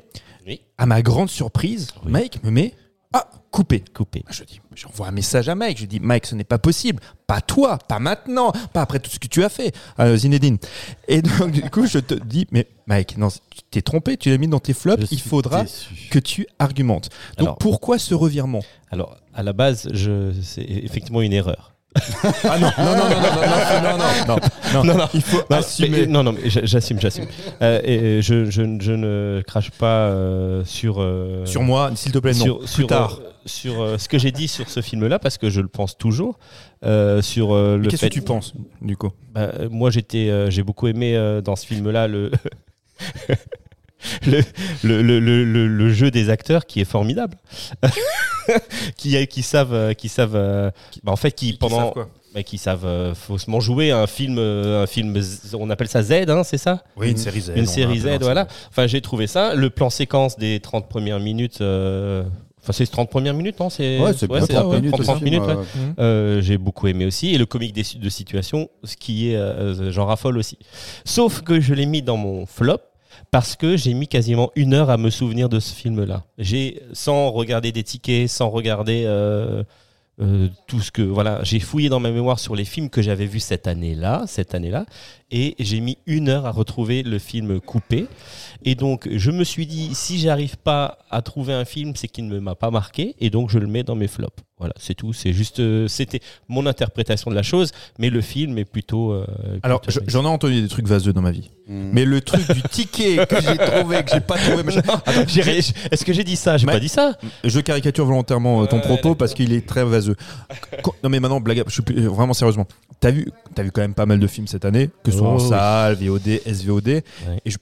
Oui. à ma grande surprise, Oui. Mike me met Ah, coupé. Coupé. Je dis, j'envoie un message à Mike. Je dis, Mike, ce n'est pas possible. Pas toi, pas maintenant, pas après tout ce que tu as fait, euh, Zinedine. Et donc, du coup, je te dis, mais Mike, non, tu t'es trompé, tu l'as mis dans tes flops. Je Il faudra déçu. que tu argumentes. Donc, Alors- pourquoi ce revirement? Alors, à la base, je... c'est effectivement une erreur. Ah non, non, non, non, non, non, non, non, non, non, Non, non. il faut Non, assumer. mais- non, non, mais j'assume, j'assume. Euh, et je, je, je ne crache pas euh, sur. euh, Sur moi, s'il te plaît, non. sur, Plus sur, tard. euh, sur euh, ce que j'ai dit sur ce film-là, parce que je le pense toujours. euh, sur euh, Mais le Qu'est-ce fait. que tu penses, du coup Bah, euh, moi, j'étais, euh, j'ai beaucoup aimé euh, dans ce film-là le. Le, le, le, le, le- le jeu des acteurs qui est formidable qui, qui savent euh, qui savent euh, bah, en fait qui, pendant bah, qui savent euh, faussement jouer un film euh, un film on appelle ça Z hein, c'est ça Oui, une série Z. une série Z voilà enfin j'ai trouvé ça le plan séquence des 30 premières minutes euh, enfin c'est 30 premières minutes non c'est Ouais, c'est c'est 30 à peu- minutes. 30 aussi, minutes moi, ouais. ouais. Euh, j'ai beaucoup aimé aussi et le comique des, de situation ce qui est euh, j'en raffole aussi sauf que je l'ai mis dans mon flop parce que j'ai mis quasiment une heure à me souvenir de ce film là j'ai sans regarder des tickets sans regarder euh, euh, tout ce que voilà j'ai fouillé dans ma mémoire sur les films que j'avais vus cette année là cette année là et j'ai mis une heure à retrouver le film coupé et donc je me suis dit si j'arrive pas à trouver un film c'est qu'il ne m'a pas marqué et donc je le mets dans mes flops voilà c'est tout c'est juste euh, c'était mon interprétation de la chose mais le film est plutôt euh, Alors, plutôt je- j'en ai entendu des trucs vaseux dans ma vie. Mm. Mais le truc du ticket que j'ai trouvé, que j'ai pas trouvé, j'ai ré- est-ce que j'ai dit ça? J'ai Mais- pas dit ça je caricature volontairement euh, ton Ouais, propos d'accord. parce qu'il est très vaseux. Non mais maintenant, blague, je suis plus- vraiment sérieusement. T'as vu, as vu quand même pas mal de films cette année, que en Oh, salle, VOD, SVOD. Ouais. Et je,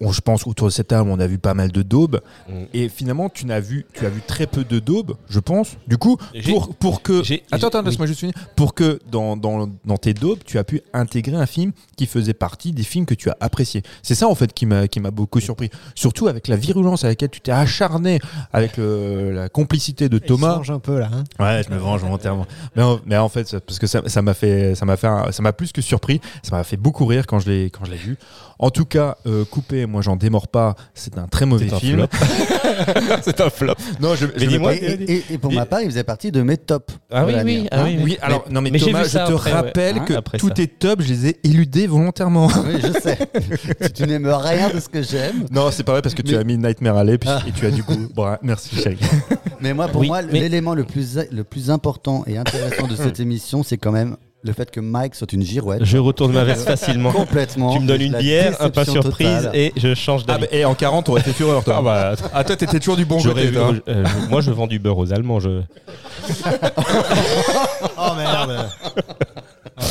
on- je pense autour de cette table, on a vu pas mal de daubes. Mm. Et finalement, tu n'as vu, tu as vu très peu de daubes, je pense. Du coup, pour, pour que. Attends, attends, laisse-moi juste finir. Pour que dans, dans, dans tes daubes, tu as pu intégrer un film qui faisait partie des films que tu as appréciés. C'est ça, en fait, qui m'a qui m'a beaucoup surpris. Surtout avec la virulence à laquelle tu t'es acharné, avec le- la complicité de Thomas. change un peu là. hein. Ouais, je me venge volontairement. Mais en, mais en fait, parce que ça ça m'a fait, ça m'a fait, un- ça m'a plus que surpris. Ça m'a fait beaucoup rire quand je l'ai, quand je l'ai vu. En tout cas, euh, coupé, moi, j'en démords pas. C'est un très mauvais film. c'est un flop Non, je, Mais je vais dis-moi, pas- Et, et- et pour ma part, il faisait partie de mes tops. Ah oui, oui, ah oui, Oui, alors non mais, Thomas, je te après, rappelle Hein, que après tous tes tops, je les ai éludés volontairement. Oui, je sais. tu, tu n'aimes rien de ce que j'aime. non, c'est pas vrai parce que tu as mis Nightmare Alley puis- Ah. et tu as du coup. Bon, merci chérie. Mais moi, pour Oui, moi, mais- l'élément le plus, le plus important et intéressant de cette émission, c'est quand même le fait que Mike soit une girouette. Je retourne ma veste facilement. Complètement. Tu me donnes une bière, un pain déception surprise totale. et je change Ah, d'avis. bah, et en 40, t'aurais fait fureur, toi. Ah bah, Ah, toi, t'étais toujours du bon côté, vu- toi. euh, je- moi, je vends du beurre aux Allemands. Je... Oh merde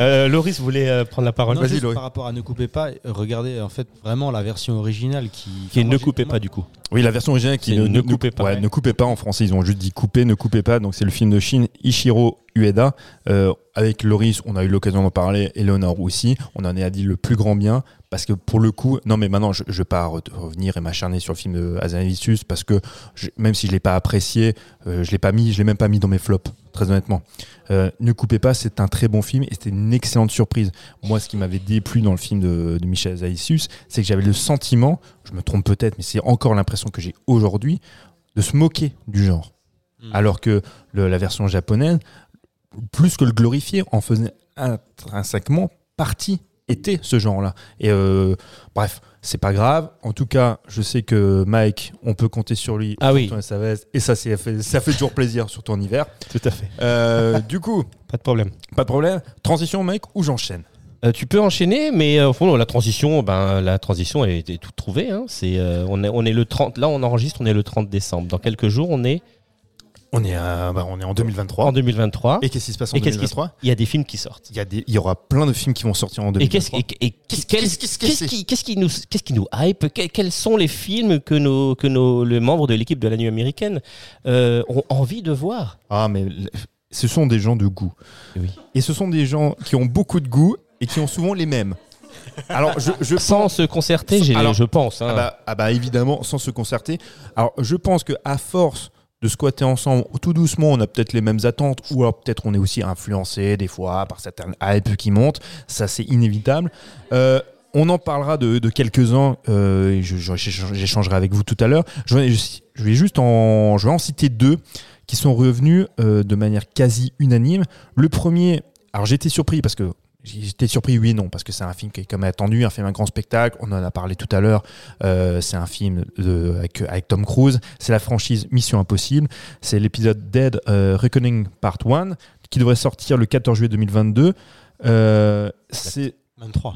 Euh, Loris voulait euh, prendre la parole. Non, Vas-y, juste par rapport à Ne coupez pas, euh, regardez en fait vraiment la version originale qui. Est ne coupez pas du coup. Oui, la version originale qui ne coupez pas, Ouais, ouais. ne coupez pas en français. Ils ont juste dit couper, ne coupez pas. Donc c'est le film de Shin Ichiro Ueda. Euh, avec Loris, on a eu l'occasion d'en parler. Et Léonard aussi. On en a dit le plus grand bien. Parce que pour le coup, non mais maintenant je, je vais pas re- revenir et m'acharner sur le film de Hazanavicius parce que je- même si je l'ai pas apprécié, euh, je l'ai pas mis, je l'ai même pas mis dans mes flops, très honnêtement. Euh, ne coupez pas, c'est un très bon film et c'était une excellente surprise. Moi, ce qui m'avait déplu dans le film de, de Michel Hazanavicius, c'est que j'avais le sentiment, je me trompe peut-être, mais c'est encore l'impression que j'ai aujourd'hui, de se moquer du genre. Mm. Alors que le- la version japonaise, plus que le glorifier, en faisait intrinsèquement partie, était ce genre-là. Et euh, bref, c'est pas grave. En tout cas, je sais que Mike, on peut compter sur lui. Ah pour oui. et ça, fait, ça fait toujours plaisir, surtout en hiver. Tout à fait. Euh, du coup, Pas de problème. pas de problème. Transition, Mike, ou j'enchaîne? Euh, tu peux enchaîner, mais euh, au fond, la transition, ben, la transition est, est toute trouvée. hein. C'est, on, est, on est le 30, là, on enregistre, on est le 30 décembre. Dans quelques jours, on est on est, à- bah, on est en 2023. en 2023. Et qu'est-ce qui se passe en Et qu'est-ce qui se- 2023 Il y a des films qui sortent. il y, a des- il y aura plein de films qui vont sortir en Et qu'est-ce 2023. et- Qu'est-ce- qui, nous, qu'est-ce qui nous hype? Que- Quels sont les films que nos, que nos, les membres de l'équipe de la nuit américaine euh, ont envie de voir? Ah, mais ce sont des gens de goût. Oui. Et ce sont des gens qui ont beaucoup de goût et qui ont souvent les mêmes. Alors, je, je Sans se concerter, Alors, je pense. hein. Ah bah, ah bah, évidemment, sans se concerter. Alors je pense que à force de squatter ensemble, tout doucement, on a peut-être les mêmes attentes, ou alors peut-être on est aussi influencé des fois par certaines hype qui montent. Ça, c'est inévitable. Euh, on en parlera de, quelques-uns. euh, J'échangerai avec vous tout à l'heure. Je vais juste en, je vais en citer deux qui sont revenus euh, de manière quasi unanime. Le premier, alors j'étais surpris parce que J'étais surpris, oui et non, parce que c'est un film qui est comme attendu, un film un grand spectacle. On en a parlé tout à l'heure. Euh, c'est un film de, avec, avec Tom Cruise. C'est la franchise Mission Impossible. C'est l'épisode Dead euh, Reckoning Part 1 qui devrait sortir le 14 juillet 2022. Euh, c'est 23.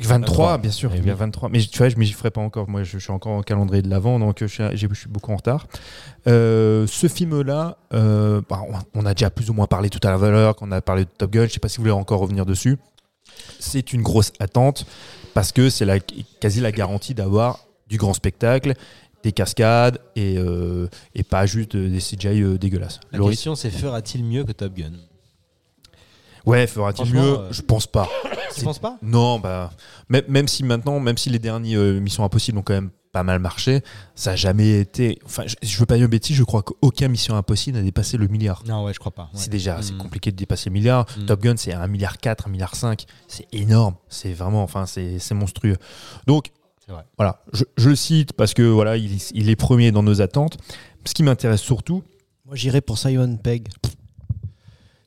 23, bien sûr, il y a oui. 23. Mais tu vois, je m'y ferai pas encore. Moi, je, je suis encore en calendrier de l'avant, donc je suis, j'ai- je suis beaucoup en retard. Euh, ce film-là, euh, bah, on, on a déjà plus ou moins parlé tout à l'heure, quand on a parlé de Top Gun. Je sais pas si vous voulez encore revenir dessus. C'est une grosse attente parce que c'est la, quasi la garantie d'avoir du grand spectacle, des cascades et, euh, et pas juste des CGI euh, dégueulasses. La Laurie question c'est fera-t-il mieux que Top Gun? Ouais, fera-t-il mieux euh, Je pense pas. Tu penses pas? Non, bah, même, même si maintenant, même si les derniers euh, Missions Impossibles ont quand même pas mal marché, ça a jamais été. Enfin, je, je veux pas dire une bêtise, je crois qu'aucun Mission Impossible n'a dépassé le milliard. Non, ouais, je crois pas. ouais. C'est déjà c'est Mm. compliqué de dépasser le milliard. Mm. Top Gun, c'est 1 milliard 4, 1 milliard 5. C'est énorme. C'est vraiment, enfin, c'est c'est monstrueux. Donc, C'est vrai. voilà, je, je le cite parce que voilà, il, il est premier dans nos attentes. Ce qui m'intéresse surtout, Moi, j'irais pour Simon Pegg.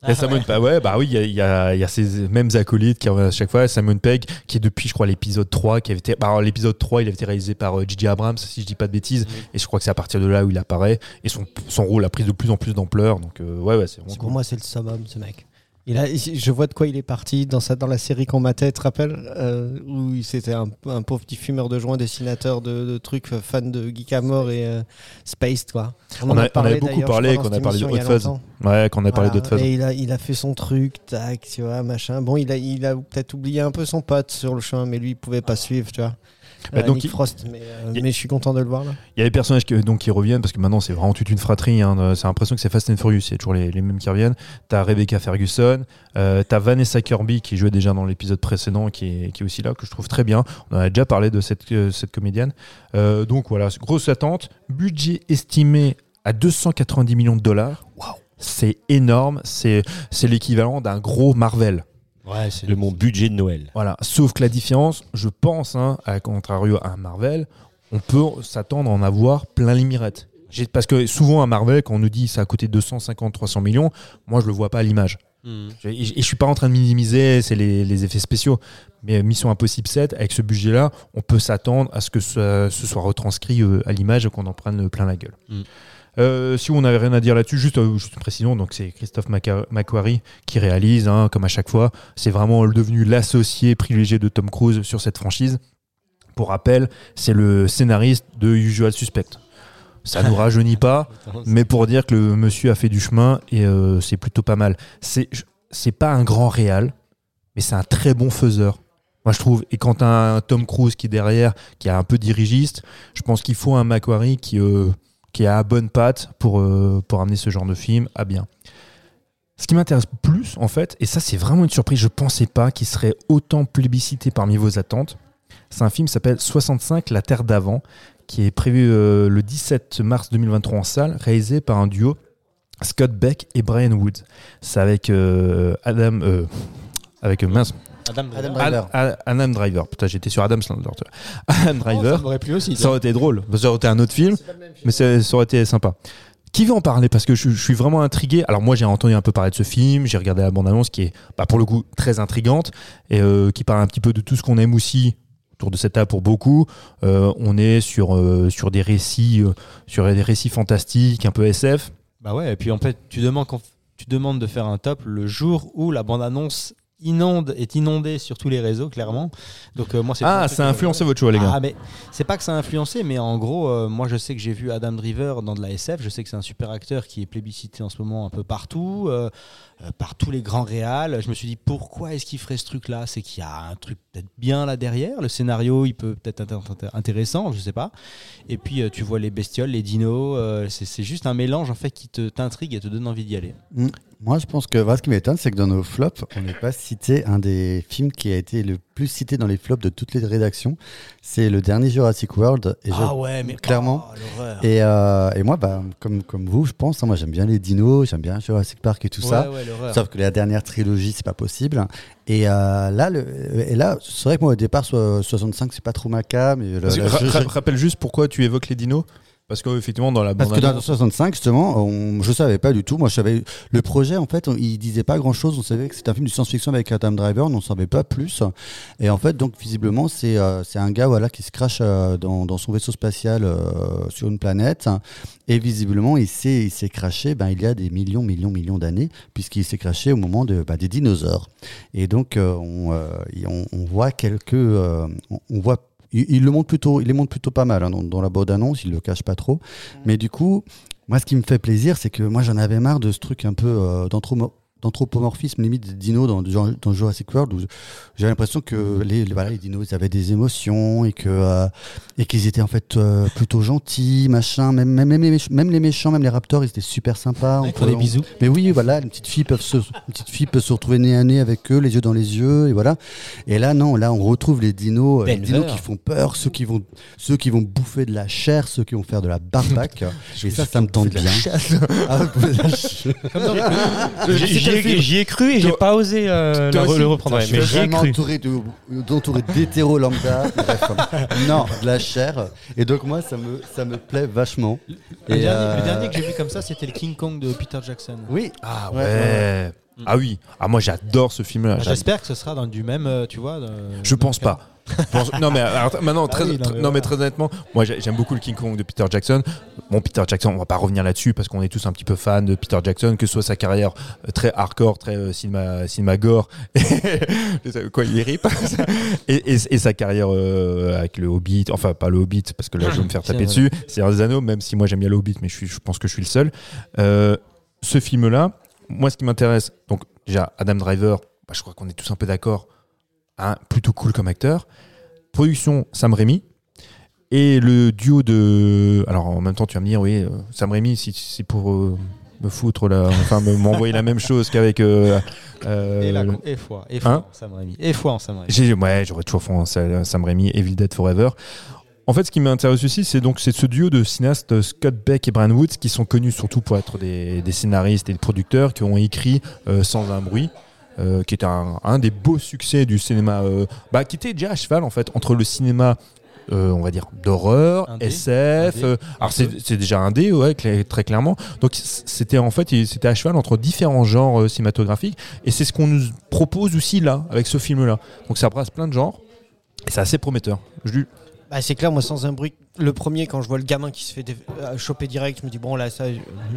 Il y a Simon Pegg, ouais, bah oui, il y a, il y a- il y a ces mêmes acolytes qui reviennent à chaque fois. Simon Pegg, qui est depuis, je crois, l'épisode 3, qui avait été. bah, l'épisode 3, il avait été réalisé par euh, J.J. Abrams, si je dis pas de bêtises. Et je crois que c'est à partir de là où il apparaît. Et son, son rôle a pris de plus en plus d'ampleur. Donc, euh, ouais, ouais, c'est cool. Pour moi, c'est le summum, ce mec. Je vois de quoi il est parti dans, sa, dans la série qu'on matait, tu te rappelles euh, Où c'était un, un pauvre petit fumeur de joint, dessinateur de, de trucs, euh, fan de Geek à mort et euh, Space, quoi. On en a- on avait beaucoup parlé crois, quand dans on a parlé de Hot Fuzz. Ouais, quand on a parlé Voilà. Et il a, il a fait son truc, tac, tu vois, machin. Bon, il a, il a peut-être oublié un peu son pote sur le chemin, mais lui, il pouvait pas suivre, tu vois. Bah, Euh, donc, Nick il- Frost, mais, euh, il y a- mais je suis content de le voir là. Il y a les personnages qui, donc, qui reviennent parce que maintenant c'est vraiment toute une fratrie. Hein. C'est l'impression que c'est Fast and Furious, c'est toujours les, les mêmes qui reviennent. T'as Rebecca Ferguson, euh, t'as Vanessa Kirby qui jouait déjà dans l'épisode précédent, qui est, qui est aussi là, que je trouve très bien. On en a déjà parlé de cette, euh, cette comédienne. Euh, donc voilà, grosse attente. Budget estimé à 290 millions de dollars. C'est énorme. C'est l'équivalent d'un gros Marvel. Ouais, c'est Le mon budget de Noël. Voilà. Sauf que la différence, je pense, hein, à contrario à Marvel, on peut s'attendre à en avoir plein les mirettes. Parce que souvent, un Marvel, quand on nous dit ça a coûté 250-300 millions, moi, je le vois pas à l'image. Mm. Je- Et je et je suis pas en train de minimiser, c'est les, les effets spéciaux. Mais Mission Impossible 7, avec ce budget-là, on peut s'attendre à ce que ce, ce soit retranscrit euh, à l'image et qu'on en prenne plein la gueule. Mm. Euh, si on n'avait rien à dire là-dessus, juste, euh, juste une précision, donc c'est Christophe McQuarrie qui réalise, hein, comme à chaque fois. C'est vraiment devenu l'associé privilégié de Tom Cruise sur cette franchise. Pour rappel, c'est le scénariste de Usual Suspect. Ça nous rajeunit pas, mais pour dire que le monsieur a fait du chemin et euh, c'est plutôt pas mal. C'est c'est pas un grand réal, mais c'est un très bon faiseur. Moi je trouve. Et quand t'as un Tom Cruise qui est derrière, qui est un peu dirigiste, je pense qu'il faut un Macquarie qui euh, qui a à bonne patte pour euh, pour amener ce genre de film à bien. Ce qui m'intéresse plus en fait, et ça c'est vraiment une surprise, je pensais pas qu'il serait autant plébiscité parmi vos attentes. C'est un film qui s'appelle 65 La Terre d'avant, qui est prévu euh, le 17 mars 2023 en salle, réalisé par un duo Scott Beck et Brian Woods. C'est avec euh, Adam. avec mince. Adam, Adam Driver. Driver. Ad- Adam Driver. Putain, j'étais sur Adam Sandler. Adam Oh, Driver. ça m'aurait plu aussi. ça aurait été drôle. Ça aurait été un autre film, mais ça, ça aurait été sympa. Qui veut en parler? Parce que je, je suis vraiment intrigué. Alors moi, j'ai entendu un peu parler de ce film. J'ai regardé la bande-annonce qui est, bah, pour le coup, très intrigante et euh, qui parle un petit peu de tout ce qu'on aime aussi autour de cette table pour beaucoup. Euh, on est sur, euh, sur des récits, euh, sur des récits fantastiques, un peu SF. Bah ouais, et puis en fait, tu demandes, tu demandes de faire un top le jour où la bande-annonce inonde, est inondée sur tous les réseaux, clairement. Donc euh, moi, c'est Ah, ça a que- influencé votre choix, les gars. Ah, mais c'est pas que ça a influencé, mais en gros, euh, moi je sais que j'ai vu Adam Driver dans de la SF. Je sais que c'est un super acteur qui est plébiscité en ce moment un peu partout, euh, euh, par tous les grands réals. Je me suis dit pourquoi est-ce qu'il ferait ce truc-là? C'est qu'il y a un truc peut-être bien là derrière. Le scénario, il peut peut-être être intér- intéressant, je sais pas. Et puis euh, tu vois les bestioles, les dinos. euh, c'est juste un mélange en fait qui te t'intrigue et te donne envie d'y aller. Moi, je pense que voilà, ce qui m'étonne, c'est que dans nos flops, on n'est pas cité un des films qui a été le plus cité dans les flops de toutes les rédactions. C'est le dernier Jurassic World. Et je- Ah ouais, mais clairement. oh. Et, euh, et moi, bah, comme, comme vous, je pense, hein, moi j'aime bien les dinos, j'aime bien Jurassic Park et tout ça. Ouais. Sauf que la dernière trilogie, c'est pas possible. Et euh, là, le, et là, c'est vrai que moi au départ, so- 65, c'est pas trop ma cam. je- rappelle juste pourquoi tu évoques les dinos. Parce qu'effectivement, dans la Parce bande que dans 65, justement, on, je savais pas du tout. Moi, je savais le projet. En fait, on- il disait pas grand chose. On savait que c'était un film de science-fiction avec Adam Driver. On n'en savait pas plus. Et en fait, donc visiblement, c'est euh, un gars voilà qui se crache euh, dans, dans son vaisseau spatial euh, sur une planète. Et visiblement, il s'est craché. Ben, il y a des millions, millions, millions d'années, puisqu'il s'est craché au moment de bah, des dinosaures. Et donc, euh, on, on, voit quelques, on voit il, il le montre plutôt, il les montre plutôt pas mal hein, dans, dans la bande annonce. Il le cache pas trop. Mais du coup, moi, ce qui me fait plaisir, c'est que moi, j'en avais marre de ce truc un peu euh, d'anthropomorphisme limite des dinos dans, dans, Jurassic World où j'ai l'impression que les, les- voilà, les dinos ils avaient des émotions et que euh, et qu'ils étaient en fait euh, plutôt gentils machin. Même même, même, les méch- même les méchants même les raptors ils étaient super sympas. On peut- des on- bisous. mais oui voilà une petite fille peuvent se une petite fille peut se retrouver nez à nez avec eux les yeux dans les yeux et voilà. Et là non là on retrouve les dinos euh, les Denver. dinos qui font peur ceux qui vont ceux qui vont bouffer de la chair ceux qui vont faire de la barbaque. Et ça ça me tente bien J'y ai, j'y ai cru et j'ai pas osé euh, le, aussi le reprendre. Je mais suis j'y ai vraiment cru. entouré de- d'hétéros lambda. Bref, non, de la chair. Et donc moi, ça me, ça me plaît vachement. Le, Et, dernier, euh, le dernier que j'ai vu comme ça, c'était le King Kong de Peter Jackson. Oui. Ah Ouais. Ah oui. Ah moi j'adore ce film-là. Ah, J'espère que ce sera dans du même, euh, tu vois. Je pense cas. pas. Non mais alors, maintenant très, Ah oui, non, très- mais non, mais voilà. très honnêtement, moi j'ai- j'aime beaucoup le King Kong de Peter Jackson. Bon Peter Jackson, on va pas revenir là-dessus parce qu'on est tous un petit peu fans de Peter Jackson, que ce soit sa carrière euh, très hardcore, très euh, cinéma, cinéma gore, quoi il rip, et, et- et sa carrière euh, avec le Hobbit, enfin pas le Hobbit parce que là je vais me faire taper dessus, c'est un anneaux, même si moi j'aime bien le Hobbit, mais je, suis, je pense que je suis le seul. Euh, ce film-là, moi ce qui m'intéresse, donc déjà Adam Driver, bah, je crois qu'on est tous un peu d'accord, hein, plutôt cool comme acteur. Production Sam Raimi. Et le duo de. Alors en même temps, tu vas me dire, oui, euh, Sam Raimi, si si c'est pour euh, me foutre, là, enfin me- m'envoyer la même chose qu'avec. euh, euh, Et, la, et foi, et foi Hein en Sam Raimi. Et foi en Sam Raimi. ouais, j'aurais toujours un Sa- Sam Raimi, Evil Dead Forever. En fait, ce qui m'intéresse aussi, c'est donc c'est ce duo de cinéastes Scott Beck et Brian Woods qui sont connus surtout pour être des, des scénaristes et des producteurs qui ont écrit Sans un bruit. Euh, qui est un, un des beaux succès du cinéma, euh, bah, qui était déjà à cheval en fait entre le cinéma, euh, on va dire d'horreur. SF. Indé. euh, alors c'est c'est déjà un dé, ouais, très clairement. Donc c'était en fait, c'était à cheval entre différents genres euh, cinématographiques, et c'est ce qu'on nous propose aussi là avec ce film-là. Donc ça brasse plein de genres, et c'est assez prometteur. Je Bah, c'est clair, moi, sans un bruit, le premier, quand je vois le gamin qui se fait euh, choper direct, je me dis bon là, ça,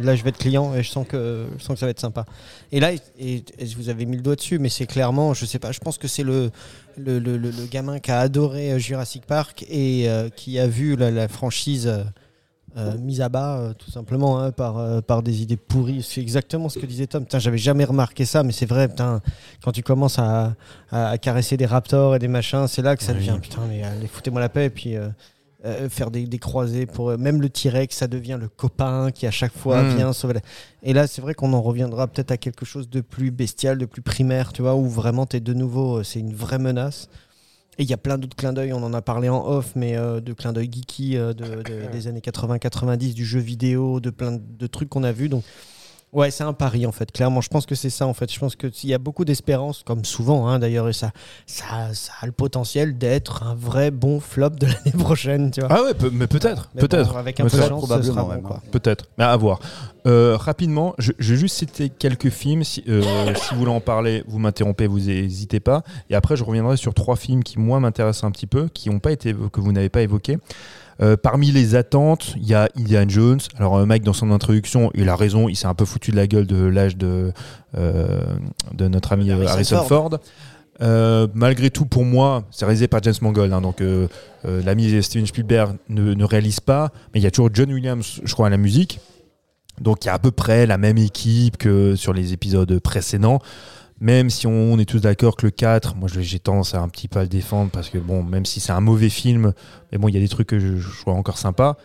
là je vais être client et je sens que je sens que ça va être sympa. Et là, et, et vous avez mis le doigt dessus, mais c'est clairement, je sais pas, je pense que c'est le le, le- le- gamin qui a adoré euh, Jurassic Park et euh, qui a vu la, la franchise. euh, mise à bas euh, tout simplement hein, par, par des idées pourries. C'est exactement ce que disait Tom. Putain, j'avais jamais remarqué ça, mais c'est vrai, putain, quand tu commences à, à- à caresser des raptors et des machins, c'est là que ça devient, putain, mais allez, foutez-moi la paix. Et puis euh, faire des, des croisés pour euh, même le T-Rex, ça devient le copain qui à chaque fois Mm. vient sauver la... Et là, c'est vrai qu'on en reviendra peut-être à quelque chose de plus bestial, de plus primaire, tu vois, où vraiment t'es de nouveau, euh, c'est une vraie menace. Et il y a plein d'autres clins d'œil, on en a parlé en off, mais euh, de clins d'œil geeky euh, de, de- des années 80-90, du jeu vidéo, de plein de trucs qu'on a vus. Donc, ouais, c'est un pari en fait, clairement. Je pense que c'est ça en fait. Je pense qu'il y a beaucoup d'espérance, comme souvent hein, d'ailleurs, et ça, ça, ça a le potentiel d'être un vrai bon flop de l'année prochaine, tu vois. Ah ouais, mais peut-être, Mais bon, peut-être. avec un peu de Peut-être, chance, ce probablement sera bon. Peut-être, mais à voir. Euh, rapidement, je, je vais juste citer quelques films. Si, euh, si vous voulez en parler, vous m'interrompez, vous n'hésitez pas. Et après, je reviendrai sur trois films qui, moi, m'intéressent un petit peu, qui ont pas été, que vous n'avez pas évoqués. Euh, parmi les attentes, il y a Indiana Jones. Alors, euh, Mike, dans son introduction, il a raison, il s'est un peu foutu de la gueule de l'âge de, euh, de notre ami Harrison Harrison Ford. Ford. Euh, malgré tout, pour moi, c'est réalisé par James Mangold. hein, donc, euh, euh, l'ami Steven Spielberg ne, ne réalise pas, mais il y a toujours John Williams, je crois, à la musique. Donc, il y a à peu près la même équipe que sur les épisodes précédents. Même si on est tous d'accord que le 4, moi j'ai tendance à un petit peu le défendre parce que, bon, même si c'est un mauvais film, mais bon, il y a des trucs que je, je trouve encore sympas.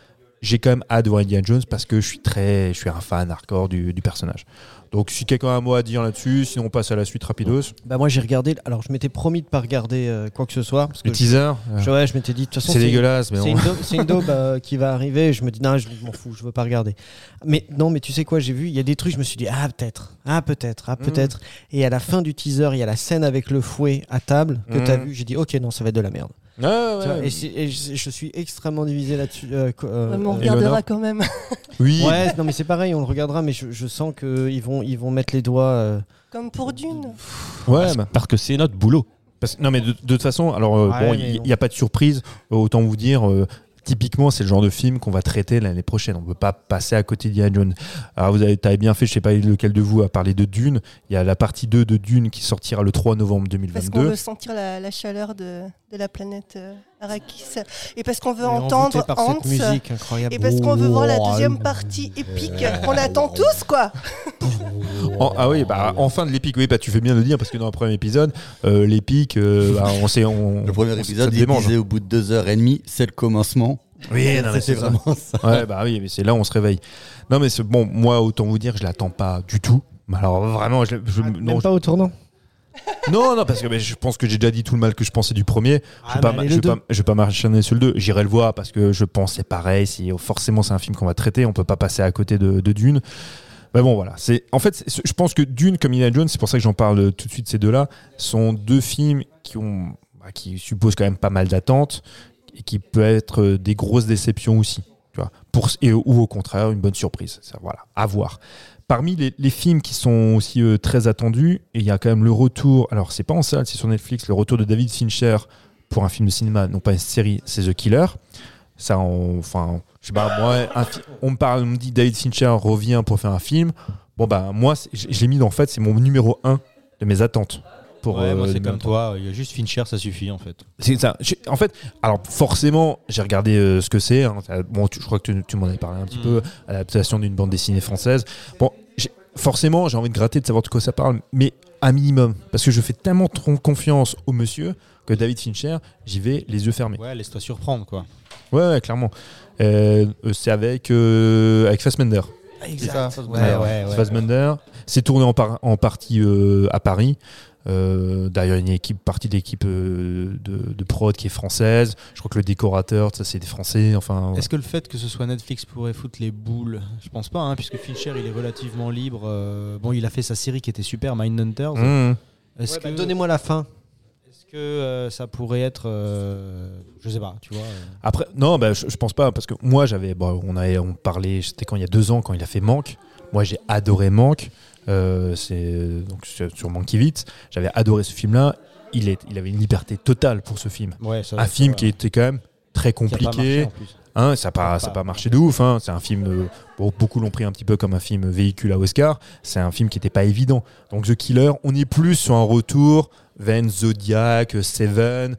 J'ai quand même hâte de voir Indiana Jones parce que je suis très, je suis un fan hardcore du personnage. Donc, si quelqu'un a un mot à dire là-dessus, sinon on passe à la suite rapidos. Bah moi j'ai regardé, alors je m'étais promis de pas regarder euh, quoi que ce soit. Parce que Le teaser, euh, je, ouais, je m'étais dit, de toute façon c'est dégueulasse, mais C'est une daube, euh, qui va arriver. Je me dis non, je m'en fous, je veux pas regarder. Mais non, mais tu sais quoi, j'ai vu, il y a des trucs, je me suis dit ah peut-être, ah peut-être, ah peut-être. Et à la fin du teaser, il y a la scène avec le fouet à table que Mhm. t'as vu. J'ai dit ok non, ça va être de la merde. Ah, ouais. Et, je, je suis extrêmement divisé là-dessus. euh, euh, Mais on regardera quand même. Oui, Ouais, non mais c'est pareil, on le regardera, mais je, je sens qu'ils vont, ils vont mettre les doigts. euh, Comme pour Dune. ouais, parce, bah, parce que c'est notre boulot. parce- non, mais de, de toute façon, alors Ouais, bon, mais il n'y a pas de surprise. Autant vous dire, euh, typiquement, c'est le genre de film qu'on va traiter l'année prochaine. On ne peut pas passer à côté d'Ian Jones. Alors, vous avez, t'avez bien fait, je sais pas lequel de vous a parlé de Dune. Il y a la partie 2 de Dune qui sortira le 3 novembre Parce qu'on 2022. veut sentir la, la chaleur de, de la planète euh, Arrakis. Et parce qu'on veut entendre par Hans. cette musique incroyable. Et parce qu'on veut voir la Oh, deuxième partie épique qu'on attend tous, quoi. En- ah oui, bah, en fin de l'épique, oui, bah, tu fais bien de le dire parce que dans le premier épisode, euh, l'épique, euh, bah, on sait. On, Le premier on- épisode, il disait au bout de deux heures et demie, c'est le commencement. Oui, c'est vraiment ça. Ouais, bah oui, mais c'est là où on se réveille. Non, mais c'est bon, moi, autant vous dire, je l'attends pas du tout. Mais Alors vraiment, je, je- Ah, non, Même pas au tournant. non, non, parce que mais je pense que j'ai déjà dit tout le mal que je pensais du premier. Je Ah, vais je vais vais pas m'acharner sur le 2. J'irai le voir parce que je pense c'est pareil. Si forcément c'est un film qu'on va traiter, on peut pas passer à côté de, de Dune. Mais bon, voilà. C'est en fait, je pense que Dune comme Indiana Jones, c'est pour ça que j'en parle tout de suite. Ces deux-là sont deux films qui ont, bah, qui supposent quand même pas mal d'attentes et qui peuvent être euh, des grosses déceptions aussi. Tu vois, pour, et, ou au contraire, une bonne surprise. Voilà, à voir. Parmi les, films qui sont aussi euh, très attendus, il y a quand même le retour, alors c'est pas en salle, c'est sur Netflix, le retour de David Fincher pour un film de cinéma, non pas une série, c'est The Killer. Ça, on- enfin, je sais pas, moi, un on me parle, on me dit David Fincher revient pour faire un film. Bon, bah, moi, l'ai mis, en fait, c'est mon numéro un de mes attentes. Pour, Ouais, euh, c'est comme toi, il y a juste Fincher, ça suffit en fait. C'est ça. J'ai- En fait, alors forcément, j'ai regardé euh, ce que c'est. hein. Bon, tu- je crois que tu, tu m'en avais parlé un petit Mm. peu. Adaptation d'une bande dessinée française. Bon, j'ai- forcément, j'ai envie de gratter de savoir de quoi ça parle, mais un minimum, parce que je fais tellement trop confiance au monsieur que David Fincher, j'y vais les yeux fermés. Ouais, laisse-toi surprendre quoi. Ouais, ouais, clairement. Euh, euh, c'est avec euh, avec Fassbender. Exact. Ouais, ouais, ouais. Fassbender. C'est tourné en, par- en partie euh, à Paris. Euh, D'ailleurs, il y a une équipe, partie d'équipe euh, de, de prod qui est française. Je crois que le décorateur, ça c'est des Français. Enfin, Est-ce que le fait que ce soit Netflix pourrait foutre les boules? Je pense pas, hein, puisque Fincher il est relativement libre. euh, bon, il a fait sa série qui était super, Mindhunters. Mmh. Ouais, que, bah, Donnez-moi la fin. Que euh, ça pourrait être, euh, je sais pas, tu vois euh, Après, non, bah, je, je pense pas parce que moi j'avais, bon, on avait, on parlait, c'était quand il y a deux ans quand il a fait Manque. Moi j'ai adoré Manque. C'est donc sur, sur Mankiewicz. J'avais adoré ce film-là. Il est, il avait une liberté totale pour ce film. Ouais, ça- un film qui était quand même très compliqué. Hein, ça n'a pas, Pas- ça a pas marché de ouf. hein. C'est un film, euh, bon, beaucoup l'ont pris un petit peu comme un film véhicule à Oscar. C'est un film qui n'était pas évident. Donc The Killer, on est plus sur un retour Zodiac, Seven,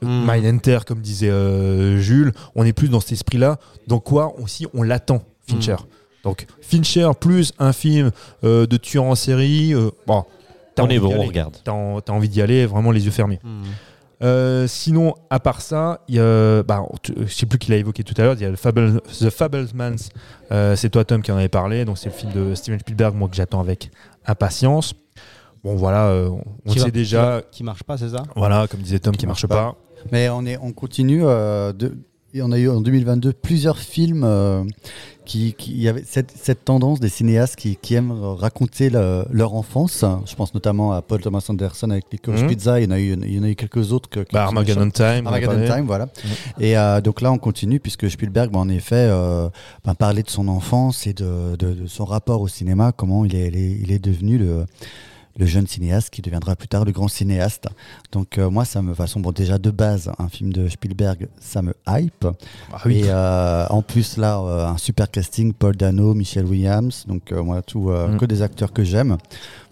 Hmm. Mindhunter, comme disait euh, Jules. On est plus dans cet esprit-là. Donc quoi, aussi, on l'attend, Fincher. Hmm. Donc Fincher plus un film euh, de tueur en série. euh, bon, t'as On est bon, on regarde. T'as en- t'as envie d'y aller, vraiment les yeux fermés. Hmm. Euh, sinon, à part ça, il y a, bah, je sais plus qui l'a évoqué tout à l'heure, il y a le Fable, The Fablemans. Euh, c'est toi, Tom, qui en avait parlé. Donc, c'est le film de Steven Spielberg, moi, que j'attends avec impatience. Bon, voilà, euh, on Qui sait va- déjà. Qui marche pas, c'est ça? Voilà, comme disait Tom, qui, Qui marche marche pas. Mais on, est, on continue. euh, de, et on a eu en 2022 plusieurs films euh, qui, qui il y avait cette, cette tendance des cinéastes qui, qui aiment raconter le- leur enfance. Je pense notamment à Paul Thomas Anderson avec Licorice Mhm. Pizza. Il y en a eu, il y en a eu quelques autres. Que, Bah, Armageddon Time. Armageddon. Time, voilà. Et euh, donc là, on continue puisque Spielberg, bah, en effet, euh, bah, parlait de son enfance et de, de- de son rapport au cinéma, comment il est, il est, il est devenu le, le jeune cinéaste qui deviendra plus tard le grand cinéaste. Donc euh, moi, ça me façon bon déjà de base, un film de Spielberg, ça me hype. Ah oui. Et euh, en plus là, euh, un super casting, Paul Dano, Michelle Williams, donc moi tout Mm. que des acteurs que j'aime.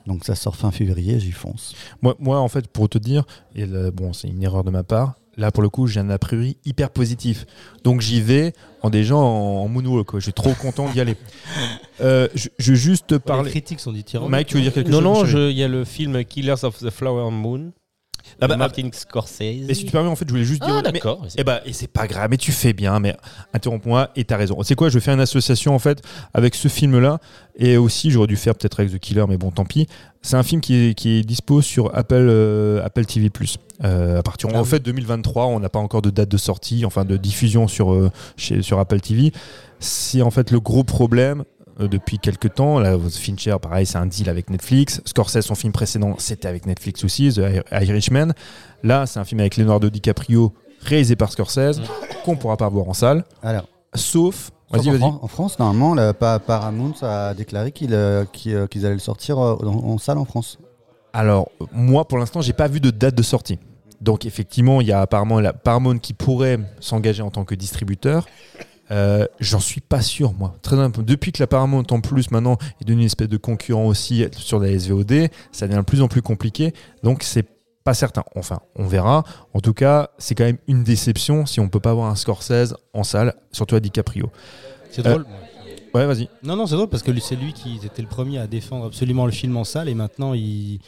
Donc ça sort fin février, j'y fonce. Moi, moi, en fait, pour te dire, et bon, c'est une erreur de ma part. Là, pour le coup, j'ai un a priori hyper positif. Donc, j'y vais en déjà en, en moonwalk. quoi. Je suis trop content d'y aller. Euh, je, je veux juste te Les parler. critiques sont dithyrambiques. Mike, tu veux dire quelque Non, chose non, je- il y a le film Killers of the Flower Moon. Ah bah, Martin Scorsese. Et si tu permets, en fait, je voulais juste dire. Ah, mais- d'accord. Eh ben, et c'est pas grave, mais tu fais bien, mais interromps-moi et t'as raison. C'est quoi, je vais faire une association en fait avec ce film-là et aussi j'aurais dû faire peut-être avec The Killer, mais bon, tant pis. C'est un film qui est, qui est dispo sur Apple, euh, Apple TV+. Euh, à partir Ah en oui. fait 2023, on n'a pas encore de date de sortie, enfin de diffusion sur euh, chez, sur Apple TV. C'est en fait le gros problème euh, depuis quelques temps. Là, Fincher, pareil, c'est un deal avec Netflix. Scorsese, son film précédent, c'était avec Netflix aussi, The Irishman. Là, c'est un film avec Leonardo DiCaprio, réalisé par Scorsese, qu'on pourra pas voir en salle. Alors, Sauf. En, France, normalement, Pa- Paramount a déclaré euh, qu'ils euh, qu'ils allaient le sortir en, en salle en France. Alors, moi, pour l'instant, j'ai pas vu de date de sortie. Donc, effectivement, il y a apparemment la Paramount qui pourrait s'engager en tant que distributeur. Euh, J'en suis pas sûr, moi. Très. Depuis que la Paramount, en plus, maintenant, est devenue une espèce de concurrent aussi sur la SVOD, ça devient de plus en plus compliqué. Donc, c'est pas certain. Enfin, on verra. En tout cas, c'est quand même une déception si on peut pas avoir un Scorsese en salle, surtout à DiCaprio. C'est Euh, drôle. Ouais, vas-y. Non, non, c'est drôle parce que c'est lui qui était le premier à défendre absolument le film en salle et maintenant il,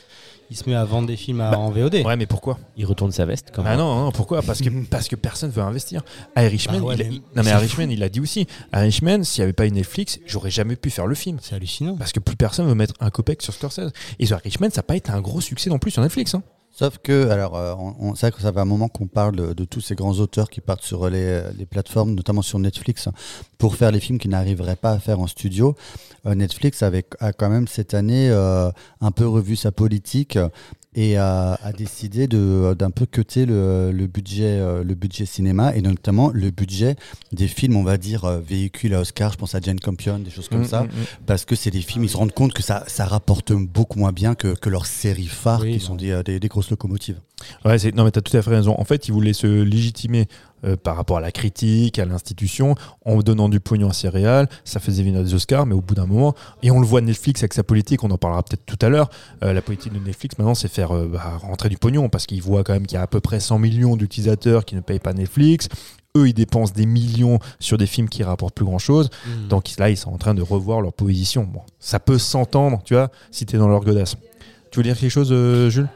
il se met à vendre des films à- Bah, en VOD. Ouais, mais pourquoi Il retourne sa veste quand Ah même. non, non, pourquoi? Parce que parce que personne veut investir. Irishman, Bah ouais, il a- mais il- non mais Irishman, il a dit aussi. Irishman, s'il n'y avait pas eu Netflix, j'aurais jamais pu faire le film. C'est hallucinant. Parce que plus personne veut mettre un copec sur Scorsese. Et The Irishman, ça n'a pas été un gros succès non plus sur Netflix. hein. Sauf que, alors, euh, on, on- c'est vrai que ça fait un moment qu'on parle de, tous ces grands auteurs qui partent sur les, les plateformes, notamment sur Netflix, pour faire les films qu'ils n'arriveraient pas à faire en studio. Euh, Netflix a quand même cette année euh, un peu revu sa politique et a, a décidé d'un peu cuter le, le budget, euh, le budget cinéma et notamment le budget des films, on va dire, euh, véhicules à Oscar. Je pense à Jane Campion, des choses comme Mm, ça mm, mm. parce que c'est des films, ils se rendent compte que ça, ça rapporte beaucoup moins bien que, que leurs séries phares Oui, qui non. sont des, euh, des- des grosses locomotives. Ouais, non mais tu as tout à fait raison. En fait, il voulait se légitimer euh, par rapport à la critique, à l'institution, en donnant du pognon à ses réals. Ça faisait venir des Oscars, mais au bout d'un moment, et on le voit Netflix avec sa politique, on en parlera peut-être tout à l'heure. euh, la politique de Netflix maintenant, c'est faire euh, bah, rentrer du pognon parce qu'ils voient quand même qu'il y a à peu près 100 millions d'utilisateurs qui ne payent pas Netflix. Eux, ils dépensent des millions sur des films qui rapportent plus grand chose. Mm. Donc là, ils sont en train de revoir leur position. Bon, ça peut s'entendre, tu vois, si tu es dans leur godasse. Tu veux dire quelque chose, euh, Jules?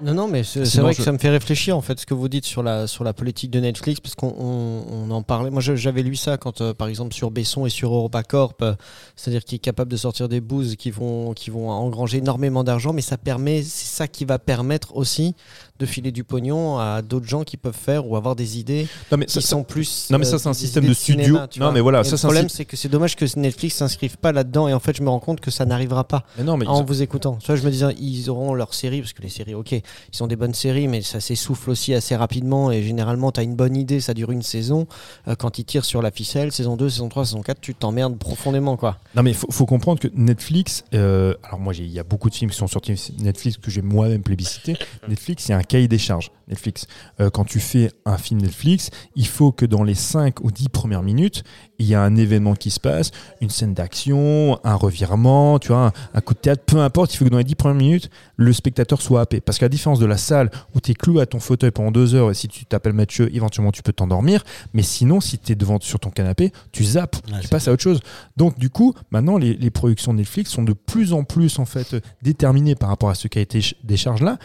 Non, non, mais c'est vrai je- que ça me fait réfléchir en fait ce que vous dites sur la, sur la politique de Netflix, parce qu'on on, on en parlait. Moi, j'avais lu ça quand, euh, par exemple, sur Besson et sur EuropaCorp, euh, c'est-à-dire qu'il est capable de sortir des bouses qui vont, qui vont engranger énormément d'argent, mais ça permet, c'est ça qui va permettre aussi de filer du pognon à d'autres gens qui peuvent faire ou avoir des idées Non, mais qui ça- sont plus. non, mais ça, euh, c'est un système de studio. cinéma, Non, vois. mais voilà, ça, le problème, c'est que c'est dommage que Netflix s'inscrive pas là-dedans, et en fait, je me rends compte que ça n'arrivera pas. mais non, mais en vous écoutant. Vois, je me disais, ils auront leurs séries, parce que les séries, ok, ils ont des bonnes séries, mais ça s'essouffle aussi assez rapidement. Et généralement, tu as une bonne idée, ça dure une saison. Euh, quand ils tirent sur la ficelle, saison 2, saison 3, saison 4, tu t'emmerdes profondément, quoi. Non mais il faut, faut comprendre que Netflix, euh, alors moi il y a beaucoup de films qui sont sortis Netflix que j'ai moi-même plébiscité. Netflix c'est un cahier des charges, Netflix. Euh, quand tu fais un film Netflix, il faut que dans les 5 ou 10 premières minutes, il y a un événement qui se passe, une scène d'action, un revirement, tu vois, un, un coup de théâtre, peu importe, il faut que dans les 10 premières minutes, le spectateur soit happé. Parce qu'à la différence de la salle où tu es cloué à ton fauteuil pendant deux heures et si tu t'appelles Mathieu, éventuellement tu peux t'endormir, mais sinon, si tu es devant sur ton canapé, tu zappes, Ouais, tu passes à autre chose. Donc du coup, maintenant, les, les productions Netflix sont de plus en plus en fait déterminées par rapport à ce ch- des charges là,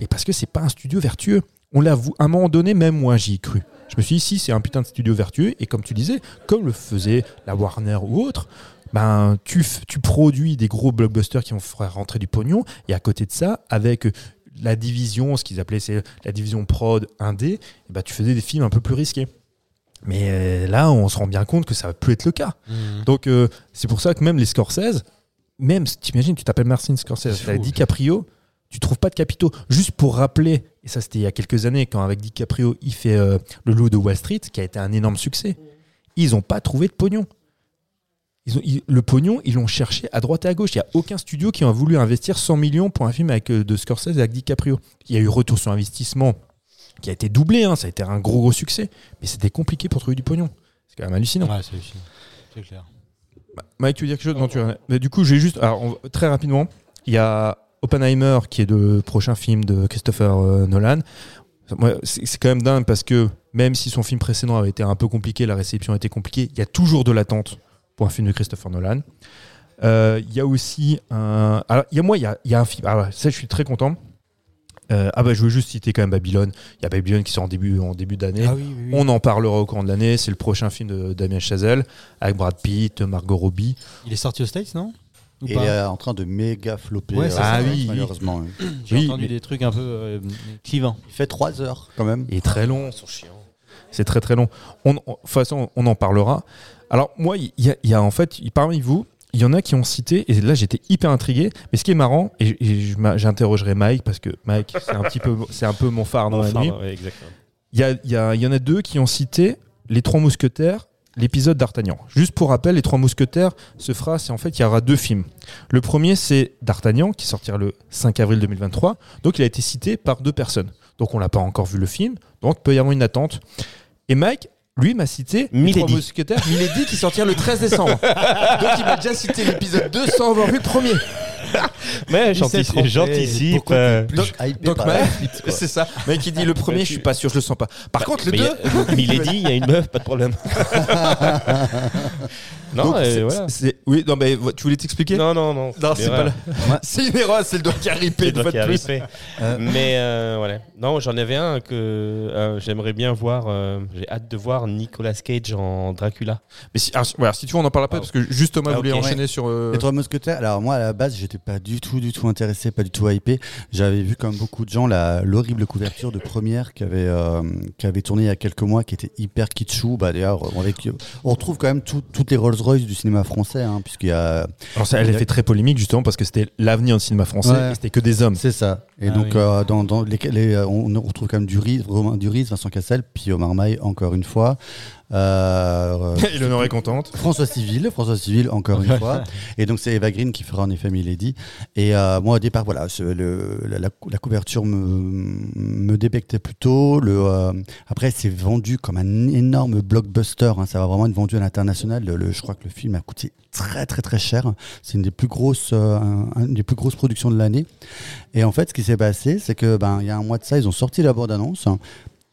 et parce que c'est pas un studio vertueux. On l'avoue, à un moment donné, même moi j'y ai cru. Je me suis dit, si c'est un putain de studio vertueux, et comme tu disais, comme le faisait la Warner ou autre, ben tu, tu produis des gros blockbusters qui vont faire rentrer du pognon, et à côté de ça, avec la division, ce qu'ils appelaient c'est la division prod indé, et ben, tu faisais des films un peu plus risqués. Mais euh, là, on se rend bien compte que ça va plus être le cas. Donc euh, c'est pour ça que même les Scorsese, même t'imagines, tu t'appelles Martin Scorsese, t'as. DiCaprio, tu trouves pas de capitaux. Juste pour rappeler, et ça c'était il y a quelques années, quand avec DiCaprio il fait euh, Le Loup de Wall Street, qui a été un énorme succès, ils ont pas trouvé de pognon. Ils ont, ils- le pognon, ils l'ont cherché à droite et à gauche. Il n'y a aucun studio qui a voulu investir 100 millions pour un film avec, euh, de Scorsese et avec DiCaprio. Il y a eu retour sur investissement qui a été doublé, hein, ça a été un gros gros succès, mais c'était compliqué pour trouver du pognon. C'est quand même hallucinant. Ouais, c'est c'est clair. Mike, tu veux dire quelque chose? Non, tu Mais du coup, j'ai juste. Alors, on- très rapidement, il y a Oppenheimer qui est le prochain film de Christopher euh, Nolan. C'est quand même dingue parce que même si son film précédent avait été un peu compliqué, la réception a été compliquée, il y a toujours de l'attente pour un film de Christopher Nolan. Euh, Il y a aussi un. Alors, il y a moi, il y a, y a un film. Alors, ça, je suis très content. Euh, ah bah je veux juste citer quand même Babylone. Il y a Babylone qui sort en début, en début d'année. Ah oui, oui, oui. On en parlera au courant de l'année. C'est le prochain film de Damien Chazelle avec Brad Pitt, Margot Robbie. Il est sorti aux States, non? Ou Et pas il est en train de méga flopper. Ouais, euh, ça. Ah oui, malheureusement. J'ai Oui, entendu mais- des trucs un peu euh, clivants. Il fait 3 heures quand même. Il est très long. C'est très très long. On, on- de toute façon, on en parlera. Alors moi, il y, a- il y a en fait, parmi vous, il y en a qui ont cité, et là j'étais hyper intrigué, mais ce qui est marrant, et, j'interrogerai Mike, parce que Mike, c'est un petit peu, c'est un peu mon phare dans la Enfin, nuit. ouais. Il y, a- il y a- il y en a deux qui ont cité les Trois Mousquetaires, l'épisode d'Artagnan. Juste pour rappel, les Trois Mousquetaires se fera, c'est en fait, il y aura deux films. Le premier, c'est d'Artagnan, qui sortira le 5 avril 2023. Donc, il a été cité par deux personnes. Donc, on n'a pas encore vu le film. Donc, il peut y avoir une attente. Et Mike, lui, m'a cité les. Trois Mousquetaires. Milady, qui sortira le 13 décembre. Donc, il m'a déjà cité l'épisode 2 sans avoir vu le premier. Mais j'anticipe. Pourquoi euh, c'est ça. Mike, il dit le premier, je suis pas sûr, je le sens pas. Par contre, le mais 2, il y a- Milady, il y a une meuf, pas de problème. non, Donc, c'est- voilà. c'est- Oui, non, mais tu voulais t'expliquer? Non, non, non. Non, c'est pas C'est une erreur, c'est le doigt qui a ripé une fois qui de plus. ripé. Euh, Mais euh, voilà. Non, j'en avais un que euh, j'aimerais bien voir. euh, J'ai hâte de voir Nicolas Cage en Dracula. Mais si, alors, si- voilà, si tu veux, on en parle après, parce que juste Thomas Ah, voulait ok. enchaîner sur. euh, Les Trois Mousquetaires, alors moi à la base j'étais pas du tout du tout intéressé, pas du tout hypé. J'avais vu comme beaucoup de gens la- l'horrible couverture de première qui avait, euh, qui avait tourné il y a quelques mois, qui était hyper kitschou. Bah, D'ailleurs, on, avec- on retrouve quand même tout- toutes les Rolls Du cinéma français, hein, puisqu'il y a... Alors, ça, elle a fait très polémique, justement, parce que c'était l'avenir du cinéma français, Ouais. c'était que des hommes. C'est ça. Et Ah donc oui. euh, dans, dans les, les- euh, on, on retrouve quand même Duris, Romain Duris, Vincent Cassel, puis Omar Maille encore une fois. Euh, Et est contente. François Civil, François Civil encore une fois. Et donc c'est Eva Green qui fera en effet Milady. Et euh, moi au départ voilà, ce- le- la, la- la couverture me, me débectait plutôt. Le, euh, après c'est vendu comme un énorme blockbuster. hein. ça va vraiment être vendu à l'international. Le, le- je crois que le film a coûté très très très cher. C'est une des plus grosses, euh, une des plus grosses productions de l'année. Et en fait ce qui s'est passé, c'est que ben il y a un mois de ça, ils ont sorti la bande annonce.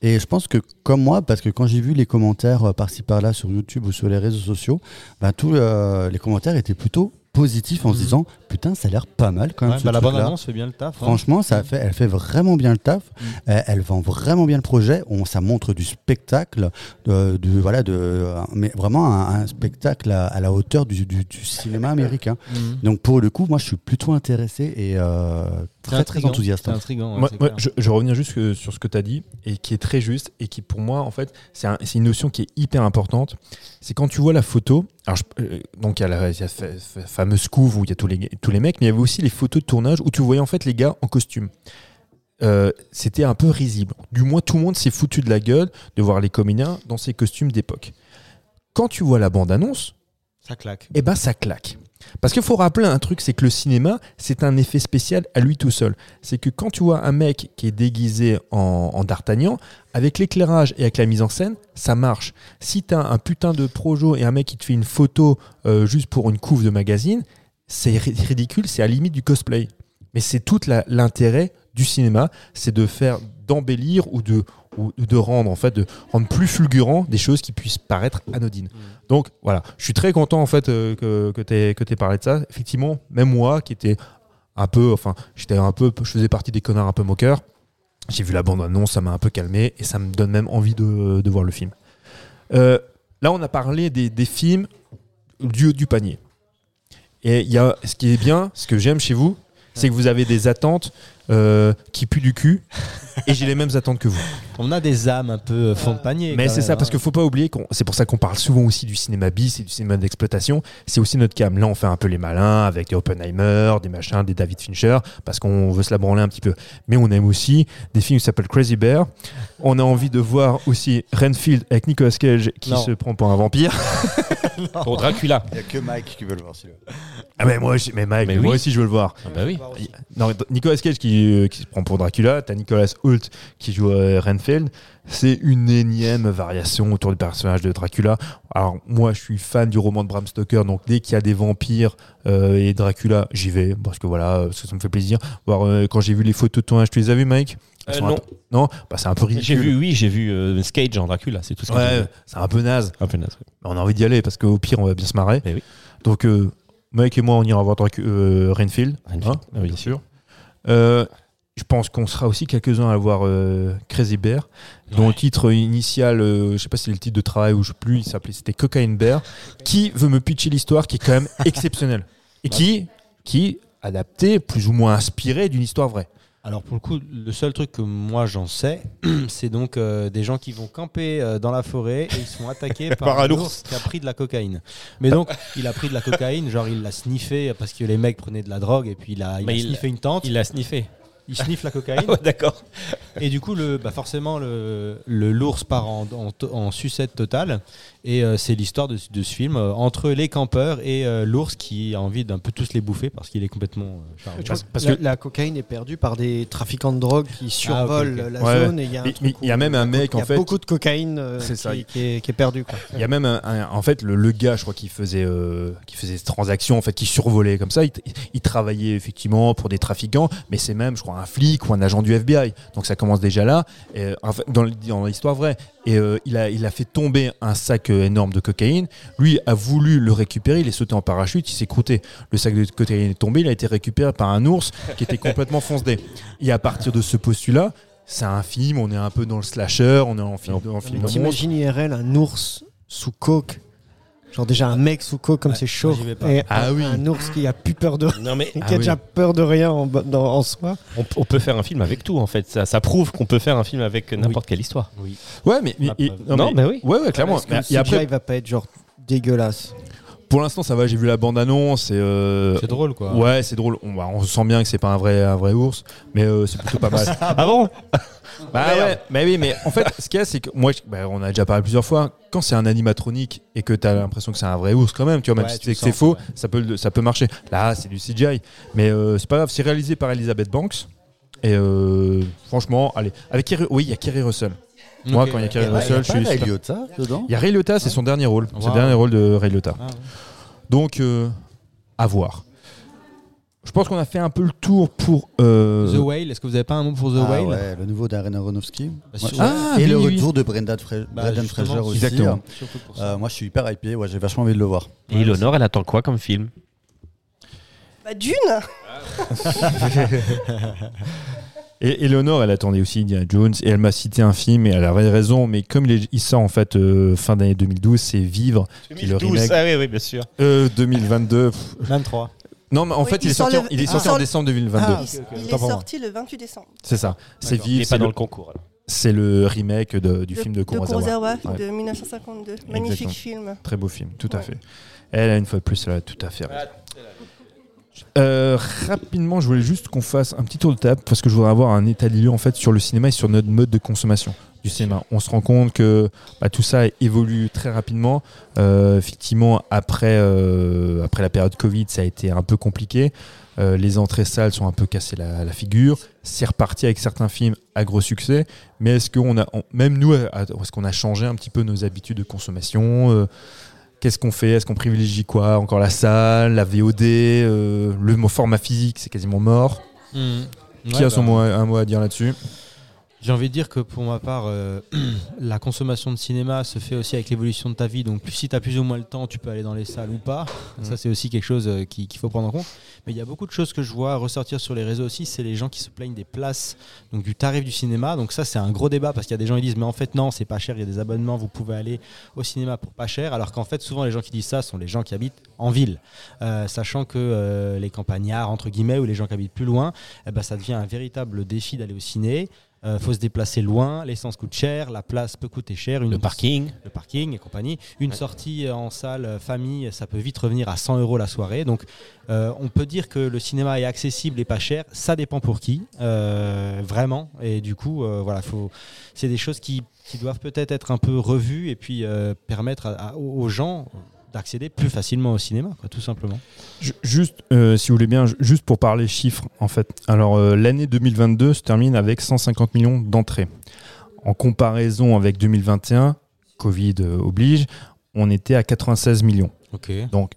Et je pense que comme moi, parce que quand j'ai vu les commentaires euh, par-ci par-là sur YouTube ou sur les réseaux sociaux, bah, tous euh, les commentaires étaient plutôt positifs en se Mhm. disant putain ça a l'air pas mal quand même Ouais, ce bah, la bande annonce fait bien le taf. hein. Franchement, ça a fait, elle fait vraiment bien le taf. Mm. Elle, elle vend vraiment bien le projet. On, ça montre du spectacle, de, de- voilà, de, mais vraiment un, un spectacle à, à la hauteur du, du- du cinéma américain. Mhm. Donc pour le coup, moi, je suis plutôt intéressé et euh, très très enthousiaste. C'est intriguant. ouais, Moi, je, je reviens juste que- sur ce que tu as dit, et qui est très juste, et qui pour moi, en fait, c'est un- c'est une notion qui est hyper importante. C'est quand tu vois la photo, alors je- euh, donc il y a la, y a fa- fa- fameuse couve où il y a tous les, tous les mecs, mais il y avait aussi les photos de tournage où tu voyais en fait les gars en costume. Euh, C'était un peu risible. Du moins, tout le monde s'est foutu de la gueule de voir les comédiens dans ces costumes d'époque. Quand tu vois la bande-annonce, Ça claque. eh ben ça claque. Parce qu'il faut rappeler un truc, c'est que le cinéma, c'est un effet spécial à lui tout seul. C'est que quand tu vois un mec qui est déguisé en, D'Artagnan, avec l'éclairage et avec la mise en scène, ça marche. Si t'as un putain de projo et un mec qui te fait une photo euh, juste pour une couve de magazine, c'est ri- ridicule, c'est à la limite du cosplay. Mais c'est tout l'intérêt du cinéma, c'est de faire d'embellir ou de de rendre en fait de rendre plus fulgurant des choses qui puissent paraître anodines. Donc voilà, je suis très content en fait euh, que que que t'aies parlé de ça. Effectivement, même moi qui était un peu, enfin, j'étais un peu, je faisais partie des connards un peu moqueurs. J'ai vu la bande annonce, ça m'a un peu calmé et ça me donne même envie de, voir le film. Euh, là, on a parlé des, films du du panier. Et y a, ce qui est bien, ce que j'aime chez vous, c'est que vous avez des attentes euh, qui puent du cul et j'ai les mêmes attentes que vous. On a des âmes un peu euh, fond de panier. Mais c'est ça, hein. parce qu'il faut pas oublier, qu'on- c'est pour ça qu'on parle souvent aussi du cinéma bis et du cinéma d'exploitation. C'est aussi notre cam. Là, on fait un peu les malins avec des Oppenheimer, des machins, des David Fincher, parce qu'on veut se la branler un petit peu. Mais on aime aussi des films qui s'appellent Crazy Bear. On a envie de voir aussi Renfield avec Nicolas Cage qui Non. se prend pour un vampire. Pour Dracula. Il n'y a que Mike qui veut le voir celui-là. Ah, mais moi, aussi- mais Mike, Mais mais moi aussi, je veux le voir. Ah bah oui. Non, Nicolas Cage qui, euh, qui se prend pour Dracula, t'as Nicolas Hoult qui joue euh, Renfield. C'est une énième variation autour du personnage de Dracula. Alors moi, je suis fan du roman de Bram Stoker, donc dès qu'il y a des vampires euh, et Dracula, j'y vais parce que voilà, euh, ça, ça me fait plaisir. Voir euh, quand j'ai vu les photos de tournage, tu les as vues, Mike? Euh, non. peu- non, bah, c'est un peu ridicule. J'ai vu, oui, j'ai vu Skage en Dracula, c'est tout ce que Ouais, c'est un peu naze. Un peu naze. on a envie d'y aller parce qu'au pire, on va bien se marrer. Eh oui. Donc, Mike et moi, on ira voir Dracu- euh, Renfield. Renfield, hein, ah oui. bien sûr. Euh, je pense qu'on sera aussi quelques-uns à voir euh, Crazy Bear, dont le titre initial, euh, je sais pas si c'est le titre de travail ou je sais plus, il s'appelait, c'était Cocaine Bear, qui veut me pitcher l'histoire qui est quand même exceptionnelle et qui, qui adapté, plus ou moins inspiré d'une histoire vraie. Alors pour le coup, le seul truc que moi j'en sais, c'est donc euh, des gens qui vont camper euh, dans la forêt et ils sont attaqués par, Par un ours. ours qui a pris de la cocaïne. Mais donc il a pris de la cocaïne, genre il l'a sniffé parce que les mecs prenaient de la drogue et puis il a, il Mais a il- sniffé une tente, Il l'a sniffé. Il sniffe la cocaïne ouais, d'accord. et du coup le, bah forcément le l'ours part en, en, en sucette totale et euh, c'est l'histoire de, de ce film euh, entre les campeurs et euh, l'ours qui a envie d'un peu tous les bouffer parce qu'il est complètement euh. Parce- parce la, que- la cocaïne est perdue par des trafiquants de drogue qui survolent la Ouais. zone. Et il y a, un Mais- truc mais il y a où même un mec, il y a en fait- beaucoup de cocaïne euh, C'est ça. qui, qui est, qui est perdue. Il y a même un, un- en fait le, le gars, je crois, qui faisait euh, qui faisait cette transaction, en fait, qui survolait comme ça. Il, il travaillait effectivement pour des trafiquants, mais c'est même, je crois, un flic ou un agent du FBI. Donc ça commence déjà là, et, fait, dans, l'histoire vraie. Et euh, il a il a fait tomber un sac euh, énorme de cocaïne. Lui a voulu le récupérer, il est sauté en parachute, il s'est croûté. Le sac de cocaïne est tombé, il a été récupéré par un ours qui était complètement foncé. Et à partir de ce postulat. C'est un film, on est un peu dans le slasher, on est en film, film. T'imagines IRL un ours sous coke Genre déjà un mec sous coke comme Ouais, c'est chaud. moi. Et Ah un, oui. un ours qui a plus peur de Non mais qui Ah a oui. déjà peur de rien en, dans- en soi. on, on peut faire un film avec tout en fait. Ça, ça prouve qu'on peut faire un film avec n'importe quelle histoire. Ouais, mais. Non, mais oui. Ouais, ouais, clairement. Parce que le après, va pas être genre dégueulasse. Pour l'instant, ça va. J'ai vu la bande annonce et euh, C'est drôle quoi. Ouais, c'est drôle. On, bah, on sent bien que c'est pas un vrai, un vrai ours, mais euh, c'est plutôt pas mal. Ah bon bah ouais, mais oui, mais en fait, ce qu'il y a, c'est que moi, je- bah, on a déjà parlé plusieurs fois. Quand c'est un animatronique et que t'as l'impression que c'est un vrai ours, quand même, tu vois, même Ouais, si tu sais que c'est sens, faux, ouais. ça peut, le- ça peut marcher. Là, c'est du CGI, mais euh, c'est pas grave. C'est réalisé par Elizabeth Banks. Et euh, franchement, allez, avec Kerry- oui, il y a Kerry Russell. Moi, quand il y a Kerry Il y a Russell, je suis Ray super- Liotta dedans Il y a Ray Liotta, c'est son dernier rôle. C'est le Wow. dernier rôle de Ray Liotta. Ah, ouais. Donc, euh, à voir. Je pense qu'on a fait un peu le tour pour. euh, The Whale, est-ce que vous avez pas un mot pour The Ah Whale ouais, le nouveau d'Aaron Aronofsky. Bah, Ouais. Ah, et oui, le oui. retour de Brendan, Fra- Bah, Fraser aussi. Exactement. Ça. Euh, moi, je suis hyper hypé. Ouais, j'ai vachement envie de le voir. Et Eleonore, elle attend quoi comme film? Bah, Dune Et Eleanor, elle attendait aussi Indiana Jones et elle m'a cité un film et elle avait raison, mais comme il, est- il sort en fait euh, fin d'année 2012, c'est Vivre, qui est le remake. Ah oui, oui, bien sûr. Euh, 2022. pff. 23. Non, mais en Oui, fait, il, il est sorti, sort en, le- il est il sorti sort en le- décembre 2022. Il, est moi. sorti le 28 décembre. C'est ça. C'est D'accord. Il Vivre, n'est c'est pas dans le, le concours. alors. c'est le remake de- du film de Kurosawa. Kurosawa, Ouais. de 1952. Magnifique Exactement. film. Très beau film, tout à fait. Elle, une fois de plus, elle a tout à fait raison. Euh, rapidement, je voulais juste qu'on fasse un petit tour de table parce que je voudrais avoir un état des lieux en fait sur le cinéma et sur notre mode de consommation du cinéma. On se rend compte que bah, tout ça évolue très rapidement. Euh, effectivement, après, euh, après la période Covid, ça a été un peu compliqué. Les entrées salles sont un peu cassées la, figure. C'est reparti avec certains films à gros succès. Mais est-ce qu'on a, même nous, est-ce qu'on a changé un petit peu nos habitudes de consommation Qu'est-ce qu'on fait? Est-ce qu'on privilégie quoi? Encore la salle, la VOD, euh, le format physique, c'est quasiment mort. Qui Ouais, a son bah, mot à- un mot à dire là-dessus? J'ai envie de dire que pour ma part, euh, la consommation de cinéma se fait aussi avec l'évolution de ta vie. Donc, si tu as plus ou moins le temps, tu peux aller dans les salles ou pas. Ça, c'est aussi quelque chose euh, qui- qu'il faut prendre en compte. Mais il y a beaucoup de choses que je vois ressortir sur les réseaux aussi. C'est les gens qui se plaignent des places, donc du tarif du cinéma. Donc, ça, c'est un gros débat parce qu'il y a des gens qui disent, mais en fait, non, c'est pas cher. Il y a des abonnements, vous pouvez aller au cinéma pour pas cher. Alors qu'en fait, souvent, les gens qui disent ça sont les gens qui habitent en ville. Euh, sachant que euh, les campagnards, entre guillemets, ou les gens qui habitent plus loin, eh ben, ça devient un véritable défi d'aller au ciné. Euh, faut se déplacer loin, l'essence coûte cher, la place peut coûter cher, une Le parking. le parking et compagnie. Une sortie euh, en salle euh, famille, ça peut vite revenir à 100 euros la soirée. Donc, euh, on peut dire que le cinéma est accessible et pas cher. Ça dépend pour qui, euh, vraiment. Et du coup, voilà, faut. C'est des choses qui, qui doivent peut-être être un peu revues et puis permettre à- à- aux gens d'accéder plus facilement au cinéma, quoi, tout simplement. Ju- Juste, euh, si vous voulez bien, ju- juste pour parler chiffres, en fait. Alors, euh, l'année 2022 se termine avec 150 millions d'entrées. En comparaison avec 2021, Covid euh, oblige, on était à 96 millions. Ok. Donc,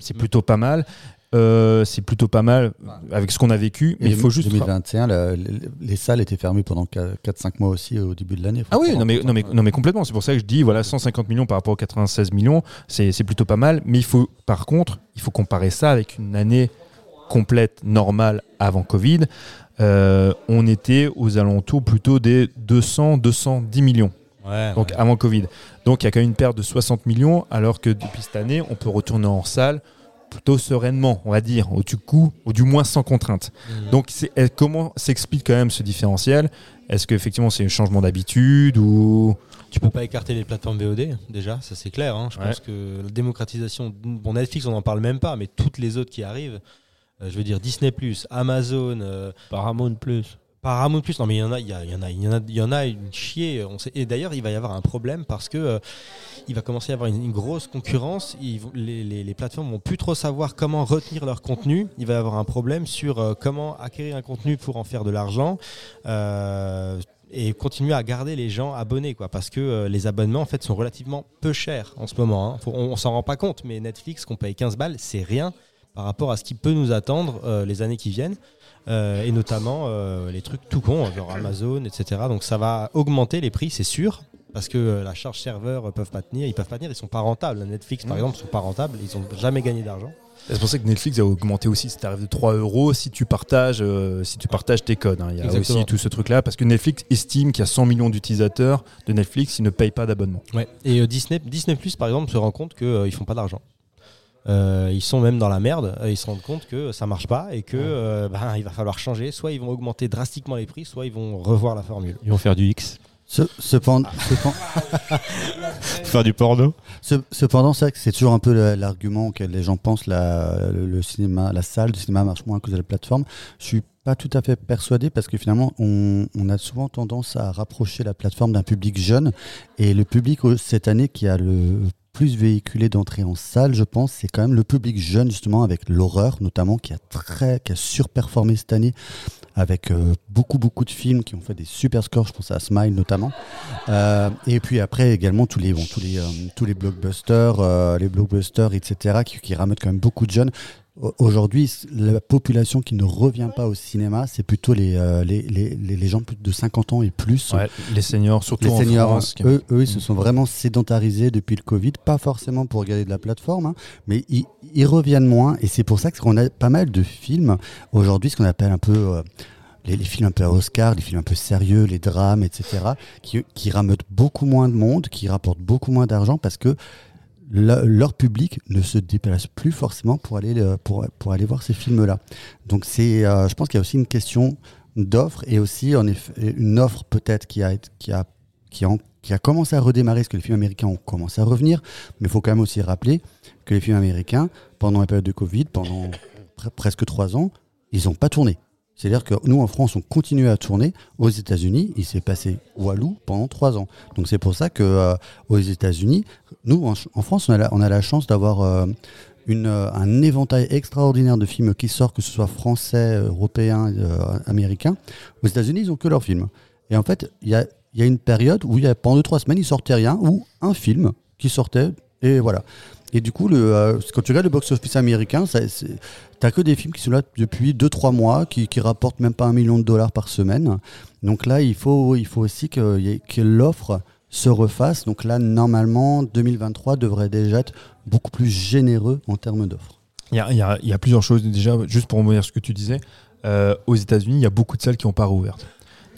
c'est plutôt pas mal. Euh, c'est plutôt pas mal avec ce qu'on a vécu, mais il faut juste. 2021, la- les, les salles étaient fermées pendant 4-5 mois aussi au début de l'année. Ah oui, non mais, non, mais, non mais complètement. C'est pour ça que je dis, voilà, 150 millions par rapport aux 96 millions, c'est plutôt pas mal. Mais il faut, par contre, il faut comparer ça avec une année complète, normale, avant Covid. Euh, on était aux alentours plutôt des 200, 210 millions. Ouais, Donc avant Covid. Donc il y a quand même une perte de 60 millions, alors que depuis cette année, on peut retourner en salle plutôt sereinement, on va dire, au du coup, ou du moins sans contrainte. Mhm. Donc c'est- comment s'explique quand même ce différentiel? Est-ce qu'effectivement c'est un changement d'habitude ou Tu peux pas écarter les plateformes VOD, déjà, ça c'est clair. hein. Je Ouais. pense que la démocratisation, bon Netflix on n'en parle même pas, mais toutes les autres qui arrivent, euh, je veux dire Disney+, Amazon, euh, Paramount Plus. Paramount+, non mais il y en a, il y, en a, il y en a, il y en a une chier. On sait, et d'ailleurs il va y avoir un problème parce que euh, il va commencer à y avoir une, une grosse concurrence. Ils les, les- les plateformes vont plus trop savoir comment retenir leur contenu. Il va y avoir un problème sur euh, comment acquérir un contenu pour en faire de l'argent. Euh, et continuer à garder les gens abonnés quoi parce que euh, les abonnements en fait sont relativement peu chers en ce moment hein. Faut- on, on s'en rend pas compte mais Netflix qu'on paye 15 balles c'est rien par rapport à ce qui peut nous attendre euh, les années qui viennent Euh, et notamment euh, les trucs tout cons genre Amazon etc donc ça va augmenter les prix c'est sûr parce que euh, la charge serveur peuvent pas tenir ils peuvent pas tenir ils sont pas rentables Netflix par exemple sont pas rentables ils ont jamais gagné d'argent C'est pour ça que Netflix a augmenté aussi ce tarif de 3 euros si tu partages, si tu partages tes codes. hein. Il y a Exactement. aussi tout ce truc-là parce que Netflix estime qu'il y a 100 millions d'utilisateurs de Netflix qui ne payent pas d'abonnement. Ouais. Et Disney, Disney Plus, par exemple, se rend compte qu'ils ils font pas d'argent. Euh, ils sont même dans la merde. Ils se rendent compte que ça marche pas et que euh, ben, il va falloir changer. Soit ils vont augmenter drastiquement les prix, soit ils vont revoir la formule. Ils vont faire du X. Ce- Cependant, cependant, Faire du porno. ce- cependant, c'est vrai que c'est toujours un peu l'argument auquel les gens pensent la, le, le cinéma, la salle du cinéma marche moins à cause de la plateforme. Je suis pas tout à fait persuadé parce que finalement, on, on a souvent tendance à rapprocher la plateforme d'un public jeune et le public euh, cette année qui a le plus véhiculé d'entrée en salle, je pense, c'est quand même le public jeune justement avec l'horreur notamment qui a très, qui a surperformé cette année avec euh, beaucoup beaucoup de films qui ont fait des super scores. Je pense à Smile notamment. Euh, et puis après également tous les bon, tous les euh, tous les blockbusters, les blockbusters, etc. qui, qui ramènent quand même beaucoup de jeunes. Au- Aujourd'hui, la population qui ne revient pas au cinéma, c'est plutôt les, euh, les, les, les gens de 50 ans et plus. Ouais, les seniors, surtout Les en seniors, France. qui- eux, eux, ils se sont vraiment sédentarisés depuis le Covid, pas forcément pour regarder de la plateforme, hein, mais ils, ils reviennent moins, et c'est pour ça qu'on a pas mal de films aujourd'hui, ce qu'on appelle un peu euh, les, les films un peu à Oscar, les films un peu sérieux, les drames, etc., qui, qui rameutent beaucoup moins de monde, qui rapportent beaucoup moins d'argent parce que le- leur public ne se déplace plus forcément pour aller, le- pour, pour aller voir ces films-là. Donc c'est, euh, je pense qu'il y a aussi une question d'offre et aussi en effet une offre peut-être qui a, qui a, qui a, commencé à redémarrer, parce que les films américains ont commencé à revenir, mais il faut quand même aussi rappeler que les films américains, pendant la période de Covid, pendant pre- presque trois ans, ils n'ont pas tourné. C'est-à-dire que nous, en France, on continue à tourner. Aux États-Unis, il s'est passé Walou pendant trois ans. Donc c'est pour ça que euh, aux États-Unis, nous, en, France, on a la, chance d'avoir euh, euh, un éventail extraordinaire de films qui sortent, que ce soit français, européen, américain. Aux États-Unis, ils n'ont que leurs films. Et en fait, il y a, une période où pendant deux, trois semaines, il sortait rien, ou un film qui sortait, et voilà. Et du coup, euh, quand tu regardes le box-office américain, c'est- t'as que des films qui sont là depuis 2-3 mois, qui, qui rapportent même pas un million de dollars par semaine. Donc là, il faut, il faut aussi que, l'offre se refasse. Donc là, normalement, 2023 devrait déjà être beaucoup plus généreux en termes d'offres. Il y a, plusieurs choses. Déjà, juste pour sur ce que tu disais, euh, aux États-Unis, il y a beaucoup de salles qui n'ont pas rouvert.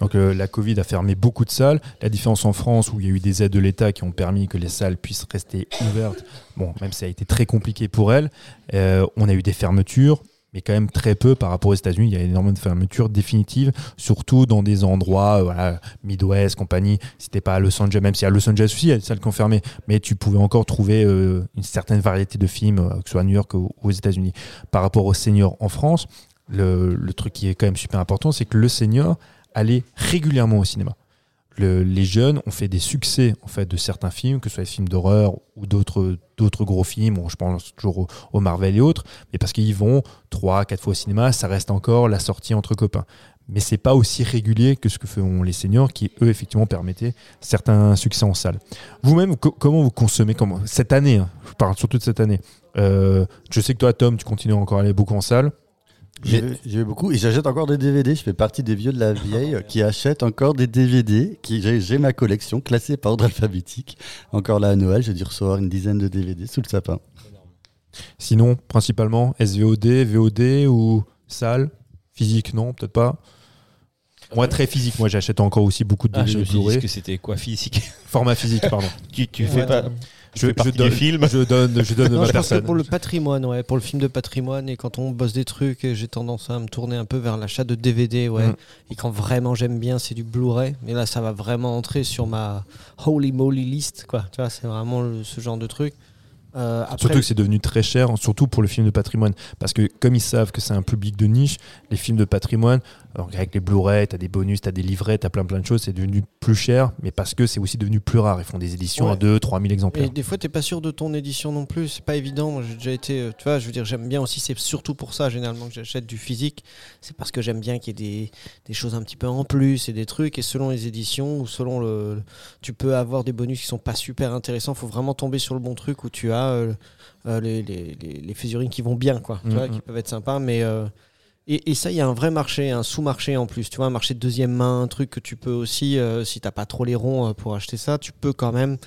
Donc euh, la Covid a fermé beaucoup de salles. La différence en France, où il y a eu des aides de l'État qui ont permis que les salles puissent rester ouvertes, bon, même si ça a été très compliqué pour elles, euh, on a eu des fermetures, mais quand même très peu par rapport aux États-Unis. Il y a énormément de fermetures définitives, surtout dans des endroits, euh, voilà, Midwest, compagnie. Si t'es pas à Los Angeles, même si à Los Angeles aussi, il y a des salles qui ont fermé, mais tu pouvais encore trouver une certaine variété de films, que ce soit à New York ou aux États-Unis. Par rapport aux seniors en France, le truc qui est quand même super important, c'est que le senior allait régulièrement au cinéma. Le- les jeunes ont fait des succès en fait de certains films, que ce soit des films d'horreur ou d'autres d'autres gros films. Je pense toujours au, Marvel et autres, mais parce qu'ils vont trois, quatre fois au cinéma, ça reste encore la sortie entre copains. Mais c'est pas aussi régulier que ce que font les seniors, qui eux effectivement permettaient certains succès en salle. Vous-même, co- comment vous consommez comment, cette année hein, Je parle surtout de cette année. Euh, je sais que toi, Tom, tu continues encore à aller beaucoup en salle. J'ai eu beaucoup et j'achète encore des DVD. Je fais partie des vieux de la vieille qui achètent encore des DVD. Qui j'ai- ma collection classée par ordre alphabétique. Encore là à Noël, j'ai dû recevoir une dizaine de DVD sous le sapin. Sinon, principalement SVOD, VOD ou salle? Physique, non, peut-être pas. Moi, très physique. Moi, j'achète encore aussi beaucoup de Ah, je DVD me suis dit Blu-ray. que c'était quoi physique? Format physique, pardon. Tu, tu fais pas. Je, partie donne, du film. je donne, je donne Non, ma je pense que personne. pour le patrimoine, ouais, pour le film de patrimoine, et quand on bosse des trucs, j'ai tendance à me tourner un peu vers l'achat de DVD, ouais. Mm. Et quand vraiment j'aime bien, c'est du Blu-ray. Mais là, ça va vraiment entrer sur ma holy moly list, quoi. Tu vois, c'est vraiment le- ce genre de truc. Euh, après, Surtout que c'est devenu très cher, surtout pour le film de patrimoine. Parce que comme ils savent que c'est un public de niche, les films de patrimoine, alors avec les Blu-ray, t'as des bonus, t'as des livrets, t'as plein plein de choses, c'est devenu plus cher, mais parce que c'est aussi devenu plus rare. Ils font des éditions Ouais. à 2 3 000 Et exemplaires. des fois, t'es pas sûr de ton édition non plus. C'est pas évident. J'ai déjà été. euh, Tu vois, je veux dire, j'aime bien aussi. C'est surtout pour ça, généralement, que j'achète du physique. C'est parce que j'aime bien qu'il y ait des, des choses un petit peu en plus et des trucs. Et selon les éditions ou selon le. tu peux avoir des bonus qui sont pas super intéressants. Faut vraiment tomber sur le bon truc où tu as euh, euh, les, les, les, les figurines qui vont bien, quoi. Tu vois, Mhm. qui peuvent être sympas. Mais. euh, et, et ça, il y a un vrai marché, un sous-marché en plus. Tu vois, un marché de deuxième main, un truc que tu peux aussi, euh, si t'as pas trop les ronds euh, pour acheter ça, tu peux quand même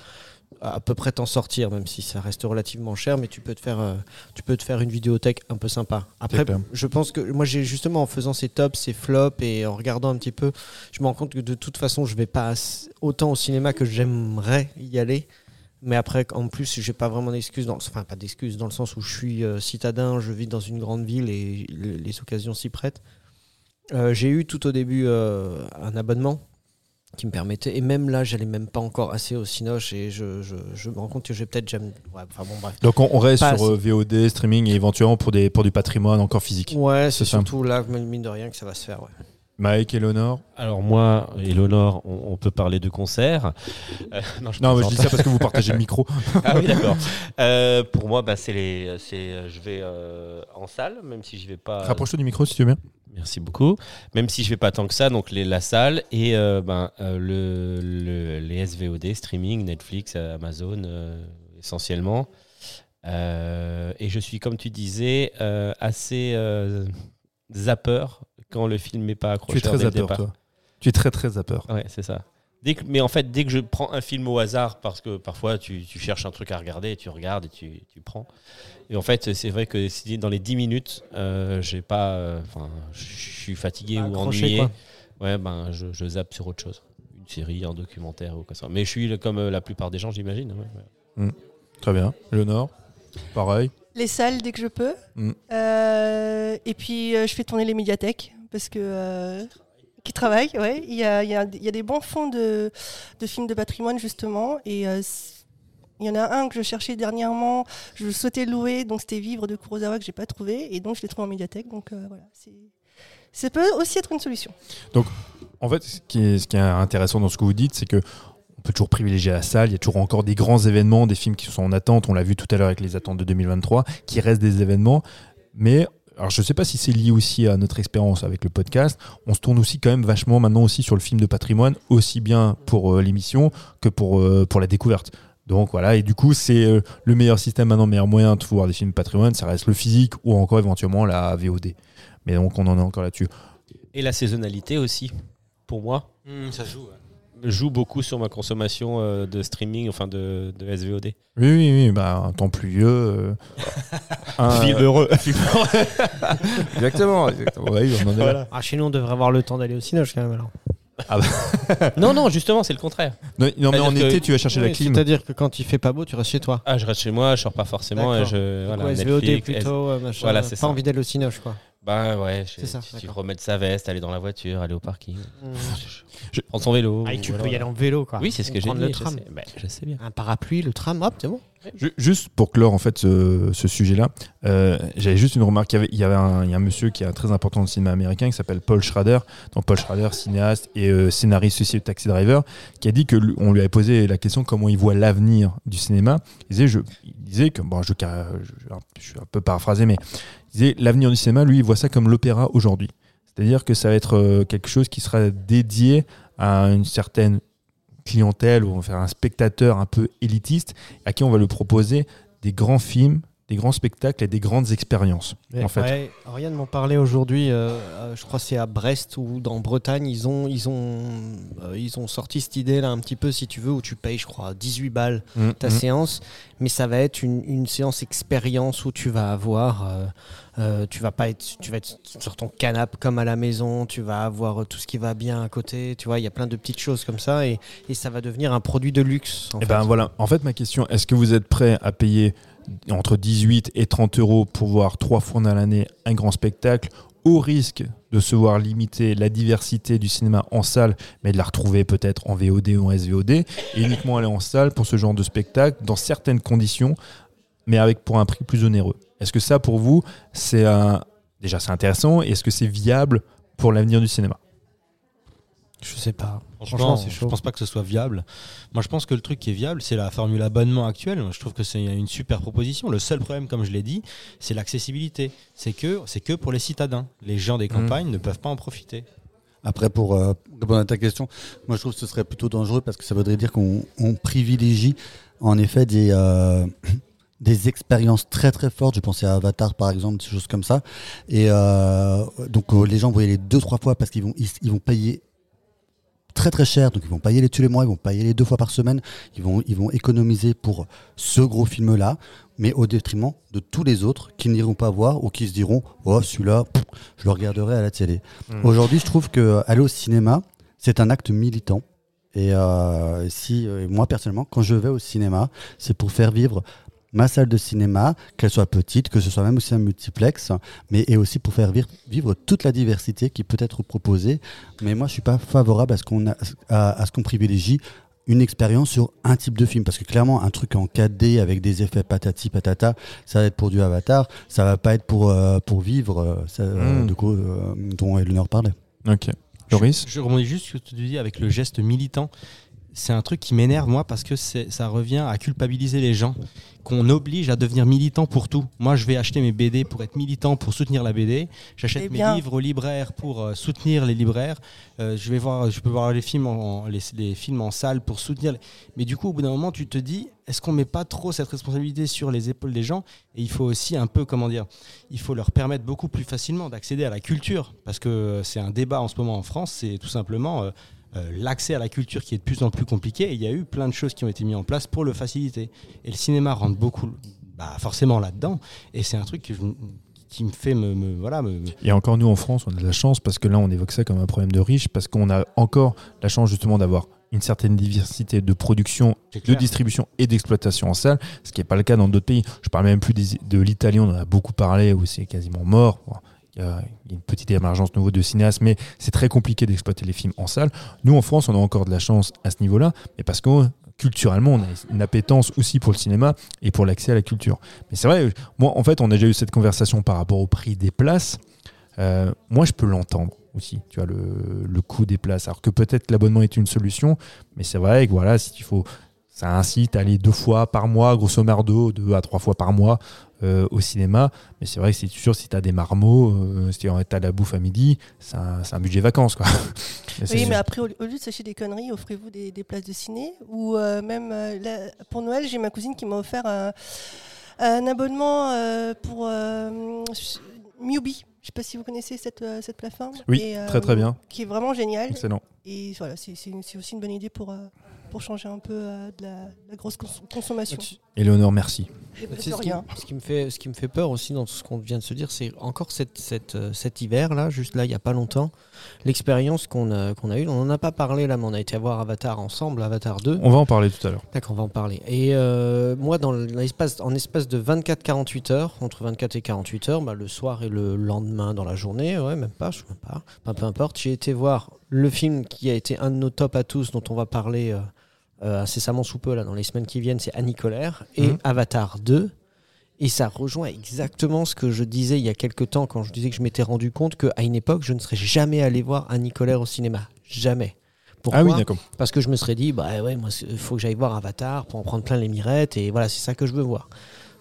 à peu près t'en sortir, même si ça reste relativement cher, mais tu peux te faire, euh, tu peux te faire une vidéothèque un peu sympa. Après, je pense que moi, j'ai justement en faisant ces tops, ces flops et en regardant un petit peu, je me rends compte que de toute façon, je vais pas autant au cinéma que j'aimerais y aller. Mais après, en plus, j'ai pas vraiment d'excuses, dans le- enfin pas d'excuses, dans le sens où je suis euh, citadin, je vis dans une grande ville et le- les occasions s'y prêtent. Euh, j'ai eu tout au début euh, un abonnement qui me permettait, et même là, j'allais même pas encore assez au Cinoche et je, je, je me rends compte que j'ai peut-être jamais. Ouais, enfin bon, bref. Donc on, on reste Pas sur VOD, streaming et éventuellement pour, des, pour du patrimoine encore physique. Ouais, c'est surtout là, mine de rien, que ça va se faire. Ouais. Mike, Eleanor Alors moi, Eleonore, on, on peut parler de concert. Euh, non, je Non, mais je dis ça parce que vous partagez le micro. Ah oui, d'accord. Euh, pour moi, bah, c'est les, c'est, euh, je vais euh, en salle, même si je vais pas. Rapproche-toi du micro si tu veux bien. Merci beaucoup. Même si je vais pas tant que ça, donc les, la salle et ben, le, le- les SVOD, streaming, Netflix, Amazon, essentiellement. Et je suis, comme tu disais, assez zapper quand le film n'est pas Tu accroché. es très zapper, toi. Tu es très très zapper. Ouais, c'est ça. Dès que, mais en fait, dès que je prends un film au hasard, parce que parfois tu, tu cherches un truc à regarder, et tu regardes et tu, tu prends. Et en fait, c'est vrai que si dans les 10 minutes, euh, j'ai pas, euh, enfin, je suis fatigué ou ennuyé, quoi. ouais, ben, je, je zappe sur autre chose. Une série, un documentaire ou quoi que ce soit. Mais je suis comme euh, la plupart des gens, j'imagine. ouais, ouais. Très bien. Eleanor Pareil. Les salles dès que je peux. Mm. Euh, et puis euh, je fais tourner les médiathèques parce que euh, qui travaillent, ouais. Il y a, y y a des bons fonds de, de films de patrimoine justement et euh, Il y en a un que je cherchais dernièrement, je souhaitais louer, donc c'était Vivre de Kurosawa que j'ai pas trouvé, et donc je l'ai trouvé en médiathèque. Donc euh, voilà, ça peut aussi être une solution. En fait, ce qui, est, intéressant dans ce que vous dites, c'est que on peut toujours privilégier la salle. Il y a toujours encore des grands événements, des films qui sont en attente. On l'a vu tout à l'heure avec les attentes de 2023, qui restent des événements. Mais alors, je ne sais pas si c'est lié aussi à notre expérience avec le podcast. On se tourne aussi quand même vachement maintenant aussi sur le film de patrimoine, aussi bien pour euh, l'émission que pour, euh, pour la découverte. Donc voilà, et du coup, c'est euh, le meilleur système maintenant, le meilleur moyen de voir des films de patrimoine, ça reste le physique ou encore éventuellement la VOD. Mais donc, on en est encore là-dessus. Et la saisonnalité aussi, pour moi, ça joue. Joue beaucoup sur ma consommation euh, de streaming, enfin de, de SVOD. Oui, oui, oui, bah, un temps pluvieux. euh, un- Film heureux. Exactement, exactement. Oui, on en est là. Ah, chez nous, on devrait avoir le temps d'aller au cinéma quand même. Alors. non, non, justement, c'est le contraire. Non, non, mais en C'est-à-dire que- été, tu vas chercher la clim. C'est-à-dire que quand il fait pas beau, tu restes chez toi. Ah, je reste chez moi, je sors pas forcément et je. Voilà, SVOD Netflix, plutôt, euh, machin, Voilà, euh, c'est pas ça. envie d'aller au cinéma, je crois. Bah ouais, je- C'est ça, tu remettre sa veste, aller dans la voiture, aller au parking, Je- prendre son vélo. Ah, et tu peux y aller en vélo, quoi. Oui, c'est ce que j'ai dit. le je tram. sais. Bah, je sais bien. Un parapluie, le tram, hop, c'est bon. Ju- Juste pour clore en fait ce, ce sujet-là, euh, j'avais juste une remarque. Il y avait, il y avait un, il y a un monsieur qui est très important dans le cinéma américain qui s'appelle Paul Schrader. Donc Paul Schrader, cinéaste et euh, scénariste aussi de Taxi Driver, qui a dit que lui- on lui avait posé la question comment il voit l'avenir du cinéma. Il disait, je, il disait que bon, je, car- je, je suis un peu paraphrasé, mais l'avenir du cinéma, lui, il voit ça comme l'opéra aujourd'hui. C'est-à-dire que ça va être euh, quelque chose qui sera dédié à une certaine clientèle ou on va faire un spectateur un peu élitiste à qui on va lui proposer des grands films, des grands spectacles et des grandes expériences. en fait. Ouais, Oriane m'en parlait aujourd'hui, euh, euh, je crois que c'est à Brest ou dans Bretagne, ils ont, ils, ont, euh, ils ont sorti cette idée là un petit peu si tu veux, où tu payes je crois 18 balles Mm, ta mm. séance, mais ça va être une, une séance expérience où tu vas avoir, euh, euh, tu vas pas être, tu vas être sur ton canapé comme à la maison, tu vas avoir tout ce qui va bien à côté, tu vois, il y a plein de petites choses comme ça et, et ça va devenir un produit de luxe. en Eh fait. ben voilà. En fait, ma question, est-ce que vous êtes prêt à payer entre 18 et 30 euros pour voir trois fois dans l'année un grand spectacle au risque de se voir limiter la diversité du cinéma en salle, mais de la retrouver peut-être en VOD ou en SVOD, et uniquement aller en salle pour ce genre de spectacle dans certaines conditions, mais avec pour un prix plus onéreux. Est-ce que ça, pour vous, c'est déjà c'est intéressant, et est-ce que c'est viable pour l'avenir du cinéma? Je sais pas. Franchement, Franchement, je pense pas que ce soit viable. Moi, je pense que le truc qui est viable, c'est la formule abonnement actuelle. Je trouve que c'est une super proposition. Le seul problème, comme je l'ai dit, c'est l'accessibilité. C'est que c'est que pour les citadins. Les gens des campagnes ne peuvent pas en profiter. Après, pour euh, répondre à ta question, moi je trouve que ce serait plutôt dangereux parce que ça voudrait dire qu'on on privilégie en effet des, euh, des expériences très très fortes. Je pensais à Avatar par exemple, des choses comme ça. Et euh, donc euh, les gens vont y aller deux trois fois parce qu'ils vont, ils, ils vont payer très très cher, donc ils vont pas y aller tous les mois, ils vont pas y aller deux fois par semaine, ils vont, ils vont économiser pour ce gros film-là, mais au détriment de tous les autres qui n'iront pas voir ou qui se diront oh celui-là, je le regarderai à la télé. Aujourd'hui, je trouve que euh, aller au cinéma, c'est un acte militant. Et euh, si euh, moi personnellement, quand je vais au cinéma, c'est pour faire vivre ma salle de cinéma, qu'elle soit petite, que ce soit même aussi un multiplex, mais et aussi pour faire vivre, vivre toute la diversité qui peut être proposée. Mais moi, je suis pas favorable à ce qu'on a- à, à ce qu'on privilégie une expérience sur un type de film parce que clairement un truc en 4D avec des effets patati patata ça va être pour du avatar ça va pas être pour euh, pour vivre euh, ça, euh, Mm. du coup euh, dont Eleanor parlait Ok. Loris Je, je rebondis juste sur ce que tu dis avec le geste militant. C'est un truc qui m'énerve, moi, parce que ça revient à culpabiliser les gens, qu'on oblige à devenir militant pour tout. Moi, je vais acheter mes BD pour être militant, pour soutenir la BD. J'achète Eh mes livres aux libraires pour euh, soutenir les libraires. Euh, je vais voir, je peux voir les films en, en- les, les films en salle pour soutenir. les- Mais du coup, au bout d'un moment, tu te dis, est-ce qu'on met pas trop cette responsabilité sur les épaules des gens? Et il faut aussi un peu, comment dire, il faut leur permettre beaucoup plus facilement d'accéder à la culture, parce que c'est un débat en ce moment en France, c'est tout simplement euh, euh, l'accès à la culture qui est de plus en plus compliqué, et il y a eu plein de choses qui ont été mises en place pour le faciliter. Et le cinéma rentre beaucoup, bah, forcément là-dedans, et c'est un truc que je- qui me fait me, me- voilà, me, Et encore nous en France, on a de la chance parce que là on évoque ça comme un problème de riche parce qu'on a encore la chance justement d'avoir une certaine diversité de production, de distribution et d'exploitation en salle, ce qui n'est pas le cas dans d'autres pays. Je parle même plus des- de l'Italie, on en a beaucoup parlé où c'est quasiment mort. Bon, Il y a il y a une petite émergence nouveau de cinéastes, mais c'est très compliqué d'exploiter les films en salle. Nous en France, on a encore de la chance à ce niveau-là, mais parce que culturellement, on a une appétence aussi pour le cinéma et pour l'accès à la culture. Mais c'est vrai, moi, en fait, on a déjà eu cette conversation par rapport au prix des places. Euh, moi, je peux l'entendre aussi, tu vois, le, le coût des places. Alors que peut-être l'abonnement est une solution, mais c'est vrai que voilà, si il faut, ça incite à aller deux fois par mois, grosso merdo, deux à trois fois par mois euh, au cinéma. Mais c'est vrai que c'est sûr, si tu as des marmots, euh, si tu as la bouffe à midi, c'est un, budget vacances, quoi. Oui, mais après, au, lieu de s'acheter des conneries, offrez-vous des, des places de ciné. Ou euh, même, euh, là, pour Noël, j'ai ma cousine qui m'a offert un, un abonnement pour Mubi. Je sais pas si vous connaissez cette, cette plateforme. Oui, Et, très très bien. Qui est vraiment géniale. Excellent. Et voilà, c'est aussi une bonne idée pour, pour changer un peu euh, de, la, de la grosse cons- consommation. Éléonore, merci. C'est ce ce qui me fait, ce qui me fait peur aussi dans tout ce qu'on vient de se dire, c'est encore cette, cette, euh, cet hiver là, juste là, il y a pas longtemps, l'expérience qu'on a, qu'on a eue. On n'en a pas parlé là, mais on a été voir Avatar ensemble, Avatar 2. On va en parler tout à l'heure. D'accord, on va en parler. Et euh, moi, dans l'espace, en espace de 24-48 heures, entre 24 et 48 heures, bah, le soir et le lendemain dans la journée, ouais, même pas, je sais même pas, peu importe, j'ai été voir le film qui a été un de nos tops à tous, dont on va parler euh, euh, incessamment sous peu là, dans les semaines qui viennent, c'est Annie Colère, et Mhm. Avatar 2. Et ça rejoint exactement ce que je disais il y a quelques temps quand je disais que je m'étais rendu compte qu'à une époque, je ne serais jamais allé voir Annie Colère au cinéma. Jamais. Pourquoi ah oui, d'accord. parce que je me serais dit, bah ouais, moi, il faut que j'aille voir Avatar pour en prendre plein les mirettes, et voilà, c'est ça que je veux voir.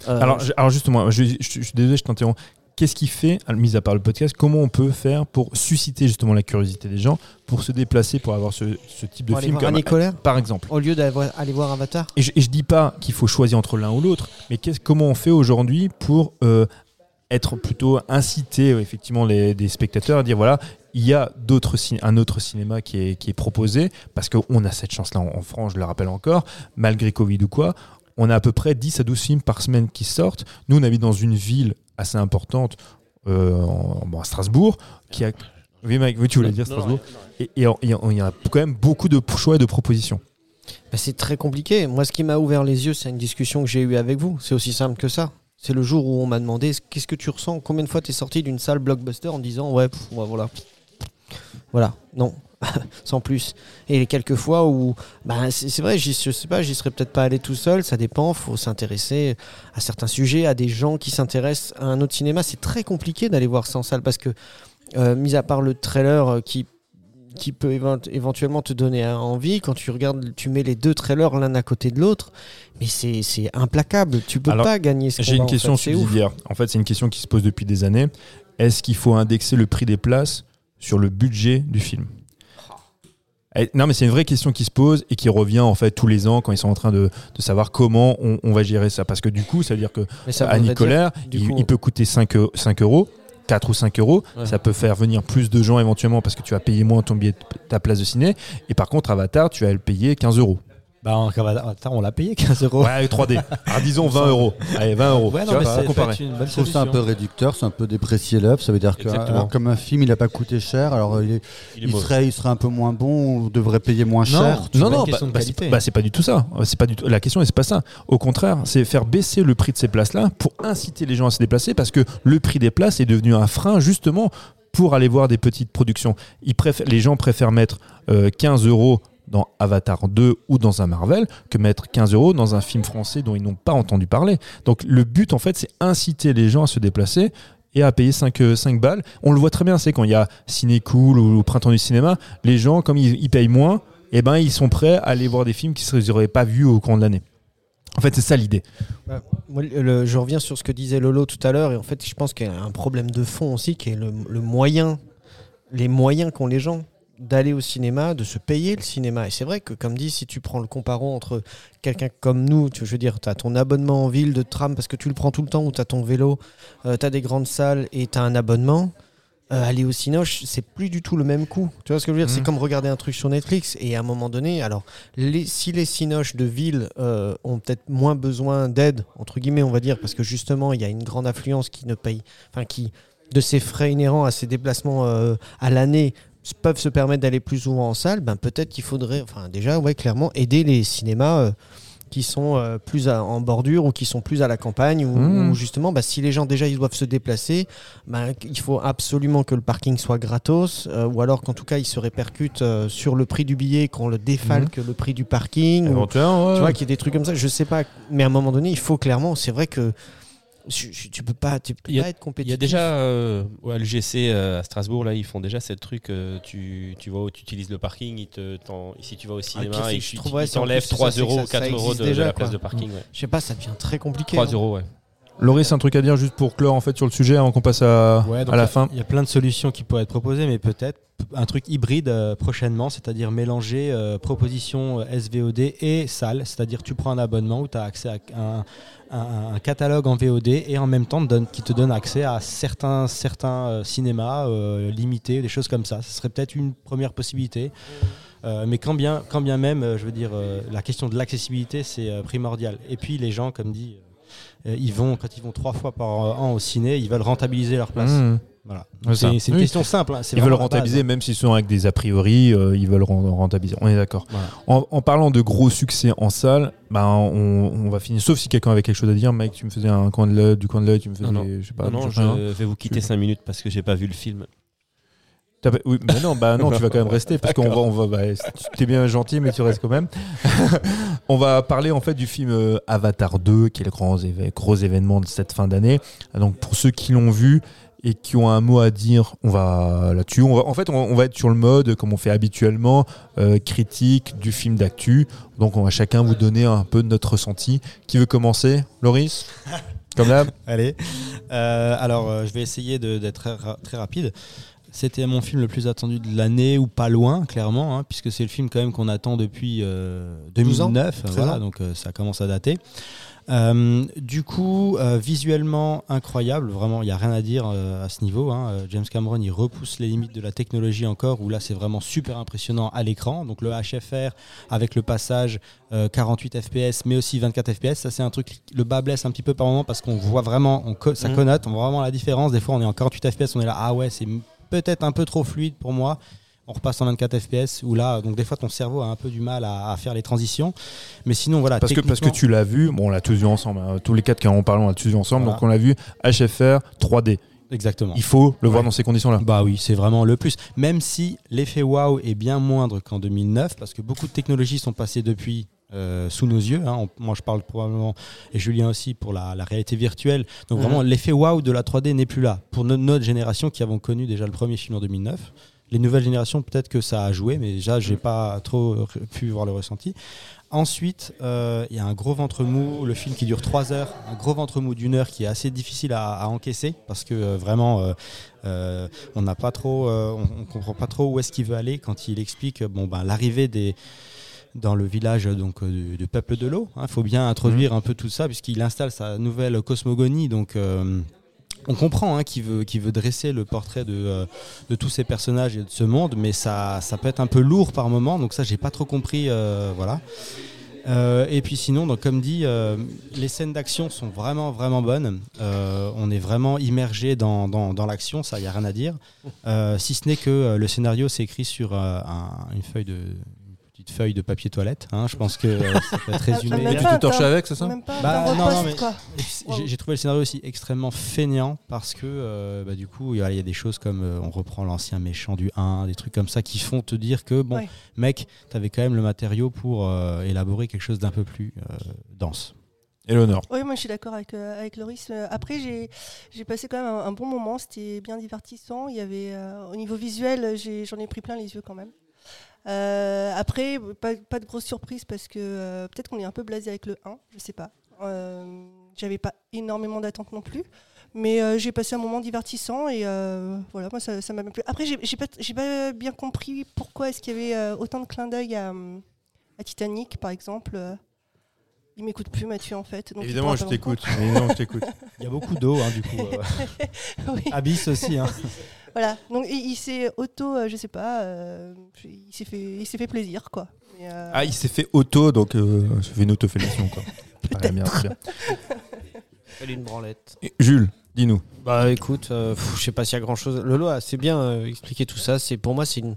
Euh, Alors, je- alors justement, je, je- je suis désolé, je t'interromps. Qu'est-ce qui fait, mis à part le podcast, comment on peut faire pour susciter justement la curiosité des gens, pour se déplacer, pour avoir ce, ce type de pour film comme- Colère, par exemple au lieu d'aller voir Avatar Et je, je dis pas qu'il faut choisir entre l'un ou l'autre, mais comment on fait aujourd'hui pour euh, être plutôt inciter euh, effectivement les, des spectateurs à dire voilà, il y a d'autres un autre cinéma qui est, qui est proposé, parce qu'on a cette chance-là en, en France, je le rappelle encore, malgré Covid ou quoi, on a à peu près 10 à 12 films par semaine qui sortent. Nous, on habite dans une ville assez importante, euh, en- bon, à Strasbourg, qui a... Oui, Mike, oui, tu voulais dire Strasbourg. Et il y, a- quand même beaucoup de choix et de propositions. Bah, C'est très compliqué. Moi, ce qui m'a ouvert les yeux, c'est une discussion que j'ai eue avec vous. C'est aussi simple que ça. C'est le jour où on m'a demandé qu'est-ce que tu ressens? Combien de fois tu es sorti d'une salle blockbuster en disant ouais, pff, ouais, voilà. Voilà, non, sans plus. Et les quelques fois où, bah, c'est vrai, je sais pas, j'y serais peut-être pas allé tout seul, ça dépend, faut s'intéresser à certains sujets, à des gens qui s'intéressent à un autre cinéma. C'est très compliqué d'aller voir ça en salle parce que, euh, mis à part le trailer euh, qui qui peut évent- éventuellement te donner envie quand tu regardes, tu mets les deux trailers l'un à côté de l'autre, mais c'est implacable. Tu peux Alors, pas gagner ce J'ai une en question fait, c'est ouf. subsidiaire. En fait, c'est une question qui se pose depuis des années. Est-ce qu'il faut indexer le prix des places sur le budget du film? Non, mais c'est une vraie question qui se pose et qui revient en fait tous les ans quand ils sont en train de, de savoir comment on, on va gérer ça. Parce que du coup, ça veut dire que à Nicolas, dire, il, coup, il peut coûter 5, eu- 5 euros. 4 ou 5 euros, Ouais. ça peut faire venir plus de gens éventuellement parce que tu vas payer moins ton billet, ta place de ciné. Et par contre, Avatar, tu vas le payer 15 euros. Bah, on l'a payé 15 euros. Ouais, 3D. Alors disons 20 euros. Allez, 20 euros. Ouais, non, mais c'est une bonne Je trouve ça un peu réducteur, c'est un peu déprécier l'œuvre. Ça veut dire que alors, comme un film, il n'a pas coûté cher, alors il, est- Il est il mauvais. serait, il serait un peu moins bon, on devrait payer moins cher. Non, non, bah, de bah, qualité. c'est bah, c'est pas du tout ça. C'est pas du tout. La question, c'est pas ça. Au contraire, c'est faire baisser le prix de ces places-là pour inciter les gens à se déplacer parce que le prix des places est devenu un frein justement pour aller voir des petites productions. Ils préfèrent, les gens préfèrent mettre euh, 15 euros dans Avatar 2 ou dans un Marvel que mettre 15 euros dans un film français dont ils n'ont pas entendu parler. Donc le but, en fait, c'est inciter les gens à se déplacer et à payer 5, euh, 5 balles. On le voit très bien, c'est quand il y a Ciné Cool ou Printemps du cinéma, les gens, comme ils, payent moins, eh ben, ils sont prêts à aller voir des films qu'ils n'auraient pas vus au cours de l'année. En fait, c'est ça l'idée. Bah, je reviens sur ce que disait Lolo tout à l'heure, et en fait, je pense qu'il y a un problème de fond aussi, qui est le, le moyen, les moyens qu'ont les gens d'aller au cinéma, de se payer le cinéma. Et c'est vrai que, comme dit, si tu prends le comparon entre quelqu'un comme nous, tu, je veux dire, tu as ton abonnement en ville de tram parce que tu le prends tout le temps, ou tu as ton vélo, tu as des grandes salles et tu as un abonnement. euh, aller au cinoche, c'est plus du tout le même coût. Tu vois ce que je veux dire? C'est Mhm. comme regarder un truc sur Netflix. Et à un moment donné, alors, les, si les cinoches de ville euh, ont peut-être moins besoin d'aide, entre guillemets, on va dire, parce que justement, il y a une grande affluence qui ne paye, enfin, qui, de ces frais inhérents à ces déplacements euh, à l'année, peuvent se permettre d'aller plus souvent en salle, ben peut-être qu'il faudrait, enfin, déjà, ouais, clairement, aider les cinémas. euh, qui sont euh, plus à- en bordure ou qui sont plus à la campagne, ou Mmh. ou justement, bah, si les gens déjà ils doivent se déplacer, bah, il faut absolument que le parking soit gratos, euh, ou alors qu'en tout cas il se répercute sur le prix du billet, qu'on le défalque le prix du parking. ou- Éventuellement, ouais. tu vois qu'il y a des trucs comme ça, je sais pas, mais à un moment donné, il faut clairement, c'est vrai que tu, tu- peux pas, tu peux Il y a- pas être Il y compétitif. a déjà euh, ouais, le GC euh, à Strasbourg là, ils font déjà ce truc. euh, tu, tu vas, tu utilises le parking, ils te, si tu vas au cinéma, c'est- ils, t'enlèvent plus, c'est 3 ça, c'est que euros, ça 4 euros de, de déjà, la place quoi. de parking. Ouais. Je sais pas, ça devient très compliqué. 3 hein. euros, ouais. Loris, un truc à dire juste pour clore en fait sur le sujet avant qu'on passe à, Ouais, à la fin. Il y a plein de solutions qui pourraient être proposées, mais peut-être un truc hybride euh, prochainement, c'est-à-dire mélanger euh, proposition euh, SVOD et salle, c'est-à-dire tu prends un abonnement où tu as accès à un, un- un catalogue en VOD et en même temps donne- qui te donne accès à certains, certains euh, cinémas limités, des choses comme ça. Ce serait peut-être une première possibilité. Euh, mais quand bien, quand bien même, euh, je veux dire, euh, la question de l'accessibilité, c'est primordial. Et puis les gens, comme dit, ils vont, quand ils vont trois fois par an au ciné, ils veulent rentabiliser leur place. Mmh. Voilà. C'est c'est une Oui. question simple. hein, c'est Ils veulent base, rentabiliser, hein. même s'ils sont avec des a priori, euh, ils veulent ren- rentabiliser. On est d'accord. Voilà. En, en parlant de gros succès en salle, ben on, on va finir. Sauf si quelqu'un avait quelque chose à dire, Mike, tu me faisais un coin de l'œil, du coin de l'œil, tu me faisais, Non, non. je sais pas. non, non, je je vais vous quitter 5 minutes parce que j'ai pas vu le film. Oui, mais non, bah non, tu vas quand même rester parce qu'on va, on va, bah, tu es bien gentil, mais tu restes quand même. on va parler en fait du film euh, Avatar 2, qui est le grand, gros événement de cette fin d'année. Donc pour ceux qui l'ont vu et qui ont un mot à dire, on va là-dessus. En fait, va, être sur le mode comme on fait habituellement, euh, critique du film d'actu. Donc on va chacun vous donner un peu de notre ressenti. Qui veut commencer, Loris? Comme là? Allez. Euh, alors, je vais essayer d'être très rapide. C'était mon film le plus attendu de l'année, ou pas loin, clairement, hein, puisque c'est le film quand même qu'on attend depuis euh, 12 ans, 2009. 13 voilà, ans. donc euh, ça commence à dater. Euh, du coup, euh, visuellement incroyable, vraiment, il n'y a rien à dire à ce niveau. hein. James Cameron, il repousse les limites de la technologie encore, où là, c'est vraiment super impressionnant à l'écran. Donc le HFR avec le passage euh, 48 FPS, mais aussi 24 FPS, ça c'est un truc, le bas blesse un petit peu par moment parce qu'on voit vraiment, on co- ça Mhm. connote, on voit vraiment la différence. Des fois, on est en 48 FPS, on est là, ah ouais, c'est peut-être un peu trop fluide pour moi. On repasse en 24 FPS, où là, donc des fois, ton cerveau a un peu du mal à, à faire les transitions. Mais sinon, voilà. Parce que, parce que techniquement- tu l'as vu, bon, on l'a tous vu ensemble, hein. tous les quatre qui en parlent, on l'a tous vu ensemble, Voilà. donc on l'a vu HFR 3D. Exactement. Il faut le voir dans ces conditions-là. Bah oui, c'est vraiment le plus. Même si l'effet wow est bien moindre qu'en 2009, parce que beaucoup de technologies sont passées depuis euh, sous nos yeux. hein. On- moi, je parle probablement, et Julien aussi, pour la, la réalité virtuelle. Donc Mhm. vraiment, l'effet wow de la 3D n'est plus là. Pour no- notre génération qui avons connu déjà le premier film en 2009, les nouvelles générations, peut-être que ça a joué, mais déjà, j'ai pas trop pu voir le ressenti. Ensuite, euh, il y a un gros ventre mou, le film qui dure 3 heures, un gros ventre mou d'une heure qui est assez difficile à, à encaisser parce que euh, vraiment, euh, on n'a pas trop, on, on comprend pas trop où est-ce qu'il veut aller quand il explique bon ben l'arrivée des dans le village donc euh, du, du peuple de l'eau. Il faut bien introduire un peu tout ça puisqu'il installe sa nouvelle cosmogonie donc. euh, on comprend hein, qu'il veut, qu'il veut dresser le portrait de, euh, de tous ces personnages et de ce monde, mais ça, ça peut être un peu lourd par moment, donc ça j'ai pas trop compris. euh, voilà. Euh, et puis sinon, donc, comme dit, euh, les scènes d'action sont vraiment vraiment bonnes. Euh, on est vraiment immergé dans, dans, dans l'action, ça y a rien à dire. Si ce n'est que le scénario s'est écrit sur un- une feuille de petite feuille de papier toilette. hein. Je pense que euh, ça peut être résumé. même tu pas te torches avec, c'est ça Même pas Bah, puis, J'ai trouvé le scénario aussi extrêmement feignant parce que euh, bah, du coup il y, a il y a des choses comme euh, on reprend l'ancien méchant du 1, des trucs comme ça qui font te dire que bon Ouais. mec, t'avais quand même le matériau pour euh, élaborer quelque chose d'un peu plus euh, dense. Eleonore. Oui, moi je suis d'accord avec, euh, avec Loris. Euh, Après, j'ai j'ai passé quand même un, un bon moment, c'était bien divertissant. Il y avait, euh, au niveau visuel, j'en ai, pris plein les yeux quand même. Euh, après, pas, de grosse surprise parce que euh, peut-être qu'on est un peu blasé avec le 1, je sais pas. Euh, J'avais pas énormément d'attentes non plus. Mais j'ai passé un moment divertissant et voilà, moi ça m'a plu. Après, j'ai pas, pas bien compris pourquoi est-ce qu'il y avait autant de clins d'œil à Titanic, par exemple. Il m'écoute plus, Mathieu, en fait. donc Évidemment, je t'écoute. Évidemment, je t'écoute. Il y a beaucoup d'eau hein, du coup. euh, Oui, Abyss aussi. Hein. voilà. Donc il, il s'est auto, euh, je sais pas, euh, il s'est fait, il s'est fait plaisir, quoi. Mais, euh, Ah, il s'est fait auto, donc euh, je fais une autofellation. Quoi. Très bien. Elle est une branlette. Et Jules, dis-nous. Bah écoute, euh, je sais pas s'il y a grand chose. Lolo a assez bien euh, expliqué tout ça. C'est pour moi c'est une-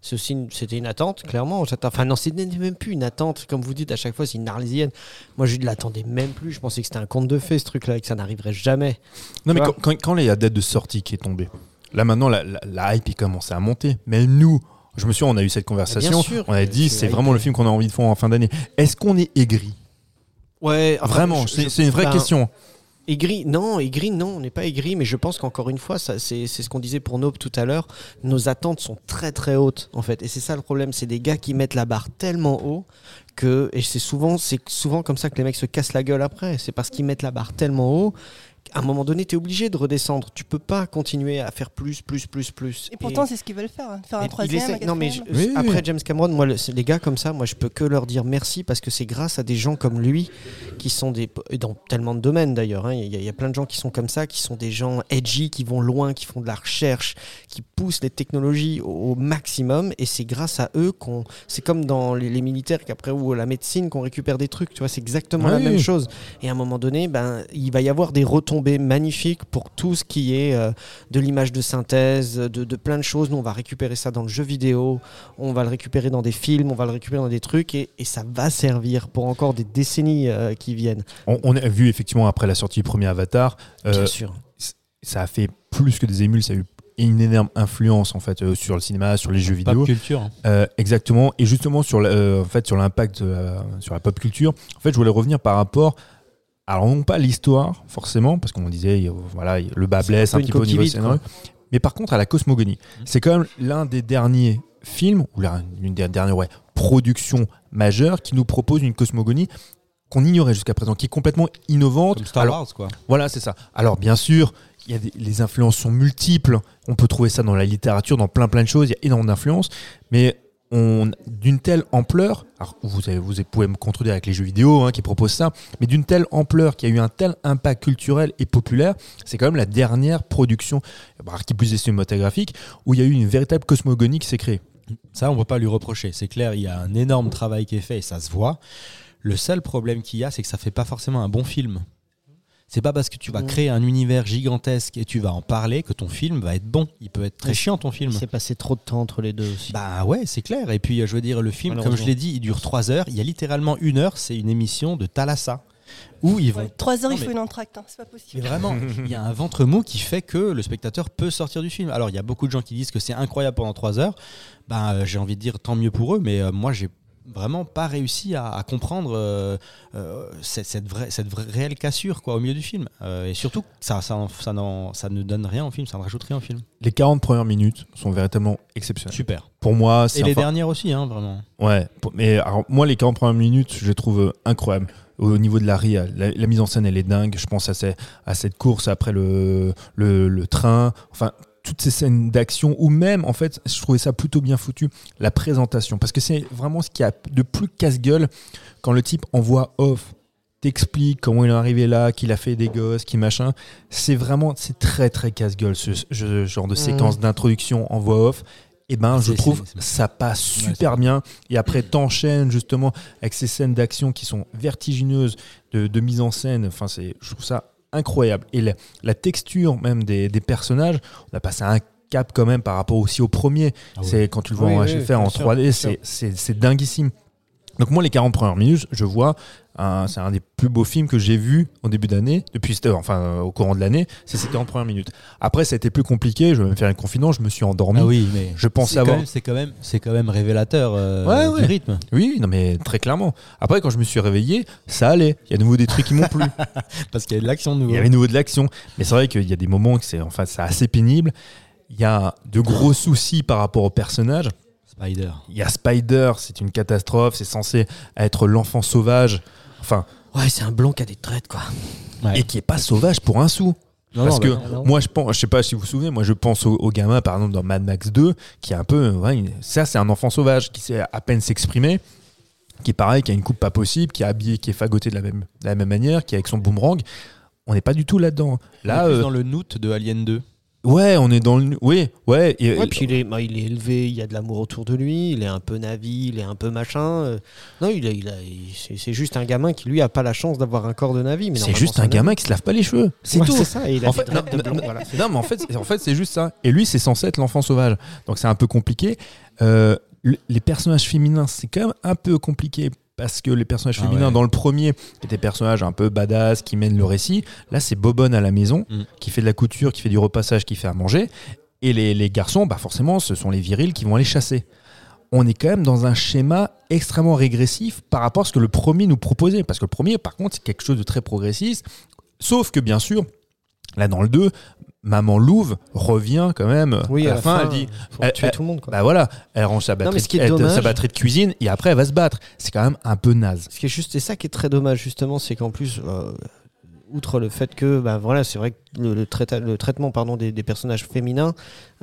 c'était une attente, clairement. Enfin, non, c'était même plus une attente. Comme vous dites à chaque fois, c'est une arlésienne. Moi, je ne l'attendais même plus. Je pensais que c'était un conte de fées, ce truc-là, et que ça n'arriverait jamais. Non, mais Tu quand, quand, quand il y a la date de sortie qui est tombée, là maintenant, la, la, la hype il commence à monter. Mais nous, je me souviens, on a eu cette conversation. Bien sûr on a dit, c'est vraiment le film qu'on a envie de faire en fin d'année. Est-ce qu'on est aigri? Ouais, enfin, Vraiment, c'est une vraie ben, question. Aigri, non, aigri, non, on n'est pas aigri, mais je pense qu'encore une fois, c'est ce qu'on disait pour Nope tout à l'heure, nos attentes sont très très hautes, en fait. Et c'est ça le problème, c'est des gars qui mettent la barre tellement haut que, et c'est souvent, c'est souvent comme ça que les mecs se cassent la gueule après, c'est parce qu'ils mettent la barre tellement haut qu'à un moment donné, tu es obligé de redescendre. Tu peux pas continuer à faire plus, plus, plus, plus. Et pourtant, c'est ce qu'ils veulent faire, hein, faire un troisième. essaie- un non mais je- quatrième. Oui, après oui. James Cameron, moi, le- les gars comme ça, moi je peux que leur dire merci parce que c'est grâce à des gens comme lui qui sont des dans tellement de domaines d'ailleurs. hein, Il y, a- il y a plein de gens qui sont comme ça, qui sont des gens edgy, qui vont loin, qui font de la recherche, qui poussent les technologies au, au maximum. Et c'est grâce à eux qu'on. C'est comme dans les, les militaires qu'après ou la médecine qu'on récupère des trucs. Tu vois, c'est exactement la même chose. Et à un moment donné, ben il va y avoir des retombées magnifiques pour tout ce qui est euh, de l'image de synthèse, de, de plein de choses. Nous, on va récupérer ça dans le jeu vidéo, on va le récupérer dans des films, on va le récupérer dans des trucs, et, et ça va servir pour encore des décennies euh, qui viennent. On, on a vu effectivement après la sortie du premier Avatar, euh, Bien sûr. ça a fait plus que des émules, ça a eu une énorme influence en fait euh, sur le cinéma, sur les jeux Pop vidéo. culture. Euh, exactement. Et justement sur, euh, en fait, sur l'impact euh, sur la pop culture, en fait, je voulais revenir par rapport. Alors non pas l'histoire forcément, parce qu'on disait voilà le bas blesse un un petit peu au niveau scénario, mais par contre à la cosmogonie, c'est quand même l'un des derniers films ou l'un- l'une des dernières ouais, productions majeures qui nous propose une cosmogonie qu'on ignorait jusqu'à présent, qui est complètement innovante. Comme Star Alors, Wars, quoi. voilà, c'est ça. Alors, bien sûr, il y a des- les influences sont multiples. On peut trouver ça dans la littérature, dans plein plein de choses. Il y a énormément d'influences. Mais d'une telle ampleur, vous, pouvez me contredire avec les jeux vidéo hein, qui proposent ça, mais d'une telle ampleur, qui a eu un tel impact culturel et populaire, c'est quand même la dernière production, qui plus est cinématographique, où il y a eu une véritable cosmogonie qui s'est créée. Ça, on ne peut pas lui reprocher. C'est clair, il y a un énorme travail qui est fait et ça se voit. Le seul problème qu'il y a, c'est que ça fait pas forcément un bon film. C'est pas parce que tu vas créer un univers gigantesque et tu vas en parler que ton film va être bon. Il peut être très chiant ton film. Il s'est passé trop de temps entre les deux aussi. Bah ouais, c'est clair. Et puis, euh, je veux dire, le film, comme je l'ai dit, il dure 3 heures. Il y a littéralement une heure, c'est une émission de Thalassa. Où ils vont. Ouais, Trois heures, Non, il faut mais- une entracte, hein, c'est pas Mais possible. vraiment, il y a un ventre mou qui fait que le spectateur peut sortir du film. Alors, il y a beaucoup de gens qui disent que c'est incroyable pendant 3 heures. Ben, euh, j'ai envie de dire tant mieux pour eux, mais euh, moi, j'ai vraiment pas réussi à, à comprendre euh, euh, cette, cette vraie, cette vraie réelle cassure quoi, au milieu du film. Euh, et surtout, ça, ça, ça, ça ne donne rien au film, ça ne rajoute rien au film. Les 40 premières minutes sont véritablement exceptionnelles. Super. Pour moi, c'est Et les dernières aussi, hein, vraiment. Ouais, mais alors, moi, les 40 premières minutes, je les trouve incroyables. Au niveau de la RIA, la, la mise en scène, elle est dingue. Je pense à, ces- à cette course après le, le, le train. Enfin, toutes ces scènes d'action, ou même, en fait, je trouvais ça plutôt bien foutu, la présentation. Parce que c'est vraiment ce qui a de plus casse-gueule quand le type en voix off t'explique comment il est arrivé là, qu'il a fait des gosses, qui machin. C'est vraiment, c'est très très casse-gueule ce, ce genre de séquence d'introduction en voix off. Et ben, je trouve ça passe super bien. Et après, t'enchaînes justement avec ces scènes d'action qui sont vertigineuses de, de mise en scène. Enfin, c'est, je trouve ça incroyable. Et la, la texture même des, des personnages, on a passé un cap quand même par rapport aussi au premier. Ah. C'est quand tu le vois Oui, en oui, HFR, en bien sûr, 3D, bien c'est, dinguissime. Donc moi, les 40 premières minutes, je vois, c'est un des plus beaux films que j'ai vu au début d'année, depuis, euh, enfin euh, au courant de l'année, c'est ces 40 premières minutes. Après, ça a été plus compliqué, je vais me faire une confidence, je me suis endormi. Ah oui, mais Je pensais c'est quand avoir- même- C'est quand même, c'est quand même révélateur euh, Ouais, du ouais. rythme. Oui, non mais très clairement. Après, quand je me suis réveillé, ça allait. Il y a de nouveau des trucs qui m'ont plu. Parce qu'il y a de l'action de Il nouveau. y avait de nouveau de l'action. Mais c'est vrai qu'il y a des moments que c'est enfin, c'est assez pénible. Il y a de gros soucis par rapport au personnage. Spider. Il y a Spider, c'est une catastrophe. C'est censé être l'enfant sauvage. Enfin, Ouais, c'est un blond qui a des traites, quoi. Ouais. et qui est pas sauvage pour un sou. Non, Parce non, que bah non. moi, je pense, je sais pas si vous vous souvenez, moi, je pense au, au gamin, par exemple, dans Mad Max 2, qui est un peu, ouais, une- ça, c'est un enfant sauvage qui sait à peine s'exprimer, qui est pareil, qui a une coupe pas possible, qui est habillé, qui est fagoté de la même, de la même manière, qui est avec son boomerang. On n'est pas du tout là-dedans. On est Là, plus euh, dans le Noot de Alien 2. Ouais, on est dans le. Oui, ouais. et- Ouais, puis il est, bah, il est élevé, il y a de l'amour autour de lui, il est un peu navi, il est un peu machin. euh, non, il a, il a, il- c'est- juste un gamin qui lui a pas la chance d'avoir un corps de navi. mais c'est juste un gamin qui se lave pas les cheveux. C'est Ouais, tout. C'est ça, et il a En fait, de non, blanc, non, voilà. Non, mais en fait, c'est- en fait, c'est juste ça. Et lui, c'est censé être l'enfant sauvage. Donc c'est un peu compliqué. Euh, le- les personnages féminins, c'est quand même un peu compliqué parce que les personnages Ah féminins ouais. dans le premier étaient des personnages un peu badass qui mènent le récit. Là, c'est Bobonne à la maison Mm. qui fait de la couture, qui fait du repassage, qui fait à manger. Et les, les garçons, bah forcément, ce sont les virils qui vont aller chasser. On est quand même dans un schéma extrêmement régressif par rapport à ce que le premier nous proposait. Parce que le premier, par contre, c'est quelque chose de très progressiste. Sauf que, bien sûr, là, dans le 2, Maman Louve revient quand même. Oui, à la fin, elle dit faut elle- tuer elle- tout le monde. Quoi. bah voilà, elle range sa batterie, ce qui est elle- dommage- sa batterie de cuisine et après elle va se battre. C'est quand même un peu naze. Ce qui est juste, c'est ça qui est très dommage justement, c'est qu'en plus, euh, outre le fait que, bah voilà, c'est vrai que le, le traita- le traitement pardon des, des personnages féminins,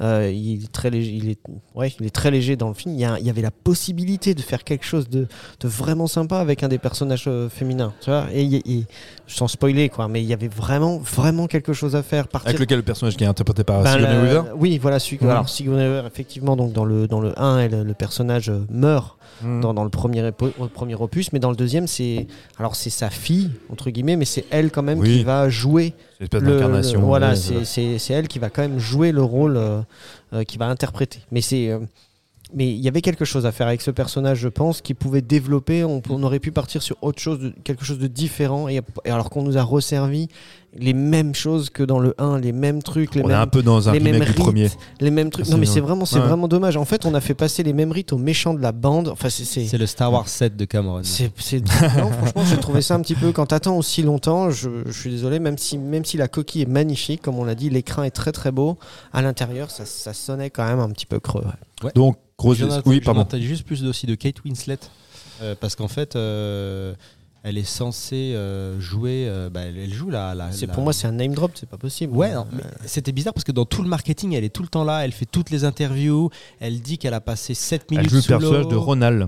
euh, il est très léger, il est, ouais, il est très léger dans le film. Il y, a- il y avait la possibilité de faire quelque chose de, de vraiment sympa avec un des personnages euh, féminins, tu vois. Et, sans spoiler quoi, mais il y avait vraiment, vraiment quelque chose à faire. Partir Avec lequel le personnage qui est interprété par Ben, Sigourney Weaver? Oui, voilà, celui Mhm. alors Sigourney Weaver, effectivement, donc dans le dans le 1, elle, le personnage euh, meurt Mm. dans, dans le premier premier opus, mais dans le deuxième, c'est alors c'est sa fille entre guillemets, mais c'est elle quand même Oui. qui va jouer C'est une espèce le, d'incarnation. le- voilà, c'est elle qui va quand même jouer le rôle euh, euh, qui va interpréter. Mais c'est euh, mais il y avait quelque chose à faire avec ce personnage, je pense, qui pouvait développer. On, on aurait pu partir sur autre chose, de- quelque chose de différent. Et, et alors qu'on nous a resservi les mêmes choses que dans le 1, les mêmes trucs, les On est mêmes un peu dans un les mêmes rites, premier. les mêmes trucs. Non, mais c'est- vraiment, c'est ouais. vraiment dommage. En fait, on a fait passer les mêmes rites aux méchants de la bande. Enfin, c'est, le Star Wars 7 de Cameron. c'est, franchement, j'ai trouvé ça un petit peu. Quand t'attends aussi longtemps, je, je suis désolé, même si, même si la coquille est magnifique, comme on l'a dit, l'écran est très très beau. À l'intérieur, ça, ça sonnait quand même un petit peu creux. ouais. Donc, grosse. Ai- Oui, pardon. juste plus aussi de Kate Winslet. euh, parce qu'en fait, euh, elle est censée euh, jouer. euh, bah, elle, elle joue la. la- pour moi, c'est un name drop, c'est pas possible. Ouais, non, Euh, mais c'était bizarre parce que dans tout le marketing, elle est tout le temps là, elle fait toutes les interviews, elle dit qu'elle a passé 7 minutes Elle joue le sous personnage de Ronald.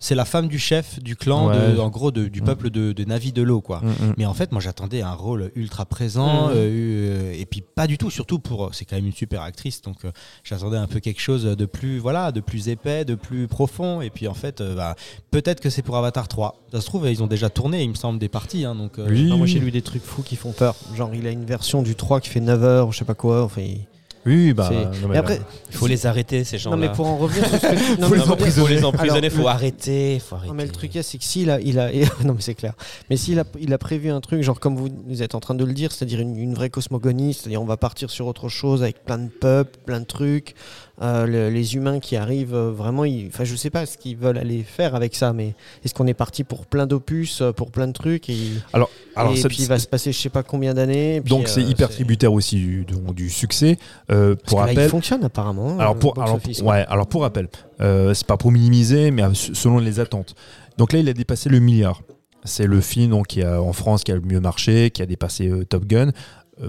C'est la femme du chef du clan, Ouais. de, en gros, de- du Mm. peuple de, de Navi de l'eau, quoi. Mm, mm. Mais en fait, moi, j'attendais un rôle ultra présent, Mhm. euh, et puis pas du tout, surtout pour. C'est quand même une super actrice, donc euh, j'attendais un peu quelque chose de plus, voilà, de plus épais, de plus profond. Et puis en fait, euh, bah, peut-être que c'est pour Avatar 3. Ça se trouve, ils ont déjà tourné, il me semble, des parties, hein, donc. euh, Oui. non, moi, j'ai lu des trucs fous qui font peur. Genre, il a une version du 3 qui fait 9 heures, ou je sais pas quoi. Enfin, il- Oui, bah. c'est- non, mais Et après, Il faut les arrêter, ces gens-là. non, mais pour en revenir sur ce que tu- non, Faut mais les pour emprisonner. Faut les emprisonner, Alors, faut le- arrêter. Faut arrêter. Non, mais le truc, c'est que s'il a, il a, non mais c'est clair. Mais s'il a, il a prévu un truc, genre comme vous, vous êtes en train de le dire, c'est-à-dire une, une vraie cosmogonie, c'est-à-dire on va partir sur autre chose avec plein de peuples, plein de trucs, euh, le- les humains qui arrivent, euh, vraiment, enfin je sais pas ce qu'ils veulent aller faire avec ça, mais est-ce qu'on est parti pour plein d'opus, euh, pour plein de trucs et, Alors, alors et puis il va se passer je sais pas combien d'années. donc c'est hyper tributaire aussi du, du- du succès. Parce pour que là, il rappel, fonctionne apparemment. Alors pour, alors, office, ouais, alors pour rappel, c'est pas pour minimiser, mais selon les attentes. Donc là, il a dépassé le milliard. C'est le film donc, qui a, en France qui a le mieux marché, qui a dépassé Top Gun.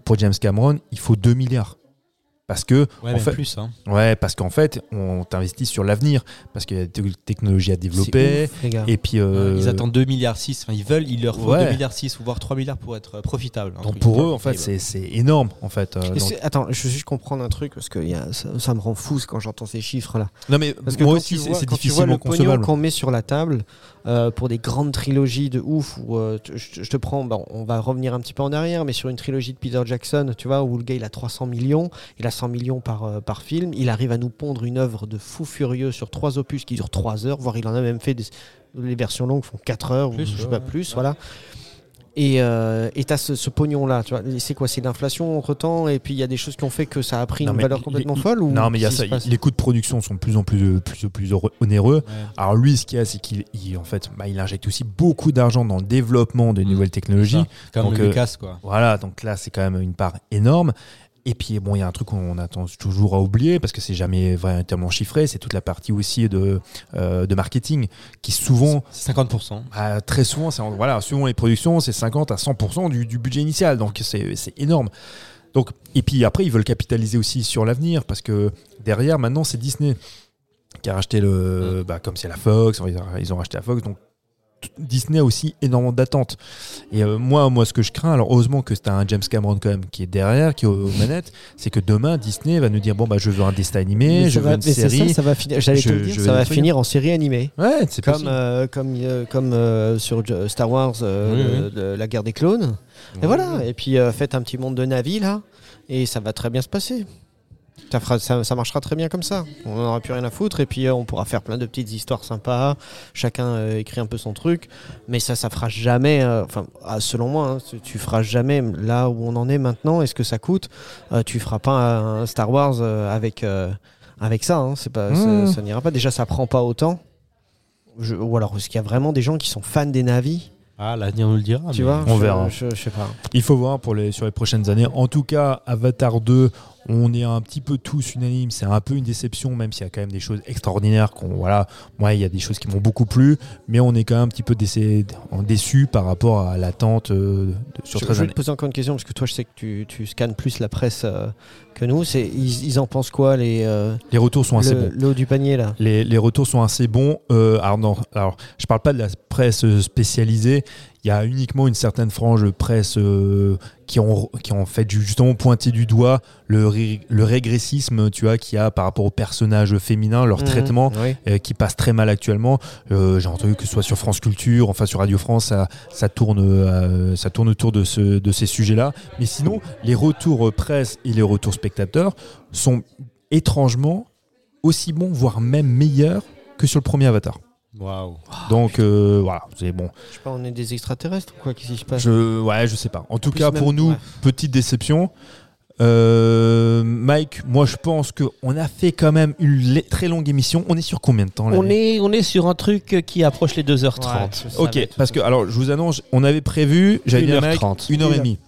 Pour James Cameron, il faut 2 milliards. Parce que, Ouais, en même fait, plus. Hein. ouais, parce qu'en fait, on t'investit sur l'avenir, parce qu'il y a des technologies à développer. ouf. Et puis, euh, Ils attendent 2 milliards 6. Enfin, ils veulent, il leur faut Ouais. 2 milliards 6 ou voire 3 milliards pour être euh, profitable. un donc truc pour eux, en fait, c'est énorme, en fait. euh, donc- Attends, je veux juste comprendre un truc parce que il y a- ça, ça me rend fou quand j'entends ces chiffres-là. Non, mais Parce que moi aussi, c'est quand tu vois difficilement le pognon concevable. qu'on met sur la table euh, pour des grandes trilogies de ouf, où euh, je, te- je te prends, bon, on va revenir un petit peu en arrière, mais sur une trilogie de Peter Jackson, tu vois, où le gars il a 300 millions, il a 100 millions par, euh, par film, il arrive à nous pondre une œuvre de fou furieux sur trois opus qui durent 3 heures, voire il en a même fait des, les versions longues font 4 heures, Plus, ou je sais pas ouais. plus, voilà. Et euh, et t'as ce, ce pognon-là, tu vois. C'est quoi? C'est l'inflation entre temps, et puis il y a des choses qui ont fait que ça a pris Non, une valeur complètement folle ou Non, mais il y a ça. Les coûts de production sont de plus en plus, plus, plus heureux- onéreux. Ouais. Alors lui, ce qu'il y a, c'est qu'il il- en fait, bah, il injecte aussi beaucoup d'argent dans le développement de Mm. nouvelles technologies. Comme Donc, le euh, Lucas, quoi. Voilà, donc là, c'est quand même une part énorme. Et puis, bon, il y a un truc qu'on attend toujours à oublier parce que c'est jamais véritablement chiffré. C'est toute la partie aussi de, euh, de marketing qui souvent, C'est 50%. bah, très souvent, voilà, suivant les productions, c'est 50 à 100% du, du budget initial. Donc, c'est c'est énorme. Donc, et puis après, ils veulent capitaliser aussi sur l'avenir parce que derrière, maintenant, c'est Disney qui a racheté le. Bah, comme c'est la Fox, ils ont- racheté la Fox. Donc, Disney a aussi énormément d'attentes. Et euh, moi, moi, ce que je crains, alors heureusement que c'est un James Cameron quand même qui est derrière, qui est aux manettes, c'est que demain Disney va nous dire bon bah je veux un dessin animé, Mais je veux une mais série. ça, ça va finir. J'allais te le dire, ça va finir en série animée. Ouais, c'est Comme, euh, comme, euh, comme sur Star Wars, Oui, le- le- la guerre des clones. Et voilà. Et puis faites un petit monde de Navi là, et ça va très bien se passer. Ça, fera- ça, ça marchera très bien comme ça. On n'aura plus rien à foutre et puis euh, on pourra faire plein de petites histoires sympas. Chacun euh, écrit un peu son truc, mais ça, ça fera jamais. euh, Enfin, ah, selon moi, hein, tu- tu feras jamais là où on en est maintenant. Est-ce que ça coûte Tu feras pas un, Star Wars avec avec ça. hein. C'est pas, Mmh. ça, ça n'ira pas. Déjà, ça prend pas autant. Je- ou alors, est-ce qu'il y a vraiment des gens qui sont fans des navis? Ah, l'avenir nous le dira. Tu vois on Je- verra. Je, je sais pas. Il faut voir pour les, sur les prochaines années. En tout cas, Avatar 2, on est un petit peu tous unanimes. C'est un peu une déception, même s'il y a quand même des choses extraordinaires. qu'on voilà, moi, il y a des choses qui m'ont beaucoup plu, mais on est quand même un petit peu décé- déçus par rapport à l'attente euh, de- sur Je, 13 je vais années. te poser encore une question parce que toi, je sais que tu, tu scannes plus la presse euh, que nous. C'est ils, ils en pensent quoi les euh, Les retours sont assez le, bons. le haut du panier là? Les, les retours sont assez bons. Euh, alors, non, alors, je parle pas de la presse spécialisée. Il y a uniquement une certaine frange de presse euh, qui, ont, qui ont fait justement pointé du doigt le, ré- le régressisme tu vois, qu'il y a par rapport aux personnages féminins, leur Mhm. traitement Oui. euh, qui passe très mal actuellement. Euh, J'ai entendu que ce soit sur France Culture, enfin sur Radio France, ça, ça, tourne, ça tourne autour de, ce, de ces sujets-là. Mais sinon, les retours presse et les retours spectateurs sont étrangement aussi bons, voire même meilleurs que sur le premier Avatar. Waouh. Donc euh, voilà, c'est bon. Je sais pas, on est des extraterrestres ou quoi Qu'est-ce qui se passe? Je, ouais, je sais pas. En tout cas, même- pour nous, ouais. petite déception. Euh, Mike, moi je pense qu'on a fait quand même une très longue émission. On est sur combien de temps là On est, on est sur un truc qui approche les 2h30. Ouais, je Ok, parce que alors je vous annonce, on avait prévu, j'avais dit à Mike, 1h30. une heure et demie.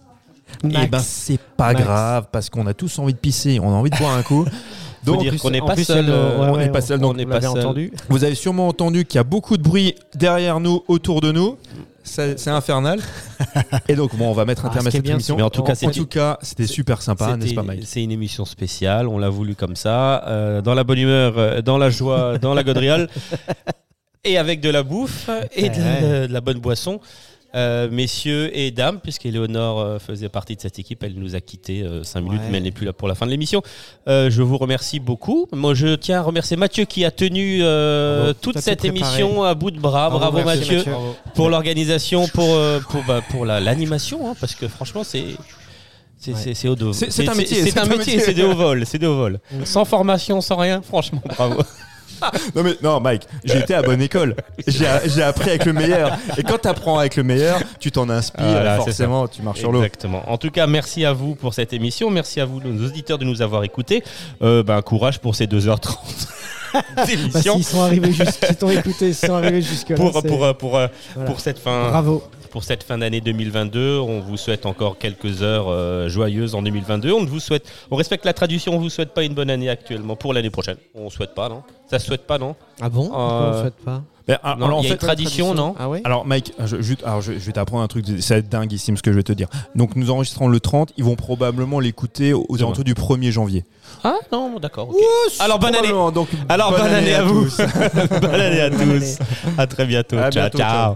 Max. Et ben c'est pas Max. grave parce qu'on a tous envie de pisser, on a envie de boire un coup. Faut Donc dire qu'on n'est En pas plus, seul. euh, ouais, on n'est pas seul, donc on n'est pas seul. entendu. vous avez sûrement entendu qu'il y a beaucoup de bruit derrière nous, autour de nous. C'est infernal. Et donc bon, on va mettre un Ah, terme à cette bien, émission. Mais en tout cas, c'était super sympa, n'est-ce pas Mike C'est une émission spéciale, on l'a voulu comme ça, euh, dans la bonne humeur, euh, dans la joie, dans la gaudriole, et avec de la bouffe et de la bonne boisson. Euh, messieurs et dames, puisqu'Éléonore euh, faisait partie de cette équipe, elle nous a quittés 5 minutes, Ouais. mais elle n'est plus là pour la fin de l'émission. Euh, je vous remercie beaucoup. Moi, je tiens à remercier Mathieu qui a tenu euh, Bravo. toute Tout cette émission à bout de bras. Bravo, Mathieu, Mathieu. pour l'organisation, pour, euh, pour, bah, pour la- l'animation, hein, parce que franchement, c'est. C'est Ouais. haut de C'est- un métier, C'est un métier. c'est des hauts vols, c'est des hauts vols. Sans formation, sans rien, franchement, bravo. Non mais non Mike, j'ai été à bonne école. J'ai j'ai appris avec le meilleur. Et quand tu apprends avec le meilleur, tu t'en inspires Voilà, forcément tu marches sur l'eau. Exactement. En tout cas, merci à vous pour cette émission. Merci à vous, nos auditeurs, de nous avoir écoutés. Euh, ben, courage pour ces 2h30 Bah, d'émission. S'ils sont arrivés jusqu'à t'ont écouté, ils sont arrivés jusque pour, pour, euh, pour, euh, Voilà. pour cette fin, Bravo. Pour cette fin d'année 2022. On vous souhaite encore quelques heures euh, joyeuses en 2022. On ne vous souhaite, on respecte la tradition. On vous souhaite pas une bonne année actuellement pour l'année prochaine. On souhaite pas, non? Ça se souhaite pas, non? Ah bon? Pourquoi on Euh, souhaite pas? Ah, Non, alors, en il y a fait, une tradition, non? Ah ouais? Alors Mike, je, juste- alors, je, je vais t'apprendre un truc, ça va être dinguissime ce que je vais te dire. Donc nous enregistrons le 30, ils vont probablement l'écouter aux Demain. alentours du 1er janvier. Ah non, d'accord. Alors bonne année. Donc, Alors bonne, année, à vous. bonne année à tous. À très bientôt. À ciao, bientôt, ciao. ciao.